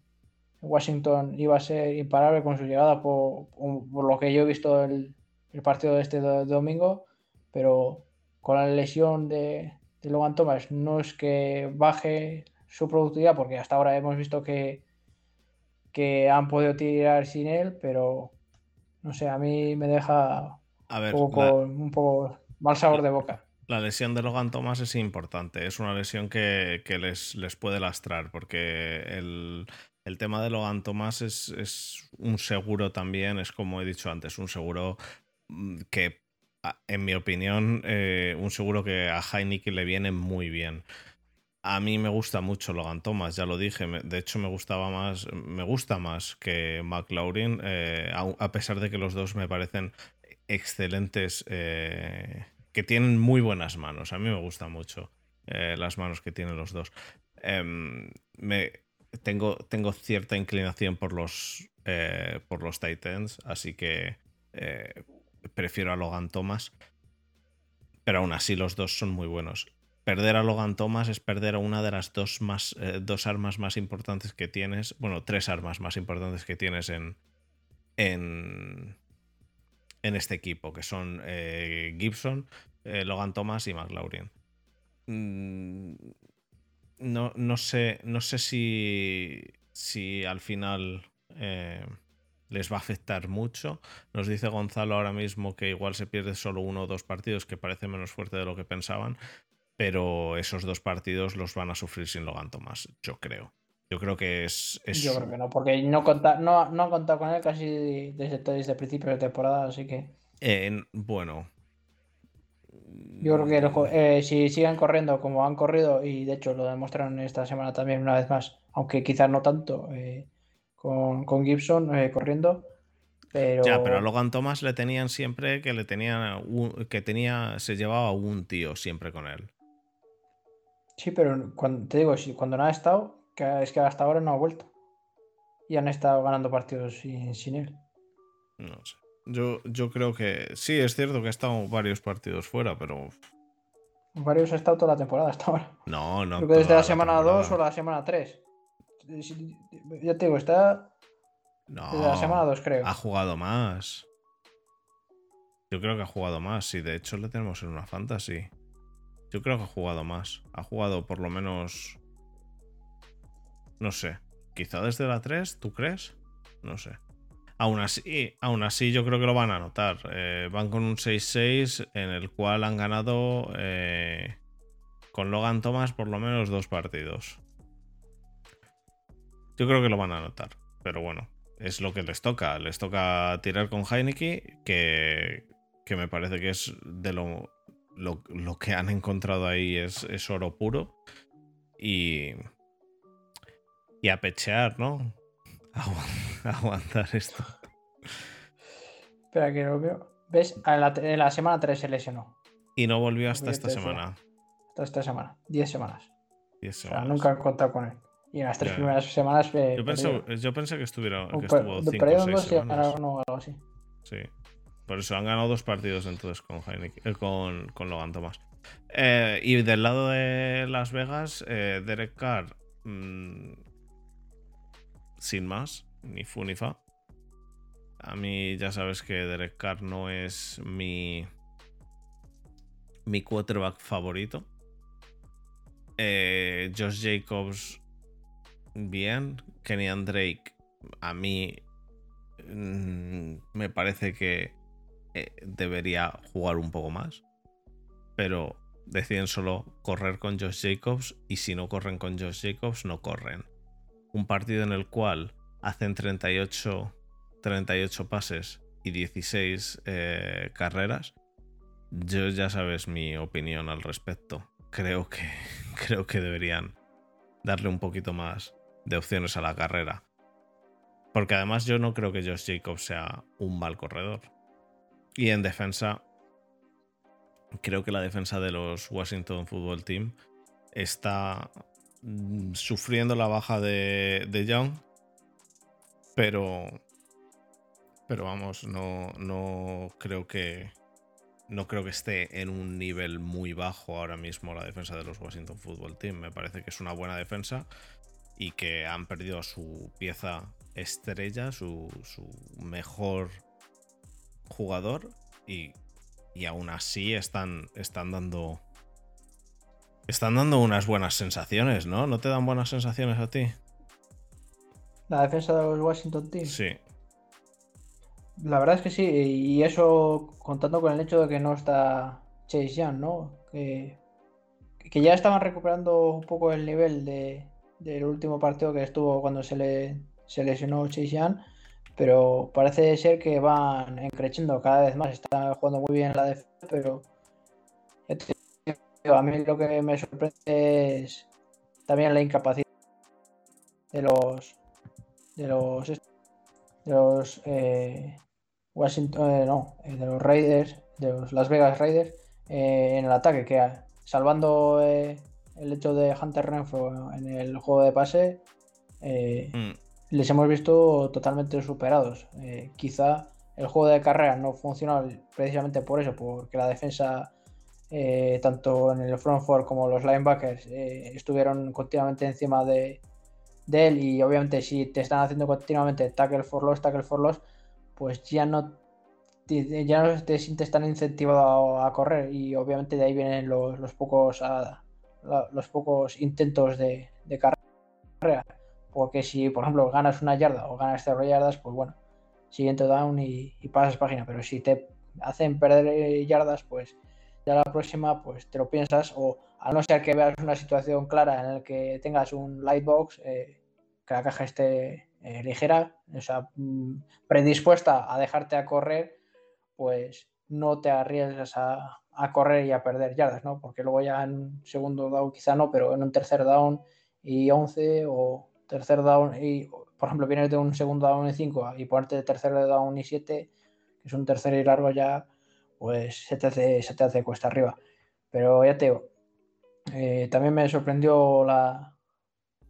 B: Washington iba a ser imparable con su llegada por, lo que yo he visto el, partido de este domingo, pero con la lesión de, Logan Thomas no es que baje su productividad, porque hasta ahora hemos visto que han podido tirar sin él, pero no sé, a mí me deja un poco mal sabor de boca
A: la lesión de Logan Thomas es importante. Es una lesión que, les, les, puede lastrar, porque el, tema de Logan Thomas es, un seguro también, es como he dicho antes, un seguro mm, que, en mi opinión, eh, un seguro que a Heineken le viene muy bien. A mí me gusta mucho Logan Thomas, ya lo dije. De hecho, me gustaba más, me gusta más que McLaurin, eh, a, pesar de que los dos me parecen excelentes eh, que tienen muy buenas manos. A mí me gustan mucho eh, las manos que tienen los dos. Em, me, tengo, tengo cierta inclinación por los, eh, por los Titans, así que prefiero a Logan Thomas. Pero aún así los dos son muy buenos. Perder a Logan Thomas es perder a una de las dos, más, dos armas más importantes que tienes. Bueno, tres armas más importantes que tienes en, en, en este equipo, que son eh, Gibson, eh, Logan Thomas y McLaurin. Mm, no, no, sé, no sé si, si al final eh, les va a afectar mucho. Nos dice Gonzalo ahora mismo que igual se pierde solo uno o dos partidos, que parece menos fuerte de lo que pensaban, pero esos dos partidos los van a sufrir sin Logan Thomas, yo creo. Yo creo que es.
B: Yo creo que no, porque no, conta, no, no han contado con él casi desde, desde el principio de temporada, así que.
A: bueno.
B: Yo creo que eh, si siguen corriendo como han corrido, y de hecho lo demostraron esta semana también una vez más, aunque quizás no tanto, eh, con, Gibson eh, corriendo, Pero...
A: Ya, pero a Logan Thomas le tenían siempre que le tenían que tenía, se llevaba un tío siempre con él.
B: Sí, pero cuando, te digo, cuando no ha estado, que es que hasta ahora no ha vuelto. Y han estado ganando partidos sin, sin él.
A: No sé. Yo, yo creo que sí, es cierto que ha estado varios partidos fuera, pero.
B: Varios ha estado toda la temporada hasta ahora.
A: No, no.
B: Creo que desde la, semana 2 o la semana 3. Ya te digo, está.
A: No.
B: Desde la semana 2, creo.
A: Ha jugado más. Yo creo que ha jugado más. Y de hecho le tenemos en una fantasy. Yo creo que ha jugado más. Ha jugado por lo menos. No sé. Quizá desde la 3, ¿tú crees? No sé. Aún así, aún así, yo creo que lo van a notar. Eh, van con un 6-6 en el cual han ganado eh, con Logan Thomas por lo menos dos partidos. Yo creo que lo van a notar. Pero bueno, es lo que les toca. Les toca tirar con Heineke, que, que me parece que es de lo, lo, que han encontrado ahí es, es oro puro. Y, y a pechear, ¿no? aguantar esto.
B: Espera que lo veo. ¿Ves? En la, semana 3 se lesionó.
A: Y no volvió hasta esta semana.
B: Hasta esta semana. 10 semanas.
A: 10 semanas.
B: nunca han contado con él. Y en las tres primeras semanas.
A: Eh, yo, pensé, yo, pensé, que, estuviera, que estuvo 5 o 6 semanas.
B: algo así.
A: Sí. Por eso han ganado dos partidos entonces con, eh, con, con Logan Thomas. Eh, y del lado de Las Vegas, eh, Derek Carr. Mmm, sin más, ni fu ni fa. A mí ya sabes que Derek Carr no es mi, mi quarterback favorito. Eh, Josh Jacobs, bien. Kenny Drake, a mí mm, me parece que eh, debería jugar un poco más. Pero deciden solo correr con Josh Jacobs y si no corren con Josh Jacobs, no corren un partido en el cual hacen 38, 38 pases y 16 eh, carreras, yo ya sabes mi opinión al respecto. Creo que, creo que deberían darle un poquito más de opciones a la carrera. Porque además yo no creo que Josh Jacobs sea un mal corredor. Y en defensa, creo que la defensa de los Washington Football Team está Mm, sufriendo la baja de, Young. Pero. Pero vamos, no, no creo que. No creo que esté en un nivel muy bajo ahora mismo la defensa de los Washington Football Team. Me parece que es una buena defensa y que han perdido su pieza estrella, su, su mejor jugador y, y aún así están, están dando están dando unas buenas sensaciones, ¿no? ¿No te dan buenas sensaciones a ti?
B: La defensa de los Washington Teams.
A: Sí.
B: La verdad es que sí, y eso contando con el hecho de que no está Chase Young, ¿no? Que, que ya estaban recuperando un poco el nivel de, del último partido que estuvo cuando se le se lesionó Chase Young, pero parece ser que van creciendo cada vez más. Está jugando muy bien la defensa, pero a mí lo que me sorprende es también la incapacidad de los de los de los eh, Washington eh, no eh, de los Raiders de los Las Vegas Raiders en el ataque que salvando el hecho de Hunter Renfro en el juego de pase mm. les hemos visto totalmente superados quizá el juego de carrera no funciona precisamente por eso porque la defensa eh, tanto en el front four como los linebackers eh, estuvieron continuamente encima de, él y obviamente si te están haciendo continuamente tackle for loss, tackle for loss, pues ya no te, ya no te sientes tan incentivado a, correr y obviamente de ahí vienen los, pocos los pocos intentos de, carrera. Porque si por ejemplo ganas una yarda o ganas cero yardas pues bueno siguiente down y, y pasas página. Pero si te hacen perder yardas pues ya la próxima pues te lo piensas o a no ser que veas una situación clara en la que tengas un lightbox, eh, que la caja esté eh, ligera, o sea, mm, predispuesta a dejarte a correr, pues no te arriesgas a, correr y a perder yardas, ¿no? Porque luego ya en segundo down quizá no, pero en un tercer down y 11 o tercer down y, por ejemplo, vienes de un segundo down y 5 y ponerte tercer down y 7, que es un tercer y largo ya, pues se te hace, se te hace cuesta arriba. Pero ya te digo, eh, también me sorprendió la,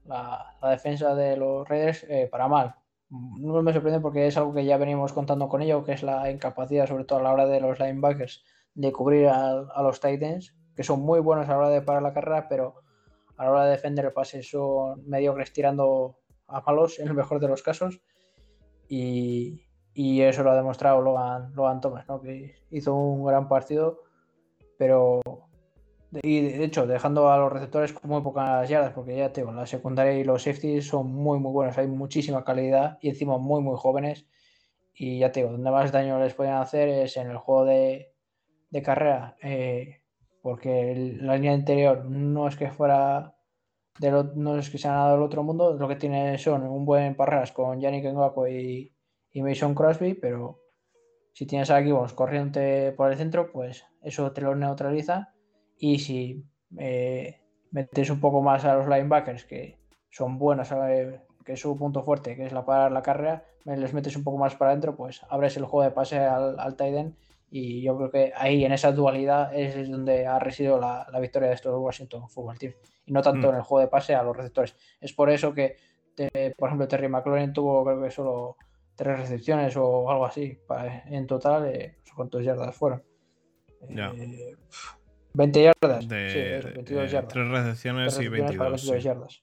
B: la, defensa de los Raiders eh, para mal. No me sorprende porque es algo que ya venimos contando con ello, que es la incapacidad, sobre todo a la hora de los linebackers, de cubrir a, los Titans, que son muy buenos a la hora de parar la carrera, pero a la hora de defender el pase son mediocres tirando a malos en el mejor de los casos. Y, y eso lo ha demostrado Logan, Logan Thomas, ¿no? que hizo un gran partido, pero y de hecho, dejando a los receptores con muy pocas yardas, porque ya tengo, la secundaria y los safeties son muy, muy buenos. Hay muchísima calidad y encima muy, muy jóvenes. Y ya te digo, donde más daño les pueden hacer es en el juego de, carrera, eh, porque la línea interior no es que fuera, de no es que sea nada del otro mundo. Lo que tiene son un buen parras con Yannick Ngakwe y, y Mason Crosby, pero si tienes a Gibbons corriente por el centro, pues eso te lo neutraliza y si eh, metes un poco más a los linebackers, que son buenos, que es su punto fuerte, que es la parar la carrera, les metes un poco más para adentro, pues abres el juego de pase al, al y yo creo que ahí en esa dualidad es donde ha residido la, victoria de estos Washington Football Team y no tanto mm. en el juego de pase a los receptores. Es por eso que, por ejemplo, Terry McLaurin tuvo creo que solo tres recepciones o algo así en total, eh, ¿cuántos yardas fueron? Eh, 20 yardas.
A: De, sí, 22 yardas. Tres recepciones, y 22,
B: yardas.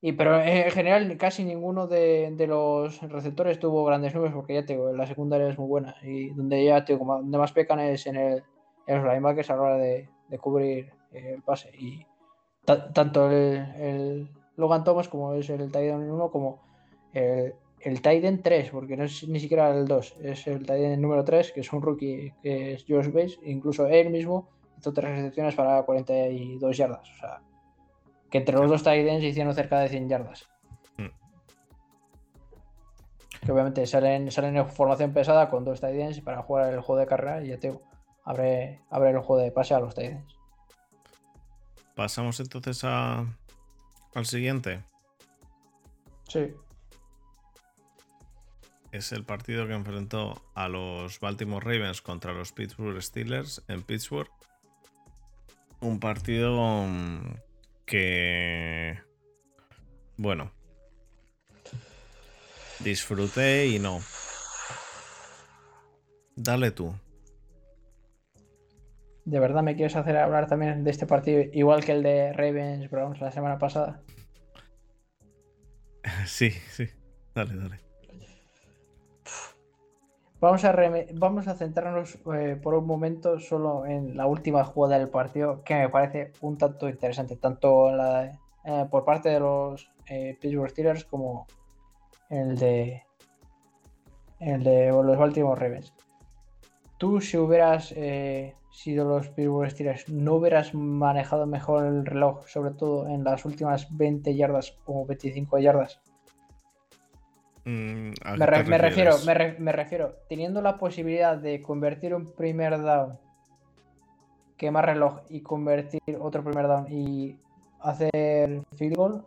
B: Y pero en general casi ninguno de, de, los receptores tuvo grandes números porque ya te digo, la secundaria es muy buena y donde ya te digo, donde más pecan es en el, en los linebackers a la hora de, de cubrir el pase y tanto el, el, Logan Thomas como es el Titan 1 como el, el Titan 3 porque no es ni siquiera el 2 es el Titan número 3 que es un rookie que es Josh Bates incluso él mismo hizo tres recepciones para 42 yardas. O sea, que entre los dos tight hicieron cerca de 100 yardas. Mm. Que obviamente salen, salen en formación pesada con dos tight para jugar el juego de carrera y ya te abre, abre el juego de pase a los tight
A: Pasamos entonces a, al siguiente.
B: Sí.
A: Es el partido que enfrentó a los Baltimore Ravens contra los Pittsburgh Steelers en Pittsburgh un partido mm, que, bueno, disfruté y no. Dale tú.
B: ¿De verdad me quieres hacer hablar también de este partido igual que el de Ravens Browns la semana pasada?
A: Sí, sí. Dale, dale.
B: Vamos a, vamos a centrarnos eh, por un momento solo en la última jugada del partido, que me parece un tanto interesante, tanto eh, por parte de los eh, Pittsburgh Steelers como el de, el de los Baltimore Ravens. Tú, si hubieras sido los Pittsburgh Steelers, ¿no hubieras manejado mejor el reloj, sobre todo en las últimas 20 yardas o 25 yardas?
A: Mm,
B: me, refiero, me, refiero, teniendo la posibilidad de convertir un primer down, quemar reloj y convertir otro primer down y hacer field goal,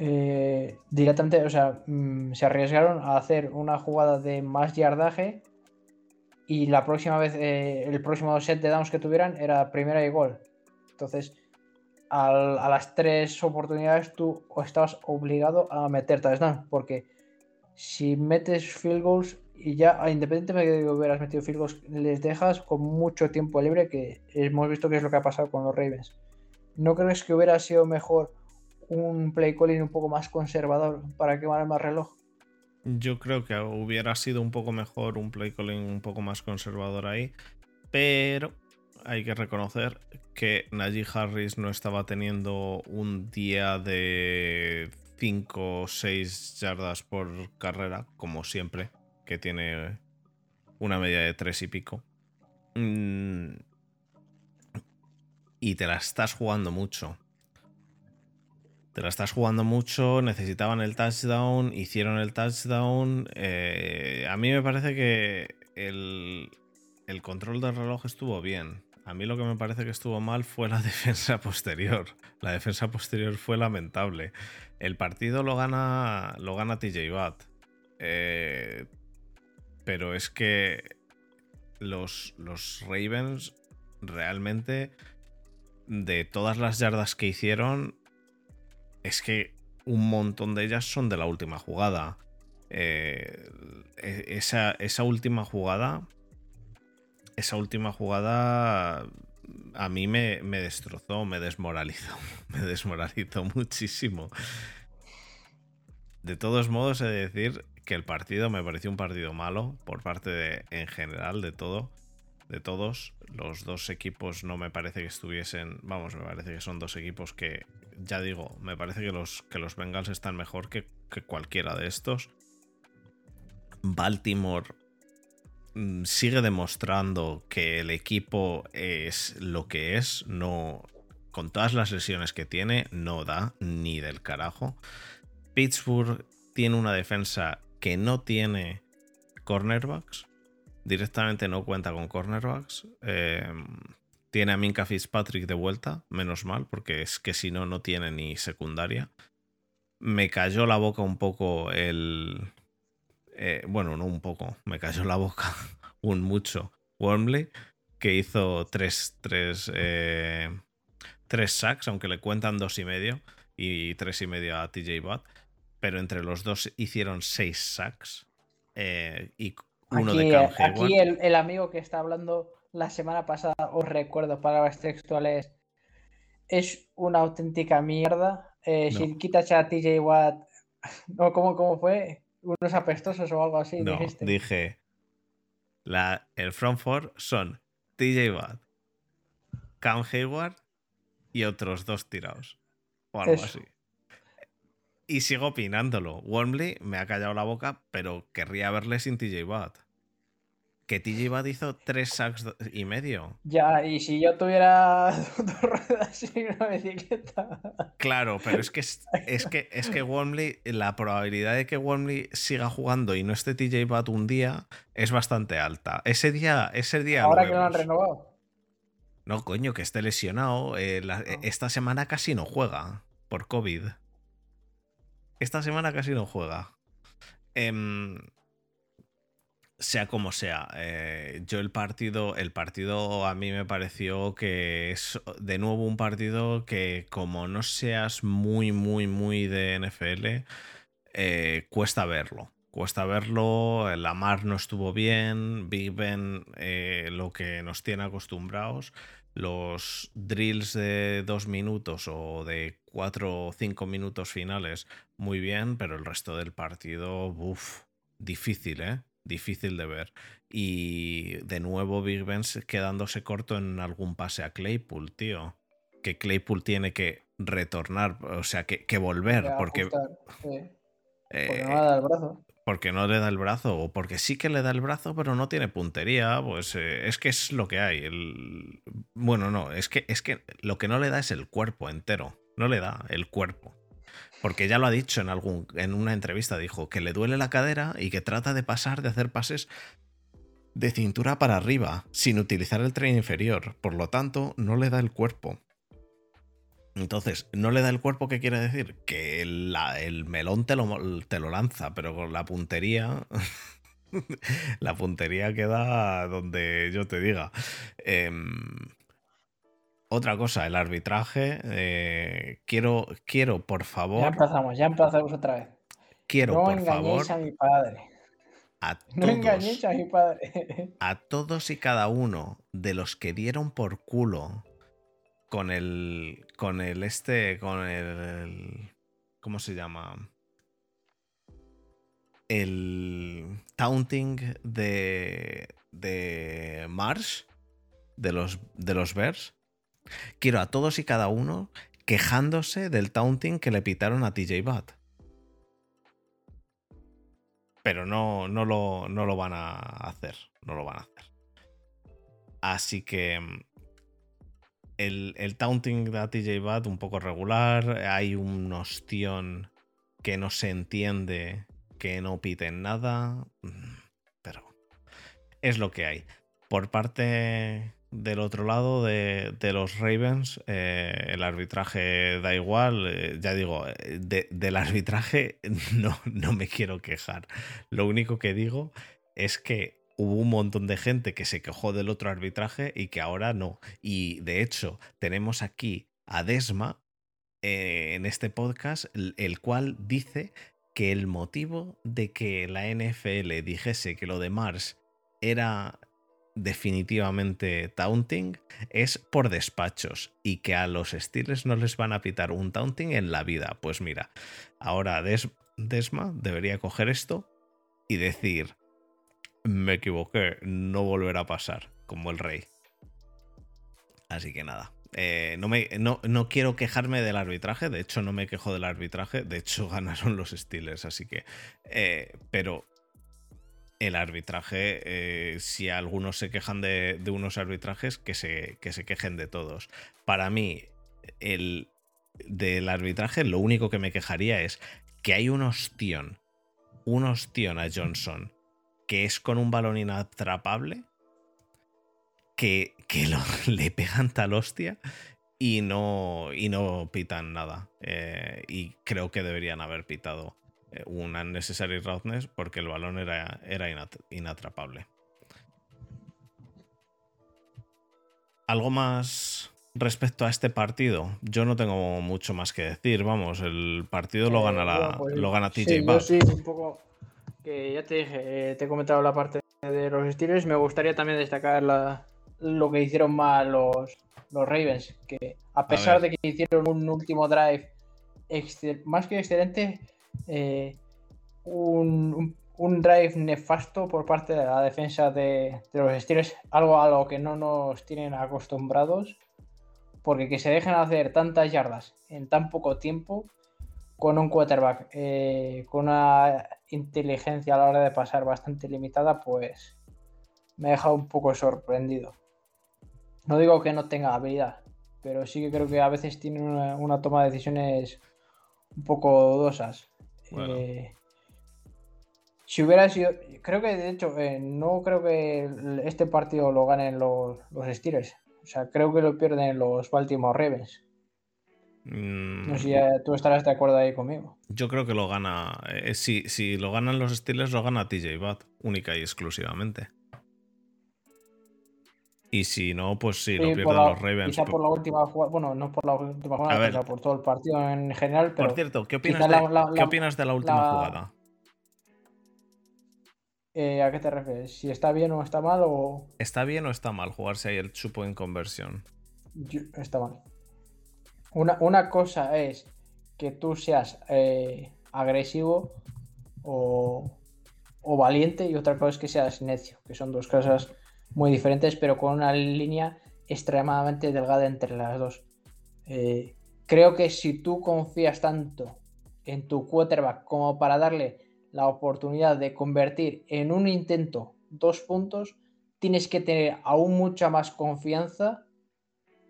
B: eh, directamente, o sea, mm, se arriesgaron a hacer una jugada de más yardaje y la próxima vez, eh, el próximo set de downs que tuvieran era primera y gol. Entonces, a las tres oportunidades tú estabas obligado a meter touchdown, porque si metes field goals y ya, independientemente de que hubieras metido field goals, les dejas con mucho tiempo libre, que hemos visto que es lo que ha pasado con los Ravens. ¿No crees que hubiera sido mejor un play calling un poco más conservador para quemar más reloj?
A: Yo creo que hubiera sido un poco mejor un play calling un poco más conservador ahí, pero hay que reconocer que Najee Harris no estaba teniendo un día de 5 o 6 yardas por carrera, como siempre, que tiene una media de 3 y pico. Mm, y te la estás jugando mucho. Te la estás jugando mucho, necesitaban el touchdown, hicieron el touchdown. Eh, a mí me parece que el, el control del reloj estuvo bien A mí lo que me parece que estuvo mal fue la defensa posterior. La defensa posterior fue lamentable. El partido lo gana, lo gana TJ Watt. Eh, pero es que los, los Ravens realmente de todas las yardas que hicieron es que un montón de ellas son de la última jugada. Eh, e, esa, esa última jugada esa última jugada a mí me, destrozó, me desmoralizó, me desmoralizó muchísimo. De todos modos, he de decir que el partido me pareció un partido malo por parte de, en general, de todo, de todos. Los dos equipos no me parece que estuviesen, vamos, me parece que son dos equipos que, ya digo, me parece que los, que los Bengals están mejor que, que cualquiera de estos. Baltimore sigue demostrando que el equipo es lo que es, no con todas las lesiones que tiene, no da ni del carajo. Pittsburgh tiene una defensa que no tiene cornerbacks, directamente no cuenta con cornerbacks. Em, tiene a Minka Fitzpatrick de vuelta, menos mal, porque es que si no, no tiene ni secundaria. Me cayó la boca un poco el, eh, bueno, no un poco, me cayó la boca un mucho. Wormley, que hizo tres, tres, eh, tres sacks, aunque le cuentan dos y medio, y tres y medio a TJ Watt, pero entre los dos hicieron seis sacks. Eh, y uno
B: aquí,
A: de Cam
B: Aquí el, amigo que está hablando la semana pasada, os recuerdo palabras textuales, es una auténtica mierda. Si quitas a TJ Watt, no, ¿cómo, ¿cómo fue? Unos apestosos o algo así.
A: No, dije. La, el front four son TJ Watt, Cam Hayward y otros dos tirados. O algo así. Y sigo opinándolo. Wormley me ha callado la boca, pero querría verle sin TJ Watt que TJ Watt hizo tres sacks y medio.
B: Ya, y si yo tuviera dos ruedas y una bicicleta.
A: Claro, pero es que es, que es que Wormley, la probabilidad de que Wormley siga jugando y no esté TJ Watt un día es bastante alta. Ese día, ese día.
B: Ahora que lo han renovado.
A: No, coño, que esté lesionado. Eh, ah. Esta semana casi no juega por COVID. Esta semana casi no juega. Eh, sea como sea, eh, yo el partido, el partido a mí me pareció que es de nuevo un partido que como no seas muy, muy, muy de NFL, eh, cuesta verlo. Cuesta verlo, la mar no estuvo bien, Big Ben eh, lo que nos tiene acostumbrados, los drills de dos minutos o de cuatro o cinco minutos finales muy bien, pero el resto del partido, uff, difícil, ¿eh? Difícil de ver. Y de nuevo Big Ben quedándose corto en algún pase a Claypool, tío. Que Claypool tiene que retornar, o sea, que, volver, porque...
B: porque no le da el brazo.
A: Porque no le da el brazo, o porque sí que le da el brazo, pero no tiene puntería, pues eh, es que es lo que hay. El... Bueno, no, es que, es que lo que no le da es el cuerpo entero, no le da el cuerpo. Porque ya lo ha dicho en, algún, en una entrevista, dijo que le duele la cadera y que trata de pasar, de hacer pases de cintura para arriba, sin utilizar el tren inferior. Por lo tanto, no le da el cuerpo. Entonces, no le da el cuerpo, ¿qué quiere decir? Que el melón te lo, te lo lanza, pero con la puntería... la puntería queda donde yo te diga. Eh, otra cosa, el arbitraje. Eh, quiero, quiero, por favor.
B: Ya empezamos, ya empezamos otra vez.
A: Quiero,
B: no
A: por
B: engañéis
A: favor.
B: a mi padre.
A: A
B: no engañéis a mi padre.
A: A todos y cada uno de los que dieron por culo con el. Con el este. Con el. ¿Cómo se llama? El taunting de. de Marsh. De los, de los Bears Quiero a todos y cada uno quejándose del taunting que le pitaron a TJ Watt. Pero no, no, lo, no lo van a hacer. No lo van a hacer. Así que mm, el, el taunting de TJ Watt un poco regular. Hay un ostión que no se entiende, que no piten nada. Mm, pero es lo que hay. Por parte del otro lado de, los Ravens, eh, el arbitraje da igual. Eh, ya digo, eh, del arbitraje no, no me quiero quejar. Lo único que digo es que hubo un montón de gente que se quejó del otro arbitraje y que ahora no. Y de hecho, tenemos aquí a Desma en este podcast, el cual dice que el motivo de que la NFL dijese que lo de Mars era definitivamente taunting es por despachos y que a los Steelers no les van a pitar un taunting en la vida. Pues mira, ahora Desma debería coger esto y decir, me equivoqué, no volverá a pasar, como el rey. Así que nada. Eh, no, me, no, no, quiero quejarme del arbitraje, de hecho no me quejo del arbitraje, de hecho ganaron los Steelers, así que... Eh, pero el arbitraje, eh, si algunos se quejan de, unos arbitrajes, que se, que se, quejen de todos. Para mí, el del arbitraje, lo único que me quejaría es que hay un ostión, un ostión a Johnson, que es con un balón inatrapable, que, que le pegan tal hostia y no, y no pitan nada. Eh, y creo que deberían haber pitado eh, un unnecessary roughness porque el balón era, era inatrapable. ¿Algo más respecto a este partido? Yo no tengo mucho más que decir. Vamos, el partido lo gana, la, pues, lo gana TJ
B: sí, sí, un poco. Que ya te dije, eh, te he comentado la parte de los Steelers. Me gustaría también destacar lo que hicieron mal los, los Ravens. Que a pesar de que hicieron un último drive más que excelente, eh, un, drive nefasto por parte de la defensa de, los Steelers, algo a lo que no nos tienen acostumbrados, porque que se dejen hacer tantas yardas en tan poco tiempo con un quarterback eh, con una inteligencia a la hora de pasar bastante limitada, pues me ha dejado un poco sorprendido. No digo que no tenga habilidad, pero sí que creo que a veces tiene una, una toma de decisiones un poco dudosas. Eh, si hubiera sido. Creo que de hecho, eh, no creo que este partido lo ganen los, los Steelers. O sea, creo que lo pierden los Baltimore Ravens. No sé si mm. tú estarás de acuerdo ahí conmigo.
A: Yo creo que lo gana. Eh, si, si, lo ganan los Steelers, lo gana TJ Watt, única y exclusivamente. Y si no, pues sí, lo pierden los Ravens.
B: Quizá por la última jugada, bueno, no por la última jugada, sino por todo el partido en general. Pero
A: por cierto, ¿qué opinas, de la, ¿qué opinas de la última jugada?
B: Eh, ¿A qué te refieres? ¿Si está bien o está mal? O...
A: ¿Está bien o está mal jugarse ahí el chupo en conversión?
B: está mal. Una, una, cosa es que tú seas eh, agresivo o, o valiente y otra cosa es que seas necio, que son dos cosas muy diferentes, pero con una línea extremadamente delgada entre las dos. Eh, creo que si tú confías tanto en tu quarterback como para darle la oportunidad de convertir en un intento dos puntos, tienes que tener aún mucha más confianza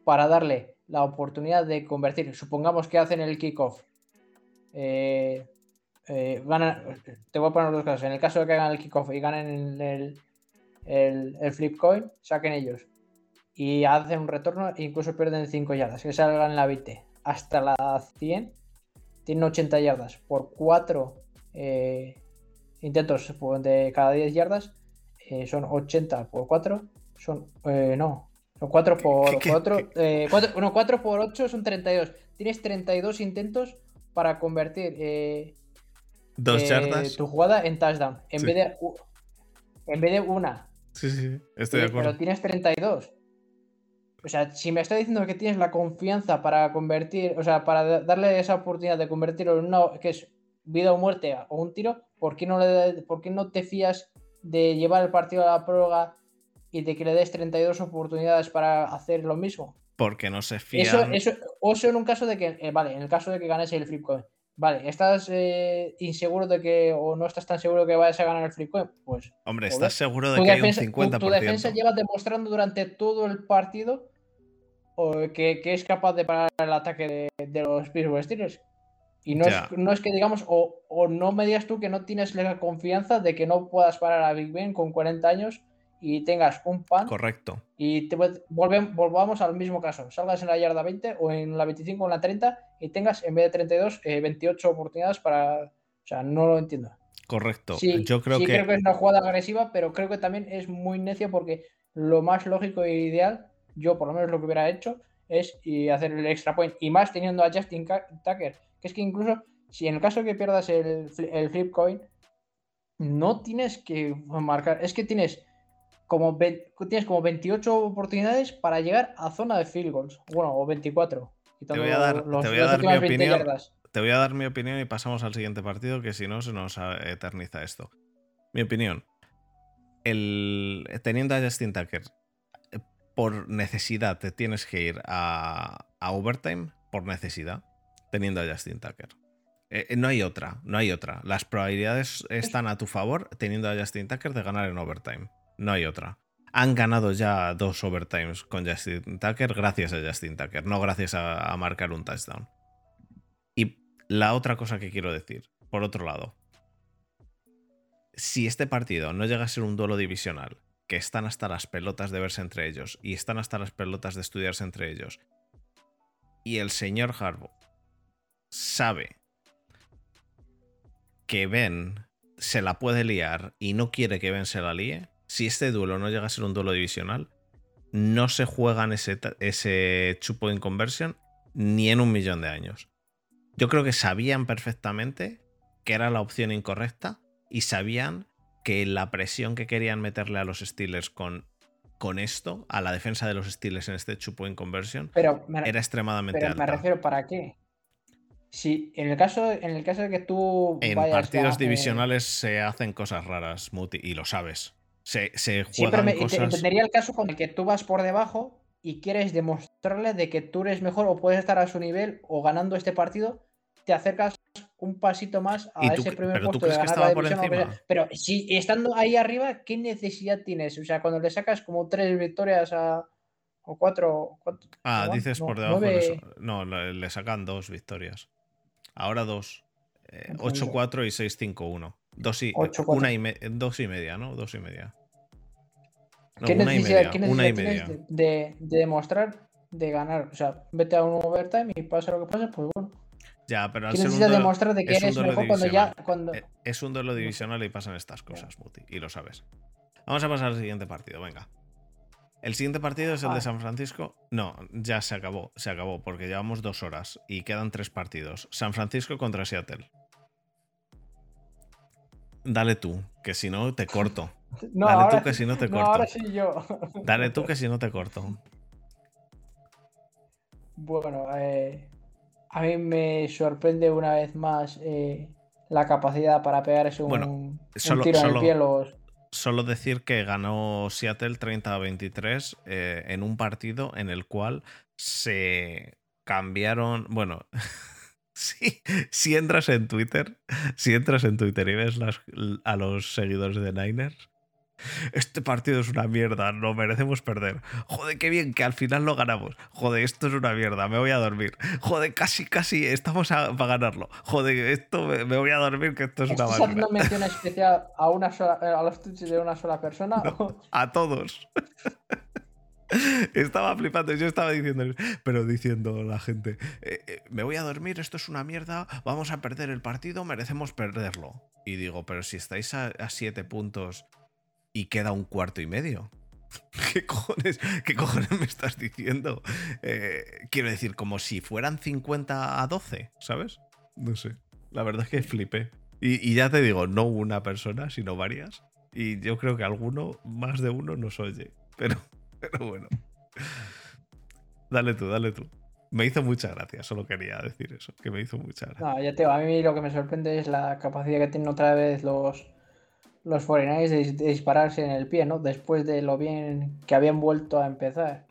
B: para darle la oportunidad de convertir. Supongamos que hacen el kickoff. Eh, eh, te voy a poner dos casos. En el caso de que hagan el kickoff y ganen el, el, flip coin, saquen ellos. Y hacen un retorno e incluso pierden 5 yardas, que salgan en la 20. Hasta la 100 tienen 80 yardas. Por 4 eh, intentos de cada 10 yardas eh, son 80 por 4. Son, eh, no, son 4 por 4. 4, 4 por 8 son 32. Tienes 32 intentos para convertir
A: Dos yardas.
B: tu jugada en touchdown. En, vez de, en vez de una
A: Sí, sí, estoy de acuerdo.
B: Pero tienes 32. O sea, si me está diciendo que tienes la confianza para convertir, o sea, para darle esa oportunidad de convertirlo en una que es vida o muerte o un tiro, ¿por qué no, le, por qué no te fías de llevar el partido a la prórroga y de que le des 32 oportunidades para hacer lo mismo?
A: Porque no se fía.
B: Eso, eso, o eso en un caso de que, eh, vale, en el caso de que ganes el flip coin. Vale, ¿estás eh, inseguro de que, o no estás tan seguro de que vayas a ganar el free Pues.
A: Hombre, ¿estás seguro de que hay un 50%?
B: Tu, defensa lleva demostrando durante todo el partido que, es capaz de parar el ataque de, los Pittsburgh Steelers. Y no es, no es, que digamos, o, no me digas tú que no tienes la confianza de que no puedas parar a Big Ben con 40 años y tengas un pan.
A: Correcto.
B: Y te volvamos al mismo caso. Salgas en la yarda 20 o en la 25 o en la 30 y tengas en vez de 32, 28 eh, oportunidades para. O sea, no lo entiendo.
A: Correcto. Sí, Yo creo
B: sí
A: que...
B: creo que es una jugada agresiva, pero creo que también es muy necio porque lo más lógico e ideal, yo por lo menos lo que hubiera hecho, es y hacer el extra point. Y más teniendo a Justin Tucker. Que es que incluso si en el caso que pierdas el, el flip coin, no tienes que marcar. Es que tienes como, tienes como 28 oportunidades para llegar a zona de field goals. Bueno, o 24.
A: te voy a dar, te voy a dar mi opinión. Te voy a dar mi opinión y pasamos al siguiente partido, que si no se nos eterniza esto. Mi opinión. El, teniendo a Justin Tucker, por necesidad te tienes que ir a, a overtime, por necesidad, teniendo a Justin Tucker. Eh, eh, no hay otra, no hay otra. Las probabilidades están a tu favor teniendo a Justin Tucker de ganar en overtime. No hay otra. Han ganado ya dos overtimes con Justin Tucker gracias a Justin Tucker, no gracias a, marcar un touchdown. Y la otra cosa que quiero decir, por otro lado, si este partido no llega a ser un duelo divisional, que están hasta las pelotas de verse entre ellos y están hasta las pelotas de estudiarse entre ellos, y el señor Harbaugh sabe que Ben se la puede liar y no quiere que Ben se la líe, si este duelo no llega a ser un duelo divisional, no se juegan ese, ese chupo en conversion ni en un millón de años. Yo creo que sabían perfectamente que era la opción incorrecta y sabían que la presión que querían meterle a los Steelers con, con esto, a la defensa de los Steelers en este chupo en conversion, era extremadamente pero
B: Me refiero para qué. Si en el caso, en el caso de que tú.
A: En partidos divisionales se hacen cosas raras, Muti, y lo sabes. Se, se juegan sí, pero
B: entendería el caso con el que tú vas por debajo y quieres demostrarle de que tú eres mejor o puedes estar a su nivel o ganando este partido, te acercas un pasito más a ese primer puesto de ganar la división. Pero si estando ahí arriba, ¿qué necesidad tienes? O sea, cuando le sacas como tres victorias a o cuatro.
A: ah, dices por debajo. No, le sacan dos victorias. Ahora dos. 8-4 y 6-5-1. Dos y, una y, dos y media, ¿no? Dos y media.
B: ¿Qué necesidad, tienes De, demostrar de ganar? O sea, vete a un overtime y pasa lo que pase, pues bueno.
A: Ya, pero al
B: ¿Qué necesidad demostrar de que eres mejor cuando ya. Cuando...
A: Eh, es un duelo divisional y pasan estas cosas, Muti, y lo sabes. Vamos a pasar al siguiente partido, venga. El siguiente partido es el de. San Francisco. No, ya se acabó, se acabó, porque llevamos dos horas y quedan tres partidos. San Francisco contra Seattle. Dale tú, que si no te corto. Dale tú, que si no te corto.
B: ahora sí yo.
A: Dale tú, que si no te corto.
B: Bueno, eh, a mí me sorprende una vez más eh, la capacidad para pegar ese un, tiro en el pie los,
A: solo decir que ganó Seattle 30 a 23 eh, en un partido en el cual se cambiaron. Bueno, si entras en Twitter, si entras en Twitter y ves a los seguidores de Niners, este partido es una mierda, no merecemos perder. Joder, qué bien que al final lo ganamos. Joder, esto es una mierda, me voy a dormir. Joder, casi, casi estamos para ganarlo. Joder, esto me, voy a dormir, que esto es una
B: ¿Estás haciendo mención especial a, una sola, a los tweets de una sola persona?
A: a todos. Estaba flipando, yo estaba diciendo, pero diciendo la gente, eh, eh, me voy a dormir, esto es una mierda, vamos a perder el partido, merecemos perderlo. Y digo, pero si estáis a, a siete puntos y queda un cuarto y medio. ¿Qué cojones, ¿Qué cojones me estás diciendo? Eh, quiero decir, como si fueran 50 a 12, ¿sabes? No sé. La verdad es que flipé. Y, ya te digo, no una persona, sino varias. Y yo creo que alguno, más de uno, nos oye. Pero, pero bueno. Dale tú, dale tú. Me hizo mucha gracia, solo quería decir eso, que me hizo mucha gracia.
B: Te a mí lo que me sorprende es la capacidad que tienen otra vez los, los 49 de, dispararse en el pie, ¿no? Después de lo bien que habían vuelto a empezar.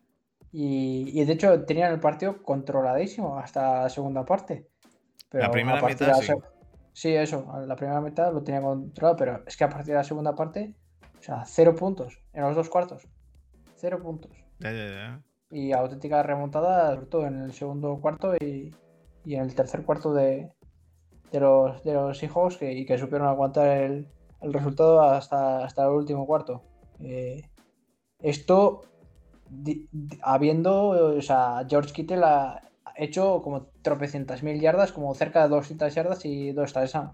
B: Y, de hecho tenían el partido controladísimo hasta la segunda parte.
A: Pero la primera mitad, sí.
B: sí. eso, la primera mitad lo tenía controlado, pero es que a partir de la segunda parte, o sea, cero puntos en los dos cuartos. Cero puntos.
A: Ya, ya, ya.
B: Y auténtica remontada, sobre todo en el segundo cuarto y, en el tercer cuarto de, los, de los que, y que supieron aguantar el, el resultado hasta, hasta el último cuarto. Eh, Esto habiendo, o sea, George Kittle ha hecho como tropecientas mil yardas, como cerca de 200 yardas y dos touchdowns.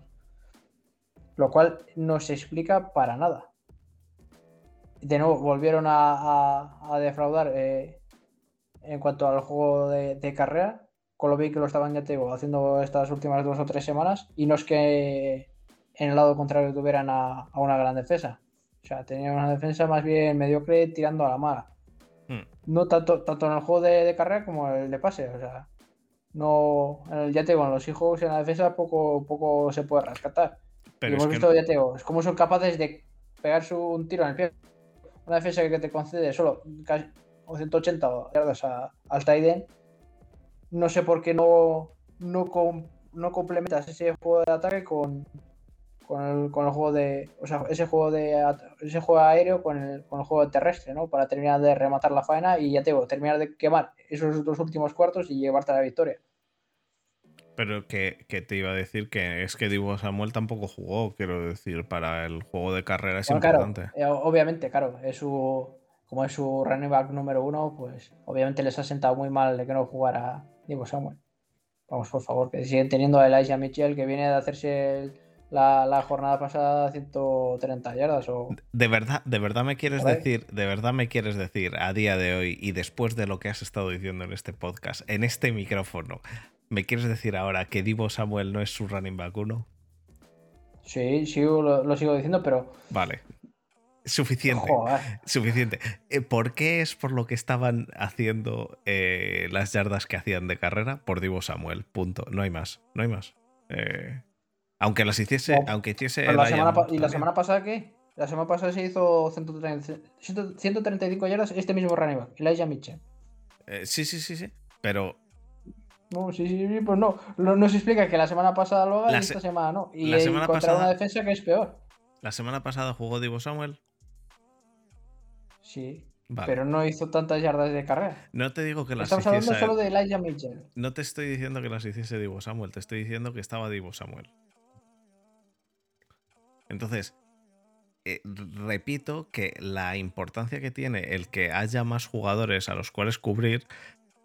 B: Lo cual no se explica para nada. De nuevo, volvieron a, defraudar eh, en cuanto al juego de, carrera, con lo bien que lo estaban, ya te haciendo estas últimas dos o tres semanas, y no es que en el lado contrario tuvieran a, una gran defensa. O sea, tenían una defensa más bien mediocre tirando a la mala. Hmm. No tanto, tanto en el juego de, carrera como el de pase. O sea, no. ya te digo, en los hijos en la defensa poco, poco se puede rescatar. Pero y hemos visto, ya te digo, es como son capaces de pegarse un tiro en el pie. Una defensa que te concede solo casi 180 yardas al Taiden. No sé por qué no, no, no complementas ese juego de ataque con, con el, con el juego de. O sea, ese juego de ese juego aéreo con el, con el juego terrestre, ¿no? Para terminar de rematar la faena y ya te digo, terminar de quemar esos dos últimos cuartos y llevarte a la victoria.
A: Pero que, te iba a decir que es que Divo Samuel tampoco jugó, quiero decir, para el juego de carrera es importante.
B: Eh, obviamente, claro, es su, como es su running back número uno, pues obviamente les ha sentado muy mal de que no jugara Divo Samuel. Vamos, por favor, que siguen teniendo a Elijah Mitchell que viene de hacerse el, la, jornada pasada 130 yardas o...
A: De verdad, de verdad me quieres decir, de verdad me quieres decir a día de hoy y después de lo que has estado diciendo en este podcast, en este micrófono, ¿me quieres decir ahora que Divo Samuel no es su running back uno?
B: Sí, sí, lo, sigo diciendo, pero...
A: Vale. Suficiente. Suficiente. Eh, ¿Por qué es por lo que estaban haciendo eh, las yardas que hacían de carrera? Por Divo Samuel. Punto. No hay más. No hay más. Eh, aunque las hiciese, aunque hiciese.
B: La semana ¿Y la semana pasada qué? La semana pasada se hizo 135 yardas este mismo running back, Elijah Mitchell.
A: Eh, sí, sí, sí, sí. Pero.
B: No, sí, sí, sí, pues no. No, se explica que la semana pasada lo haga y esta semana no. Y la semana contra pasada, una defensa que es peor.
A: La semana pasada jugó Divo Samuel.
B: Sí. Pero no hizo tantas yardas de carrera.
A: No te digo que las
B: Estamos hablando solo de Elijah Mitchell.
A: No te estoy diciendo que las hiciese Divo Samuel, te estoy diciendo que estaba Divo Samuel. Entonces, eh, repito que la importancia que tiene el que haya más jugadores a los cuales cubrir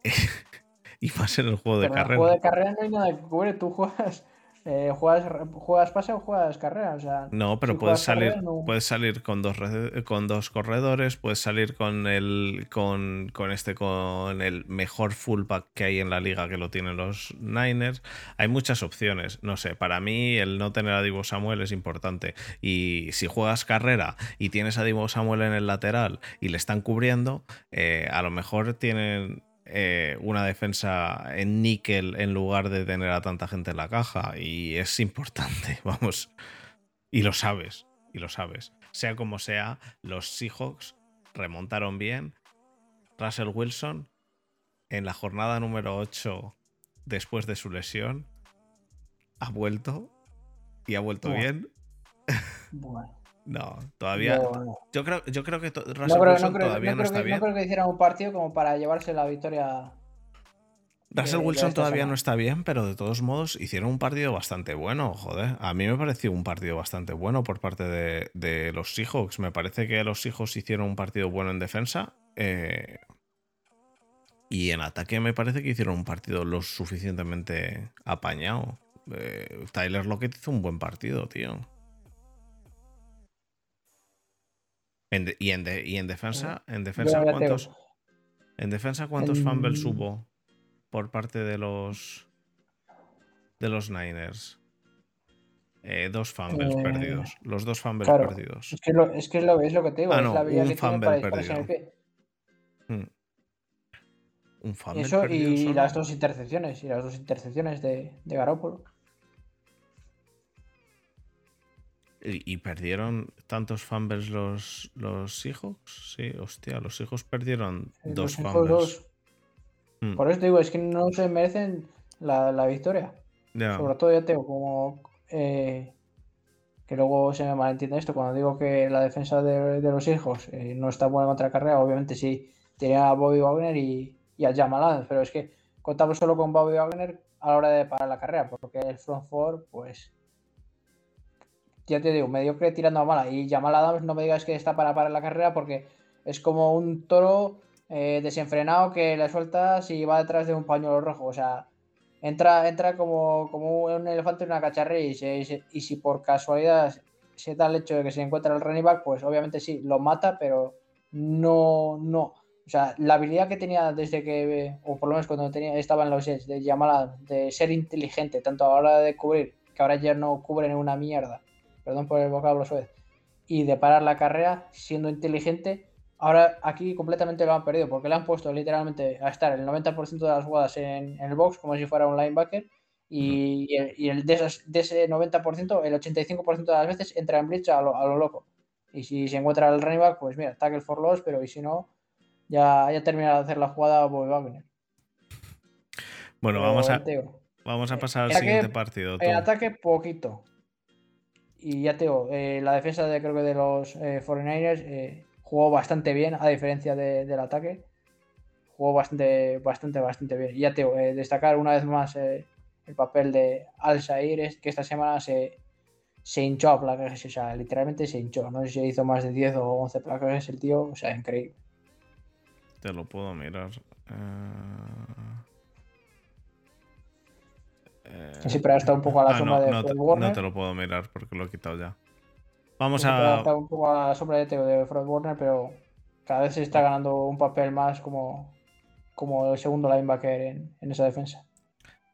A: y más en el juego de carrera. En el
B: juego de carrera no hay nada que cubrir, tú juegas eh, ¿juegas, ¿Juegas pase o juegas carrera? O sea,
A: no, pero puedes, salir, puedes salir con dos, con dos corredores, puedes salir con el, con, con, este, con el mejor fullback que hay en la liga que lo tienen los Niners. Hay muchas opciones. No sé, para mí el no tener a Divo Samuel es importante. Y si juegas carrera y tienes a Divo Samuel en el lateral y le están cubriendo, eh, a lo mejor tienen eh, una defensa en níquel en lugar de tener a tanta gente en la caja. Y es importante, vamos. Y lo sabes, y lo sabes. Sea como sea, los Seahawks remontaron bien. Russell Wilson, en la jornada número 8, después de su lesión, ha vuelto y ha vuelto bien. Bueno. No, todavía. Yo, creo, yo creo que Russell Wilson todavía no, está bien.
B: No creo que hiciera un partido como para llevarse la victoria.
A: Russell Wilson todavía no está bien, pero de todos modos hicieron un partido bastante bueno, joder. A mí me pareció un partido bastante bueno por parte de, los Seahawks. Me parece que los Seahawks hicieron un partido bueno en defensa. Eh, y en ataque me parece que hicieron un partido lo suficientemente apañado. Eh, Tyler Lockett hizo un buen partido, tío. Y, en y, en defensa, en defensa ¿cuántos, en defensa cuántos fumbles hubo por parte de los de los Niners? Eh, dos fumbles eh, perdidos. Los dos fumbles perdidos.
B: Es que, lo, es, que lo, es lo que te digo.
A: Ah,
B: no,
A: un fumble perdido. Hmm. Un fumble
B: Eso y las dos intercepciones. Y las dos intercepciones de, de Garoppolo.
A: ¿Y, perdieron tantos fumbles los, los Seahawks? Sí, hostia, los hijos perdieron dos fumbles.
B: Hmm. Por eso te digo, es que no se merecen la, victoria. Sobre todo ya tengo como... Eh, que luego se me malentiende esto, cuando digo que la defensa de, los hijos eh, no está buena contra la carrera, obviamente sí, tenía a Bobby Wagner y, y a Jamal pero es que contamos solo con Bobby Wagner a la hora de parar la carrera, porque el front four, pues ya te digo, mediocre tirando a mala. Y Jamal Adams no me digas que está para parar la carrera porque Es como un toro eh, desenfrenado que le sueltas y va detrás de un pañuelo rojo. O sea, entra, entra como, como un elefante en una cacharrilla y, y, si por casualidad se da el hecho de que se encuentra el running back, pues obviamente sí, lo mata, pero no, no. O sea, la habilidad que tenía desde que, o por lo menos cuando tenía, estaba en los Jets, de llamar, de ser inteligente, tanto a la hora de cubrir, que ahora ya no cubren una mierda, perdón por el vocablo suez, y de parar la carrera siendo inteligente, ahora aquí completamente lo han perdido, porque le han puesto literalmente a estar el 90% de las jugadas en, el box como si fuera un linebacker, y, el, de, ese 90%, el 85% de las veces entra en blitz a lo, a lo loco. Y si se encuentra el running back, pues mira, tackle for loss, pero y si no, ya, ya termina de hacer la jugada va a venir.
A: Bueno, vamos a, vamos a eh, pasar al siguiente partido.
B: En ataque, poquito. Y ya te digo, eh, la defensa de creo que de los eh, 49ers eh, jugó bastante bien, a diferencia del ataque. Jugó bastante, bastante, bastante bien. Y ya te digo, destacar una vez más el papel de Al Sair, que esta semana se, se hinchó a placajes, o sea, literalmente se hinchó. No sé si hizo más de 10 o 11 placajes el tío, o sea, increíble.
A: Te lo puedo mirar.
B: Eh... Siempre ha estado un poco a la ah, sombra de
A: no,
B: Fred Warner.
A: No te lo puedo mirar porque lo he quitado ya. Vamos a.
B: Ha estado un poco a la sombra de de Fred Warner, pero cada vez se está ganando un papel más como, como el segundo linebacker en, en esa defensa.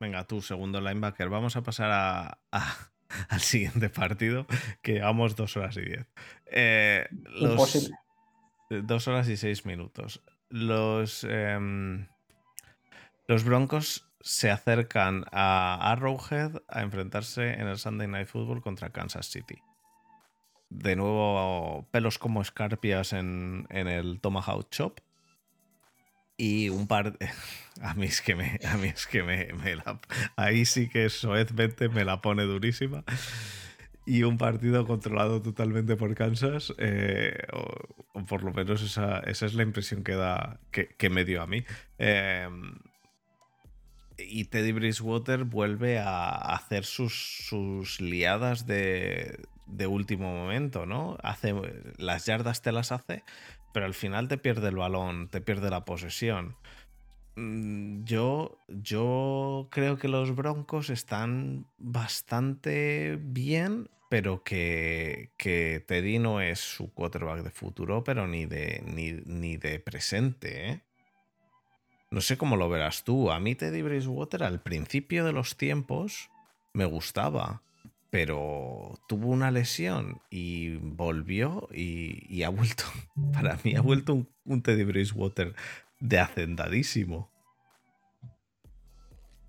A: Venga, tú, segundo linebacker. Vamos a pasar a, al siguiente partido, que llevamos dos horas y diez. Eh, los,
B: Imposible.
A: Dos horas y seis minutos los, em, los Broncos se acercan a Arrowhead a enfrentarse en el Sunday Night Football contra Kansas City. De nuevo, pelos como escarpias en, el Tomahawk Chop. Y un par. A mí es que me... A mí es que me, ahí sí que soezmente me la pone durísima y un partido controlado totalmente por Kansas, eh, o, por lo menos esa, es la impresión que, da, que, me dio a mí. Eh, y Teddy Bridgewater vuelve a hacer sus, liadas de, de, último momento, ¿no? Hace, las yardas te las hace, pero al final te pierde el balón, te pierde la posesión. Mm, yo, yo creo que los Broncos están bastante bien, pero que, que Teddy no es su quarterback de futuro, pero ni de, ni, de presente. ¿eh? No sé cómo lo verás tú. A mí Teddy Bridgewater al principio de los tiempos me gustaba, pero tuvo una lesión y volvió y, ha vuelto. Para mí ha vuelto un, un Teddy Bridgewater de hacendadísimo.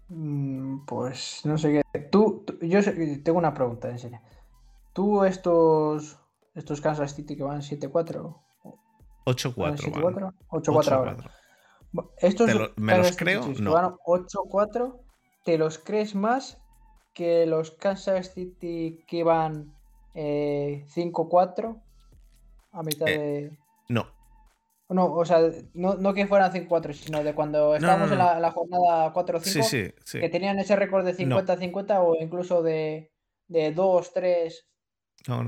B: Mm, pues no sé qué. Tú, yo tengo una pregunta, en serio. ¿Tú estos, estos Kansas City que van 7-4?
A: 8-4.
B: 8-4 ahora. Estos
A: ¿Me los creo? No.
B: van 8-4, ¿te los crees más que los Kansas City que van eh, 5-4 a mitad
A: eh,
B: de.
A: No.
B: No, o sea, no, no que fueran 5-4, sino de cuando estábamos en la, la, jornada 4-5,
A: sí, sí, sí.
B: que tenían ese récord de 50-50 o incluso de, de 2-3,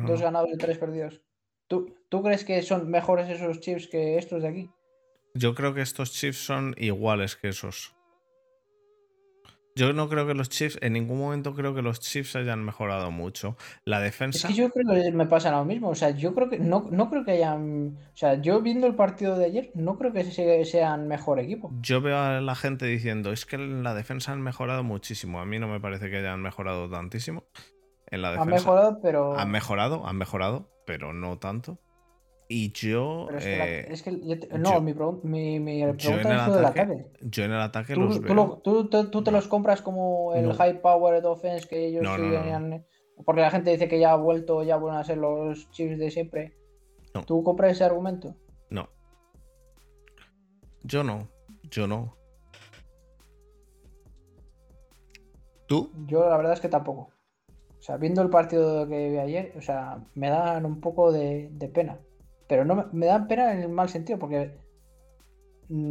B: dos ganados y tres perdidos. ¿Tú, ¿Tú crees que son mejores esos chips que estos de aquí?
A: Yo creo que estos chips son iguales que esos. Yo no creo que los Chiefs, en ningún momento creo que los Chiefs hayan mejorado mucho. La defensa.
B: Es que yo creo que me pasa lo mismo. O sea, yo creo que no, no creo que hayan. O sea, yo viendo el partido de ayer, no creo que sean mejor equipo.
A: Yo veo a la gente diciendo, es que en la defensa han mejorado muchísimo. A mí no me parece que hayan mejorado tantísimo. En la defensa.
B: Han mejorado, pero.
A: Han mejorado, han mejorado, pero no tanto. Y yo.
B: es que, eh, no, mi, mi, pregunta es lo del ataque.
A: Yo en el ataque
B: tú,
A: los
B: veo. Tú, tú, te los compras como el high powered offense que ellos no, Porque la gente dice que ya ha vuelto, ya vuelven a ser los chips de siempre. ¿Tú compras ese argumento?
A: No. Yo no. Yo no. ¿Tú?
B: Yo la verdad es que tampoco. O sea, viendo el partido que vi ayer, o sea, me dan un poco de pena. Pero no me, dan pena en el mal sentido, porque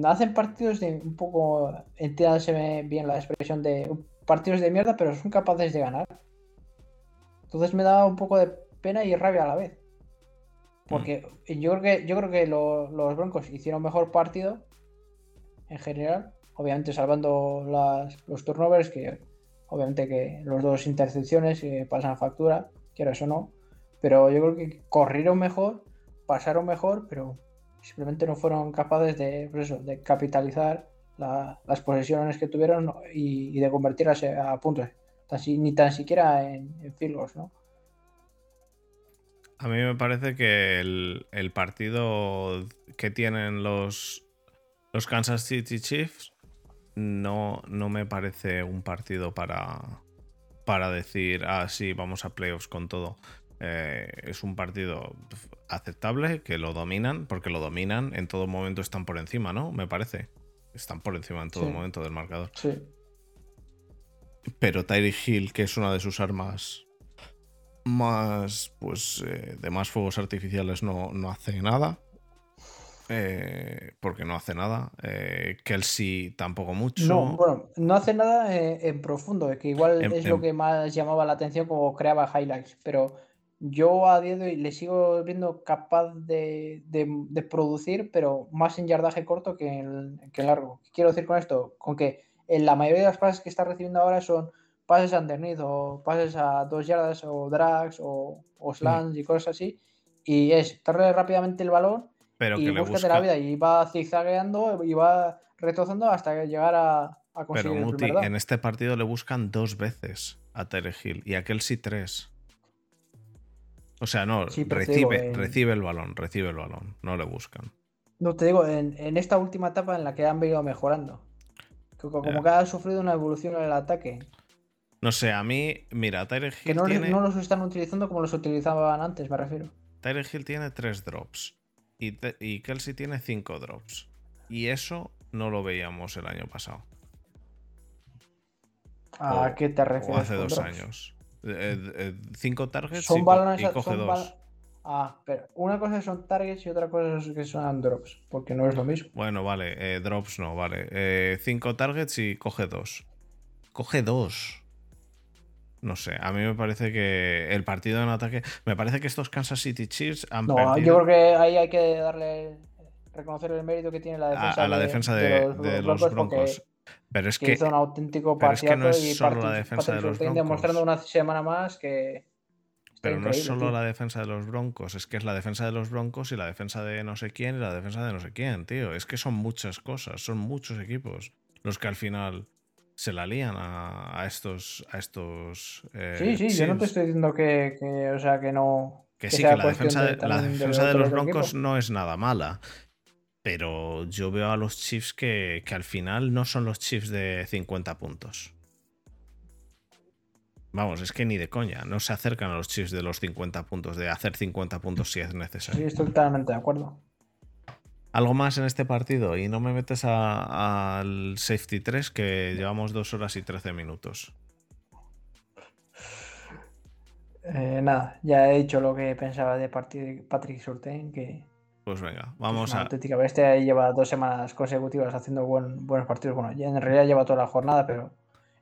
B: hacen partidos de un poco, entiéndase bien la expresión de partidos de mierda, pero son capaces de ganar. Entonces me da un poco de pena y rabia a la vez. Porque yo creo que, yo creo que lo- los Broncos hicieron mejor partido en general. Obviamente salvando las, los turnovers, que obviamente que los dos intercepciones eh, pasan factura, quieras o no. Pero yo creo que corrieron mejor, pasaron mejor, pero simplemente no fueron capaces de, pues eso, de capitalizar la- las posesiones que tuvieron y, de convertirlas a puntos. Ni tan siquiera en, en field goals, ¿no?
A: A mí me parece que el, el partido que tienen los, los Kansas City Chiefs no, no me parece un partido para, para decir, ah, sí, vamos a playoffs con todo. Eh, es un partido aceptable, que lo dominan, porque lo dominan, en todo momento están por encima, ¿no? Me parece. Están por encima en todo
B: Sí.
A: momento del marcador.
B: Sí.
A: Pero Tyreek Hill, que es una de sus armas más, pues, eh, de más fuegos artificiales, no, no hace nada. Eh, porque no hace nada. Eh, Kelsey tampoco mucho.
B: No, bueno, no hace nada en profundo, es que igual
A: En-
B: es lo que más llamaba la atención como creaba highlights, pero yo a día de hoy le sigo viendo capaz de, de- de producir, pero más en yardaje corto que en, que en largo. ¿Qué quiero decir con esto? Con que en la mayoría de las pases que está recibiendo ahora son pases underneath o pases a dos yardas o drags o, o slants y cosas así, y es darle rápidamente el balón
A: pero
B: y
A: que
B: búscate
A: busca.
B: la vida y va zigzagueando y va retrocediendo hasta llegar a, a
A: Pero
B: conseguir el
A: Muti, en este partido le buscan dos veces a Hill y a Kelsey tres. O sea, no,
B: Sí, digo,
A: recibe,
B: en-
A: recibe el balón, recibe el balón, no le buscan.
B: No te digo, en, en esta última etapa en la que han venido mejorando. Que co- Como que ha sufrido una evolución en el ataque.
A: No sé, a mí, mira,
B: Que
A: Hill,
B: no,
A: tiene,
B: no los están utilizando como los utilizaban antes, me refiero.
A: Tyreek Hill tiene tres drops y, te- y Kelsey tiene cinco drops. Y eso no lo veíamos el año pasado.
B: ¿A
A: O-
B: qué te
A: O
B: refieres?
A: hace
B: con
A: dos
B: drops?
A: años. Eh, eh, cinco targets y,
B: Son
A: co-
B: balones.
A: y coge
B: son
A: dos.
B: bal- Ah, pero una cosa son targets y otra cosa es que son drops, porque no es lo mismo.
A: Bueno, vale, eh, drops no, vale. Eh, cinco targets y coge dos. Coge dos. No sé, a mí me parece que el partido en ataque. Me parece que estos Kansas City Chiefs han
B: No,
A: perdido
B: yo creo que ahí hay que darle. reconocer el mérito que tiene la
A: a,
B: defensa,
A: a la defensa de, de los Broncos. Pero es
B: que
A: que
B: hizo un auténtico
A: pero es que no es solo la defensa de los Broncos.
B: demostrando una semana más que
A: Pero no es solo
B: tío.
A: la defensa de los Broncos, es que es la defensa de los Broncos y la defensa de no sé quién y la defensa de no sé quién, tío. Es que son muchas cosas, son muchos equipos los que al final se la lían a, a estos. A estos eh,
B: Sí, sí, yo no te estoy diciendo que, que, o sea, que no.
A: Que sí, que la defensa, de, la defensa de los
B: equipo.
A: Broncos no es nada mala. Pero yo veo a los Chiefs que, que al final no son los Chiefs de 50 puntos. Vamos, es que ni de coña. No se acercan a los Chiefs de los 50 puntos, de hacer 50 puntos si es
B: Sí,
A: necesario.
B: estoy totalmente de acuerdo.
A: Algo más en este partido y no me metes al safety 3 que llevamos 2 horas y 13 minutos.
B: Eh, nada, ya he dicho lo que pensaba de partir Patrick Surtain, que
A: Pues venga, vamos a...
B: auténtica bestia y lleva dos semanas consecutivas haciendo buen- buenos partidos. Bueno, ya en realidad lleva toda la jornada, pero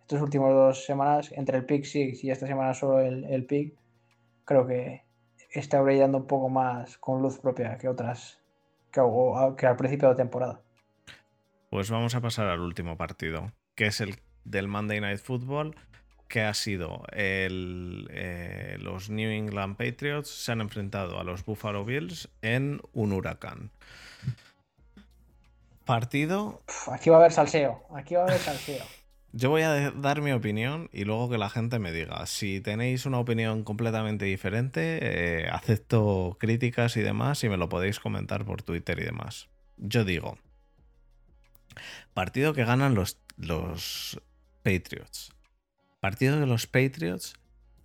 B: estas últimas dos semanas, entre el pick six y esta semana solo el, el pick, creo que está brillando un poco más con luz propia que otras que al principio de temporada.
A: Pues vamos a pasar al último partido, que es el del Monday Night Football, que ha sido el, eh, los New England Patriots se han enfrentado a los Buffalo Bills en un huracán. Partido
B: Uf, aquí va a haber salseo, aquí va a haber salseo.
A: Yo voy a dar mi opinión y luego que la gente me diga. Si tenéis una opinión completamente diferente, eh, acepto críticas y demás y me lo podéis comentar por Twitter y demás. Yo digo, partido que ganan los, los Patriots. Partido que los Patriots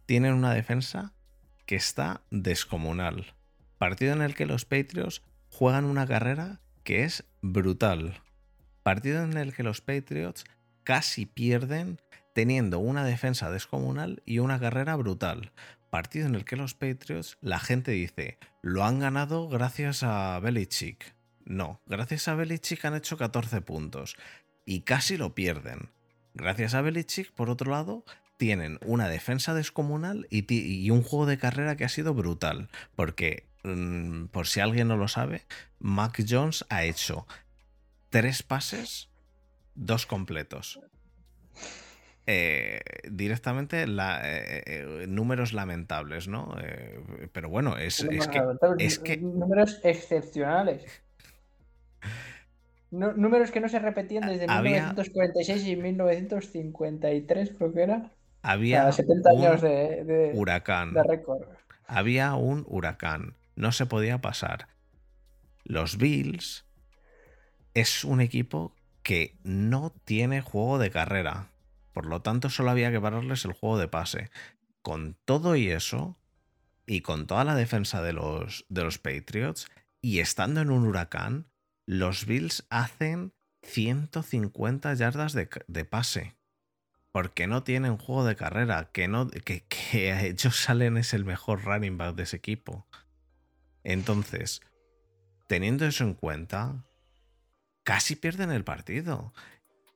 A: tienen una defensa que está descomunal. Partido en el que los Patriots juegan una carrera que es brutal. Partido en el que los Patriots casi pierden teniendo una defensa descomunal y una carrera brutal. Partido en el que los Patriots, la gente dice, lo han ganado gracias a Belichick. No, gracias a Belichick han hecho 14 puntos y casi lo pierden. Gracias a Belichick, por otro lado, tienen una defensa descomunal y, un juego de carrera que ha sido brutal. Porque mm, por si alguien no lo sabe, Mac Jones ha hecho tres pases, dos completos. Eh, directamente la, eh, eh, números lamentables, ¿no? pero bueno, es, que,
B: Números excepcionales. Números que no se repetían desde 1946 y 1953, creo que era.
A: Había
B: 70 años de,
A: huracán.
B: de récord.
A: Había un huracán. No se podía pasar. Los Bills es un equipo que no tiene juego de carrera. Por lo tanto, solo había que pararles el juego de pase. Con todo y eso, y con toda la defensa de los, de los Patriots, y estando en un huracán, los Bills hacen 150 yardas de, pase. Porque no tienen juego de carrera. Que, no, que, ellos salen es el mejor running back de ese equipo. Entonces, teniendo eso en cuenta, casi pierden el partido.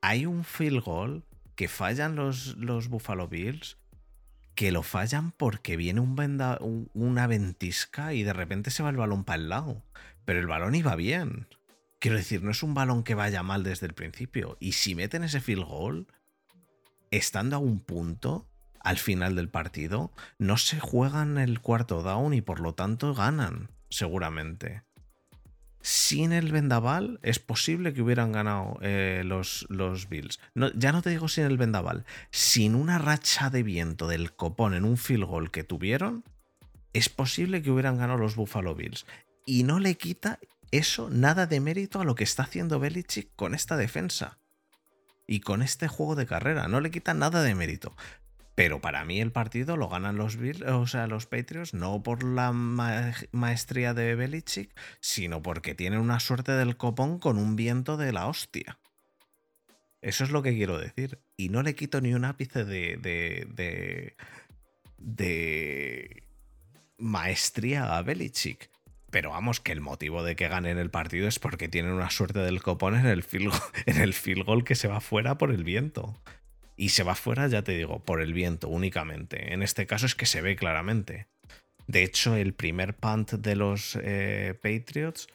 A: Hay un field goal que fallan los, los Buffalo Bills, que lo fallan porque viene un una ventisca y de repente se va el balón para el lado. Pero el balón iba bien. Quiero decir, no es un balón que vaya mal desde el principio. Y si meten ese field goal, estando a un punto al final del partido, no se juegan el cuarto down y por lo tanto ganan, seguramente sin el vendaval es posible que hubieran ganado eh, los, los, Bills. ya no te digo sin el vendaval, sin una racha de viento del copón en un field goal que tuvieron, es posible que hubieran ganado los Buffalo Bills. Y no le quita eso nada de mérito a lo que está haciendo Belichick con esta defensa. Y con este juego de carrera, no le quita nada de mérito. Pero para mí el partido lo ganan los o sea, los Patriots, no por la maestría de Belichick, sino porque tienen una suerte del copón con un viento de la hostia. Eso es lo que quiero decir. Y no le quito ni un ápice de, de, de, de maestría a Belichick. Pero vamos, que el motivo de que ganen el partido es porque tienen una suerte del copón en el field, en el field goal que se va fuera por el viento y se va fuera, ya te digo, por el viento únicamente. En este caso es que se ve claramente. De hecho, el primer punt de los eh, Patriots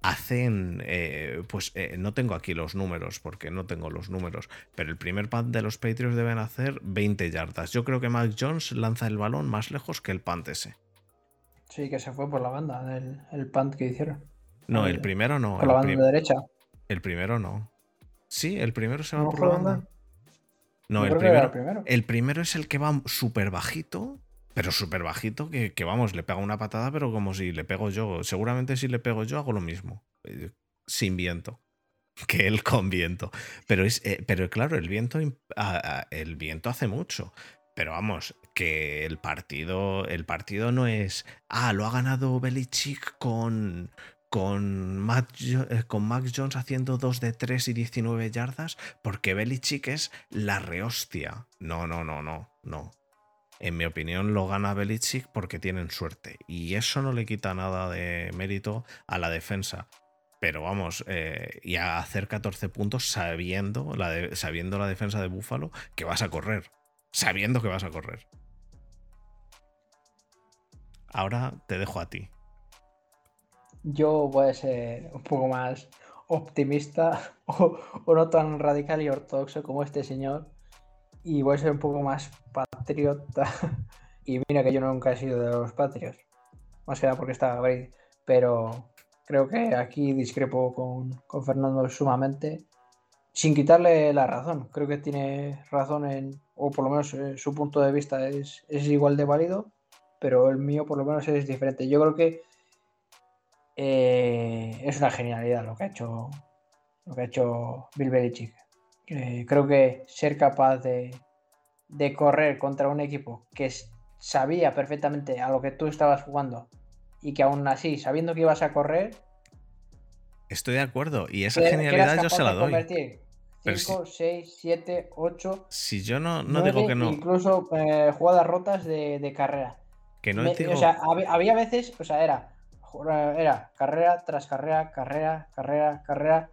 A: hacen, eh, pues eh, no tengo aquí los números porque no tengo los números, pero el primer punt de los Patriots deben hacer 20 yardas. Yo creo que Mac Jones lanza el balón más lejos que el punt ese.
B: Sí, que se fue por la banda, el, el punt que hicieron.
A: No, el primero no.
B: Por la banda derecha.
A: El primero no. Sí, el primero se va por la banda. No, el primero, el primero es el que va súper bajito, pero súper bajito, que, vamos, le pega una patada, pero como si le pego yo. Seguramente si le pego yo hago lo mismo, eh, sin viento, que él con viento. Pero, es, eh, pero claro, el viento, el viento hace mucho. Pero vamos, que el partido, el partido no es, ah, lo ha ganado Belichick con, con, eh, con Max Jones haciendo 2 de 3 y 19 yardas, porque Belichick es la rehostia. No, no, no, no, no. En mi opinión lo gana Belichick porque tienen suerte. Y eso no le quita nada de mérito a la defensa. Pero vamos, eh, y a hacer 14 puntos sabiendo la, sabiendo la defensa de Búfalo que vas a correr. Sabiendo que vas a correr. Ahora te dejo a ti.
B: Yo voy a ser un poco más optimista o, no tan radical y ortodoxo como este señor. Y voy a ser un poco más patriota. Y mira que yo nunca he sido de los patrios. Más que nada porque estaba Brady. Pero creo que aquí discrepo con, Fernando sumamente. Sin quitarle la razón. Creo que tiene razón en, o por lo menos eh, su punto de vista es, es igual de válido. Pero el mío por lo menos es diferente. Yo creo que eh, es una genialidad lo que ha hecho, lo que ha hecho Bill Belichick. Eh, creo que ser capaz de, correr contra un equipo que sabía perfectamente a lo que tú estabas jugando y que aún así, sabiendo que ibas a correr.
A: Estoy de acuerdo, y esa genialidad yo se la doy.
B: 5, 6, 7, 8.
A: Si yo no, no digo que no.
B: Incluso eh, jugadas rotas de, carrera.
A: Que no
B: O sea, había veces, o sea, era era carrera tras carrera, carrera, carrera, carrera.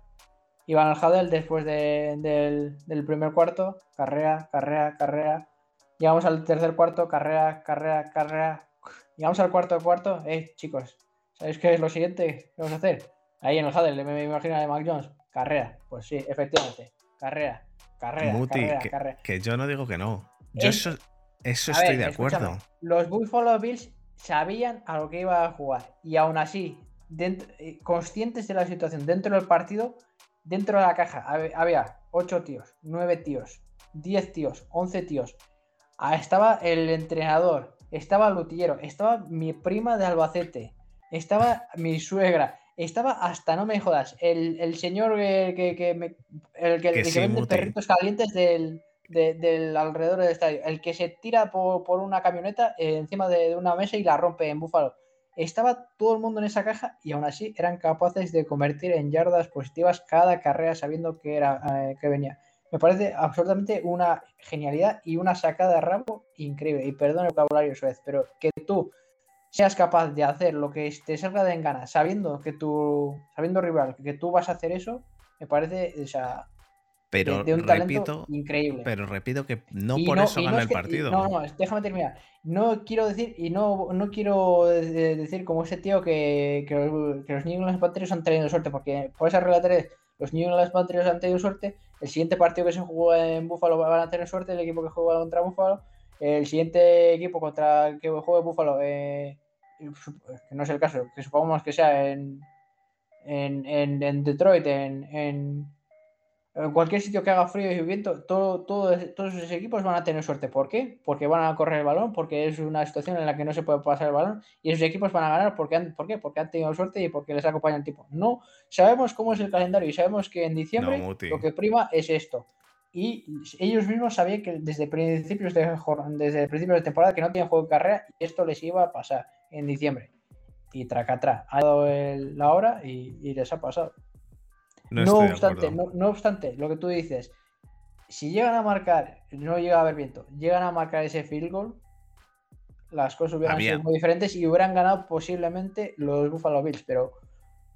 B: Iban al Hadel después del, primer cuarto, carrera, carrera, carrera. Llegamos al tercer cuarto, carrera, carrera, carrera. Llegamos al cuarto de cuarto. Eh, chicos, ¿sabéis qué es lo siguiente que vamos a hacer? Ahí en el Huddle, me, imagino de Mac Jones. Carrera. Pues sí, efectivamente. Carrera. Carrera.
A: Muti,
B: carrera,
A: que,
B: carrera.
A: que yo no digo que no. Yo
B: Es-
A: eso, eso
B: A
A: estoy
B: ver,
A: de acuerdo.
B: Los Buffalo Bills sabían a lo que iba a jugar y aún así, dentro- eh, conscientes de la situación dentro del partido, dentro de la caja hab- había 8 tíos, 9 tíos, 10 tíos, 11 tíos. Ah, Estaba el entrenador, estaba el lutillero, estaba mi prima de Albacete, estaba mi suegra, estaba hasta no me jodas, el, el señor eh, que, que me- el que,
A: Que
B: que vende perritos calientes del, de- del alrededor del estadio, el que se tira por, por una camioneta eh, encima de, de una mesa y la rompe en Búfalo. Estaba todo el mundo en esa caja y aún así eran capaces de convertir en yardas positivas cada carrera sabiendo que, era, eh, que venía. Me parece absolutamente una genialidad y una sacada de rabo increíble. Y perdón el vocabulario vez, pero que tú seas capaz de hacer lo que te salga de en gana, sabiendo que tú, sabiendo rival, que tú vas a hacer eso, me parece, o sea,
A: Pero
B: de, un
A: repito,
B: increíble.
A: pero repito que no
B: Y
A: por eso gana
B: es
A: el
B: que-
A: partido.
B: no, no, déjame terminar. No quiero decir, y no, no quiero eh, decir como ese tío que, que los, que los New England Patriots han tenido suerte, porque por esa regla 3, los New England Patriots han tenido suerte. El siguiente partido que se jugó en Buffalo van a tener suerte, el equipo que juega contra Buffalo. El siguiente equipo contra el que juegue Buffalo, eh, que no es el caso, que supongamos que sea en, en, en, en Detroit, en, en, en cualquier sitio que haga frío y viento, todo, todo- todos esos equipos van a tener suerte. ¿Por qué? Porque van a correr el balón, porque es una situación en la que no se puede pasar el balón y esos equipos van a ganar porque han, ¿por qué? Porque han tenido suerte y porque les acompaña el tipo. No, sabemos cómo es el calendario y sabemos que en diciembre
A: No,
B: lo que prima es esto. Y ellos mismos sabían que desde principios de, desde principios de temporada que no tenían juego de carrera y esto les iba a pasar en diciembre. Y tracatrá, ha dado el- la hora y, y les ha pasado.
A: No,
B: obstante, no, no obstante, lo que tú dices, si llegan a marcar, no llega a haber viento, llegan a marcar ese field goal, las cosas hubieran
A: Había-
B: sido muy diferentes y hubieran ganado posiblemente los Buffalo Bills, pero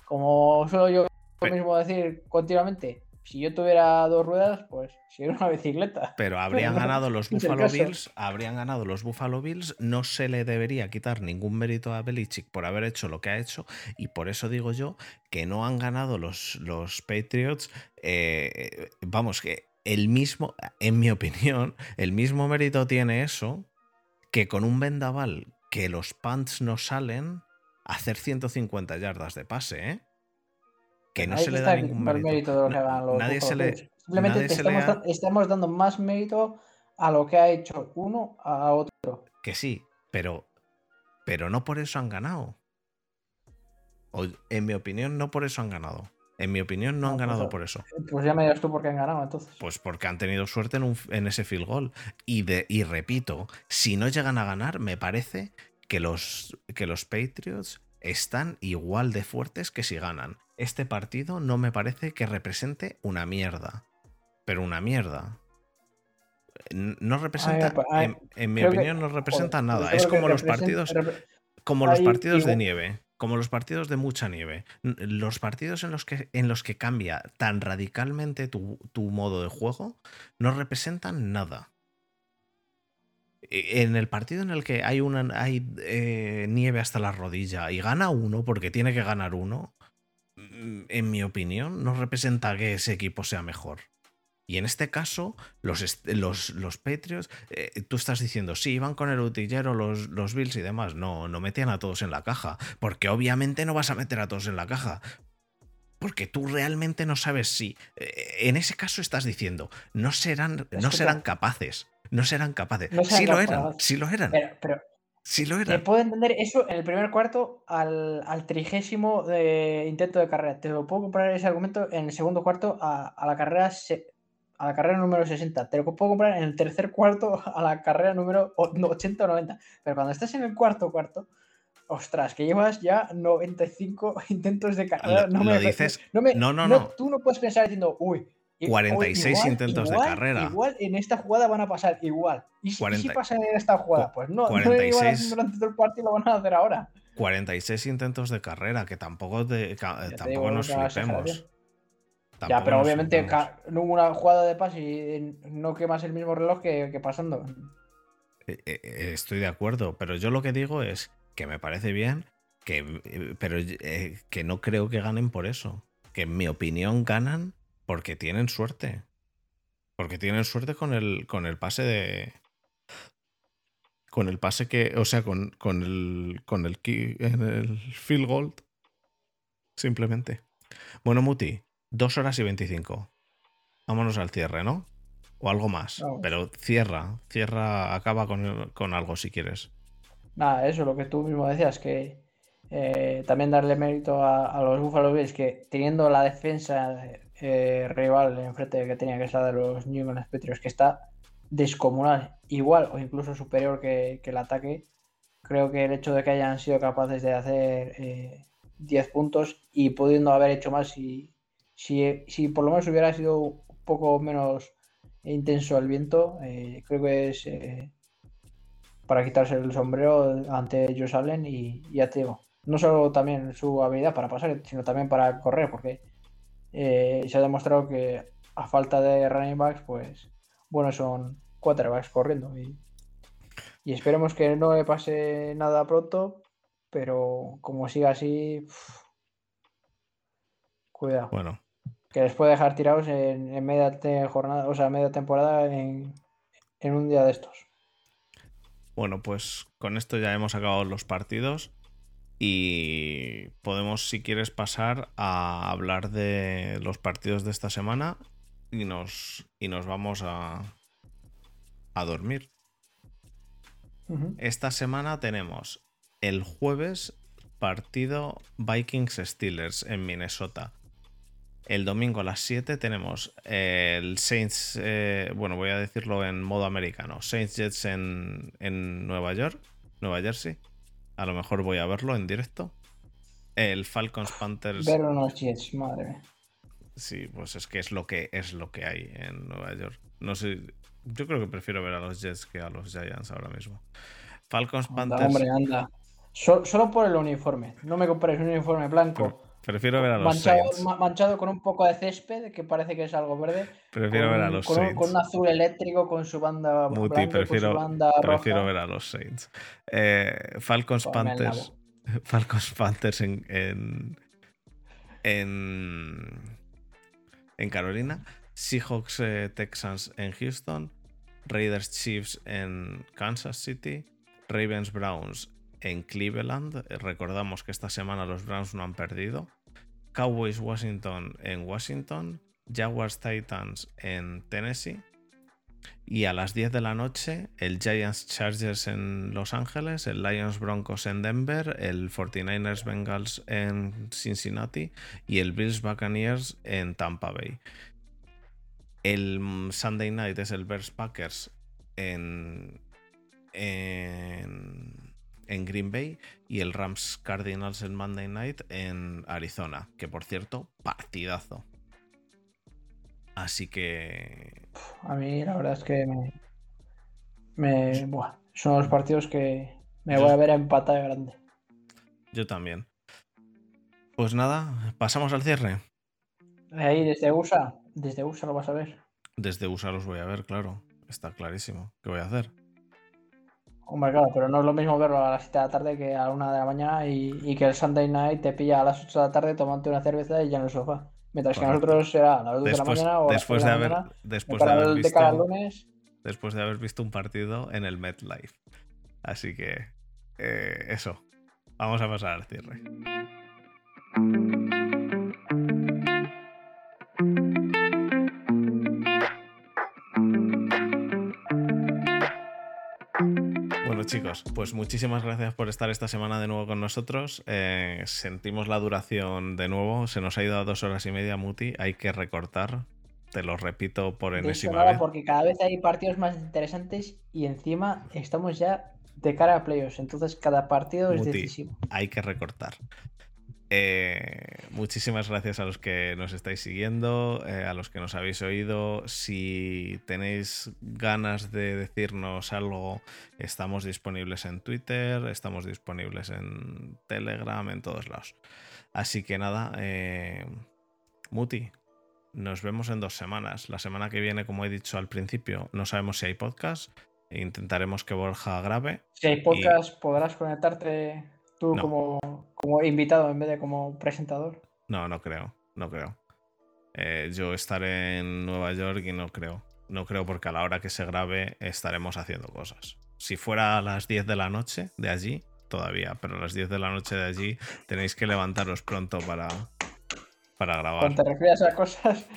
B: como suelo yo
A: Pe-
B: mismo decir continuamente, si yo tuviera dos ruedas, pues si era una bicicleta.
A: Pero habrían ganado los Buffalo. Bills, habrían ganado los Buffalo Bills, no se le debería quitar ningún mérito a Belichick por haber hecho lo que ha hecho y por eso digo yo que no han ganado los, los Patriots, eh, vamos, que el mismo, en mi opinión, el mismo mérito tiene eso que con un vendaval que los punts no salen, hacer 150 yardas de pase, ¿eh? Que no se le da ningún mérito.
B: de lo que
A: Na-
B: hagan los
A: nadie se le-.
B: Simplemente
A: nadie
B: te
A: se le
B: estamos, da- estamos dando más mérito a lo que ha hecho uno a otro.
A: Que sí, pero, pero no por eso han ganado. O, en mi opinión, no por eso han ganado. En mi opinión, no han
B: pues,
A: ganado por eso.
B: Pues ya me dirás tú por qué han ganado entonces.
A: Pues porque han tenido suerte en, un- en ese field goal. Y, de, y repito, si no llegan a ganar, me parece que los, que los Patriots están igual de fuertes que si ganan. Este partido no me parece que represente una mierda. Pero una mierda. No representa, en, en mi
B: que-
A: opinión, no representa nada. Es como los partidos como los partidos de nieve, como los partidos de mucha nieve. Los partidos en los que, en los que cambia tan radicalmente tu, tu modo de juego no representan nada. E- En el partido en el que hay, una, hay eh, nieve hasta la rodilla y gana uno porque tiene que ganar uno, en mi opinión, no representa que ese equipo sea mejor. Y en este caso, los, los, los Patriots, eh, tú estás diciendo, sí, iban con el utillero los, los Bills y demás. No, no metían a todos en la caja. Porque obviamente no vas a meter a todos en la caja. Porque tú realmente no sabes si. eh, en ese caso estás diciendo, no serán, no serán capaces. No serán capaces.
B: No serán
A: sí lo eran, sí lo eran.
B: Pero, pero
A: Sí lo
B: te
A: eran.
B: puedo entender eso en el primer cuarto al, al trigésimo de intento de carrera. Te lo puedo comprar ese argumento en el segundo cuarto a, a la carrera se- a la carrera número 60. Te lo puedo comprar en el tercer cuarto a la carrera número o- no, 80 o 90. Pero cuando estás en el cuarto cuarto, ostras, que llevas ya 95 intentos de carrera.
A: Lo-
B: no
A: lo
B: me,
A: dices-
B: no, me-
A: no, no, no.
B: Tú no puedes pensar diciendo, uy. I-
A: 46
B: igual-
A: intentos de carrera.
B: Igual en esta jugada van a pasar igual. ¿Y si, y si
A: 40
B: pasan en esta jugada? Pues no, no lo
A: 46
B: iban haciendo durante todo el partido lo van a hacer ahora.
A: 46 intentos de carrera, que tampoco, te- tampoco
B: digo,
A: nos flipemos.
B: Ya, pero obviamente no hubo una jugada de pase y eh, no quemas el mismo reloj que, que pasando.
A: Eh, eh, eh, Estoy de acuerdo, pero yo lo que digo es que me parece bien, que, eh, pero eh, que no creo que ganen por eso. Que en mi opinión ganan porque tienen suerte. Porque tienen suerte con el, con el pase de. Con el pase que. O sea, con, con el. Con el, en el field goal. Simplemente. Bueno, Muti, dos horas y veinticinco. Vámonos al cierre, ¿no? O algo más. Pero cierra, cierra, acaba con, con, algo si quieres.
B: Nada, eso, lo que tú mismo decías, que eh, también darle mérito a, los Buffalo Bills, que teniendo la defensa eh, rival enfrente que tenía que ser de los New England que está descomunal, igual o incluso superior que, el ataque, creo que el hecho de que hayan sido capaces de hacer 10 eh, puntos y pudiendo haber hecho más, si, si, si por lo menos hubiera sido un poco menos intenso el viento, eh, creo que es para quitarse el sombrero ante Allen y, te digo, no solo también su habilidad para pasar, sino también para correr, porque eh, se ha demostrado que a falta de running backs, pues bueno, son quarterbacks corriendo y, y esperemos que no le pase nada pronto, pero como siga así, cuidado.
A: Bueno.
B: Que les puede dejar tirados en, media jornada, o sea, media temporada en, en un día de estos.
A: Bueno, pues con esto ya hemos acabado los partidos. Y podemos, si quieres, pasar a hablar de los partidos de esta semana y nos, y nos vamos a, a dormir. Esta semana tenemos el jueves partido Vikings Steelers en Minnesota. El domingo a las 7 tenemos el Saints, eh, bueno, voy a decirlo en modo americano, Saints Jets en, en Nueva York, Nueva Jersey. A lo mejor voy a verlo en directo. El Falcons Panthers.
B: Ver unos Jets, madre
A: Sí, pues es que es lo que es lo que hay en Nueva York. No sé. Yo creo que prefiero ver a los Jets que a los Giants ahora mismo. Falcons Panthers.
B: Hombre, anda. solo por el uniforme. No me compréis un uniforme blanco.
A: Prefiero ver a los
B: manchado, manchado con un poco de césped, que parece que es algo verde.
A: Prefiero ver a los
B: con,
A: Saints.
B: con un azul eléctrico, con su banda Muti,
A: prefiero,
B: banda
A: prefiero ver a los Saints. Eh, Falcons Panthers. Falcons Panthers en, en, en, Carolina. Seahawks eh, Texans en Houston. Raiders Chiefs en Kansas City. Ravens Browns en Cleveland. Recordamos que esta semana los Browns no han perdido. Cowboys Washington en Washington. Jaguars Titans en Tennessee. Y a las 10 de la noche, el Giants Chargers en Los Ángeles, el Lions Broncos en Denver, el 49ers Bengals en Cincinnati y el Bills Buccaneers en Tampa Bay. El Sunday night es el Bears Packers en, en, en Green Bay y el Rams Cardinals en Monday night en Arizona, que por cierto, partidazo. Así que.
B: A mí la verdad es que me. son los partidos que me voy a ver a empatar grande.
A: Yo también. Pues nada, pasamos al cierre.
B: Ahí desde USA, desde USA lo vas a ver.
A: Desde USA los voy a ver, claro. Está clarísimo. ¿Qué voy a hacer?
B: Hombre, claro, pero no es lo mismo verlo a las 7 de la tarde que a la 1 de la mañana y, que el Sunday night te pilla a las 8 de la tarde tomando una cerveza y ya en el sofá. Mientras que nosotros será a las 2 de la mañana o
A: después
B: de,
A: haber, después de haber
B: visto,
A: Después de haber visto un partido en el MetLife. Así que eh, eso. Vamos a pasar al cierre. Chicos, pues muchísimas gracias por estar esta semana de nuevo con nosotros. Eh, sentimos la duración de nuevo, se nos ha ido a dos horas y media, Muti, hay que recortar. Te lo repito por enésima vez.
B: Porque cada vez hay partidos más interesantes y encima estamos ya de cara a playoffs, entonces cada partido es decisivo.
A: Hay que recortar. Eh, muchísimas gracias a los que nos estáis siguiendo, eh, a los que nos habéis oído. Si tenéis ganas de decirnos algo, estamos disponibles en Twitter, estamos disponibles en Telegram, en todos lados. Así que nada, eh, Muti, nos vemos en dos semanas. La semana que viene, como he dicho al principio, no sabemos si hay podcast, Intentaremos que Borja grabe.
B: Si hay podcast, podrás conectarte tú como, como invitado en vez de como presentador.
A: No, no creo, no creo. Eh, yo estaré en Nueva York y no creo. No creo porque a la hora que se grabe estaremos haciendo cosas. Si fuera a las 10 de la noche de allí, todavía, pero a las 10 de la noche de allí tenéis que levantaros pronto para, para grabar.
B: Cuando te refieres a cosas.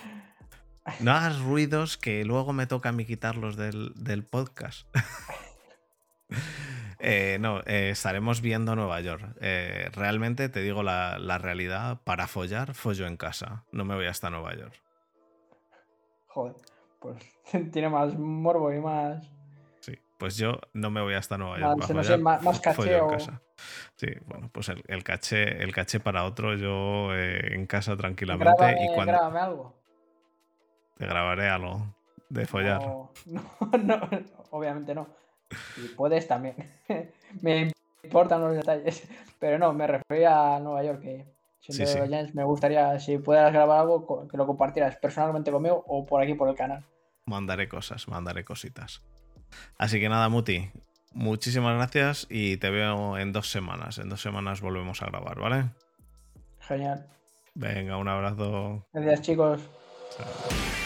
A: No hagas ruidos que luego me toca a mí quitarlos del, del podcast. Eh, no, eh, estaremos viendo Nueva York. Eh, realmente te digo la, la, realidad, para follar, follo en casa. No me voy hasta Nueva York.
B: Joder, pues tiene más morbo y más...
A: Sí, pues yo no me voy hasta Nueva York.
B: No sé, más, más caché o...
A: Sí, bueno, pues el, el, caché, el caché para otro, yo en casa tranquilamente.
B: Grábame,
A: y cuando...
B: grábame algo.
A: Te grabaré algo de follar.
B: No, no, no obviamente no. Y puedes también. me importan los detalles. Pero no, me refería a Nueva York. Que siendo sí, sí. James, me gustaría, si puedas grabar algo, que lo compartieras personalmente conmigo o por aquí por el canal.
A: Mandaré cosas, mandaré cositas. Así que nada, Muti. Muchísimas gracias y te veo en dos semanas. En dos semanas volvemos a grabar, ¿vale?
B: Genial.
A: Venga, un abrazo.
B: Gracias, chicos.
A: Chao.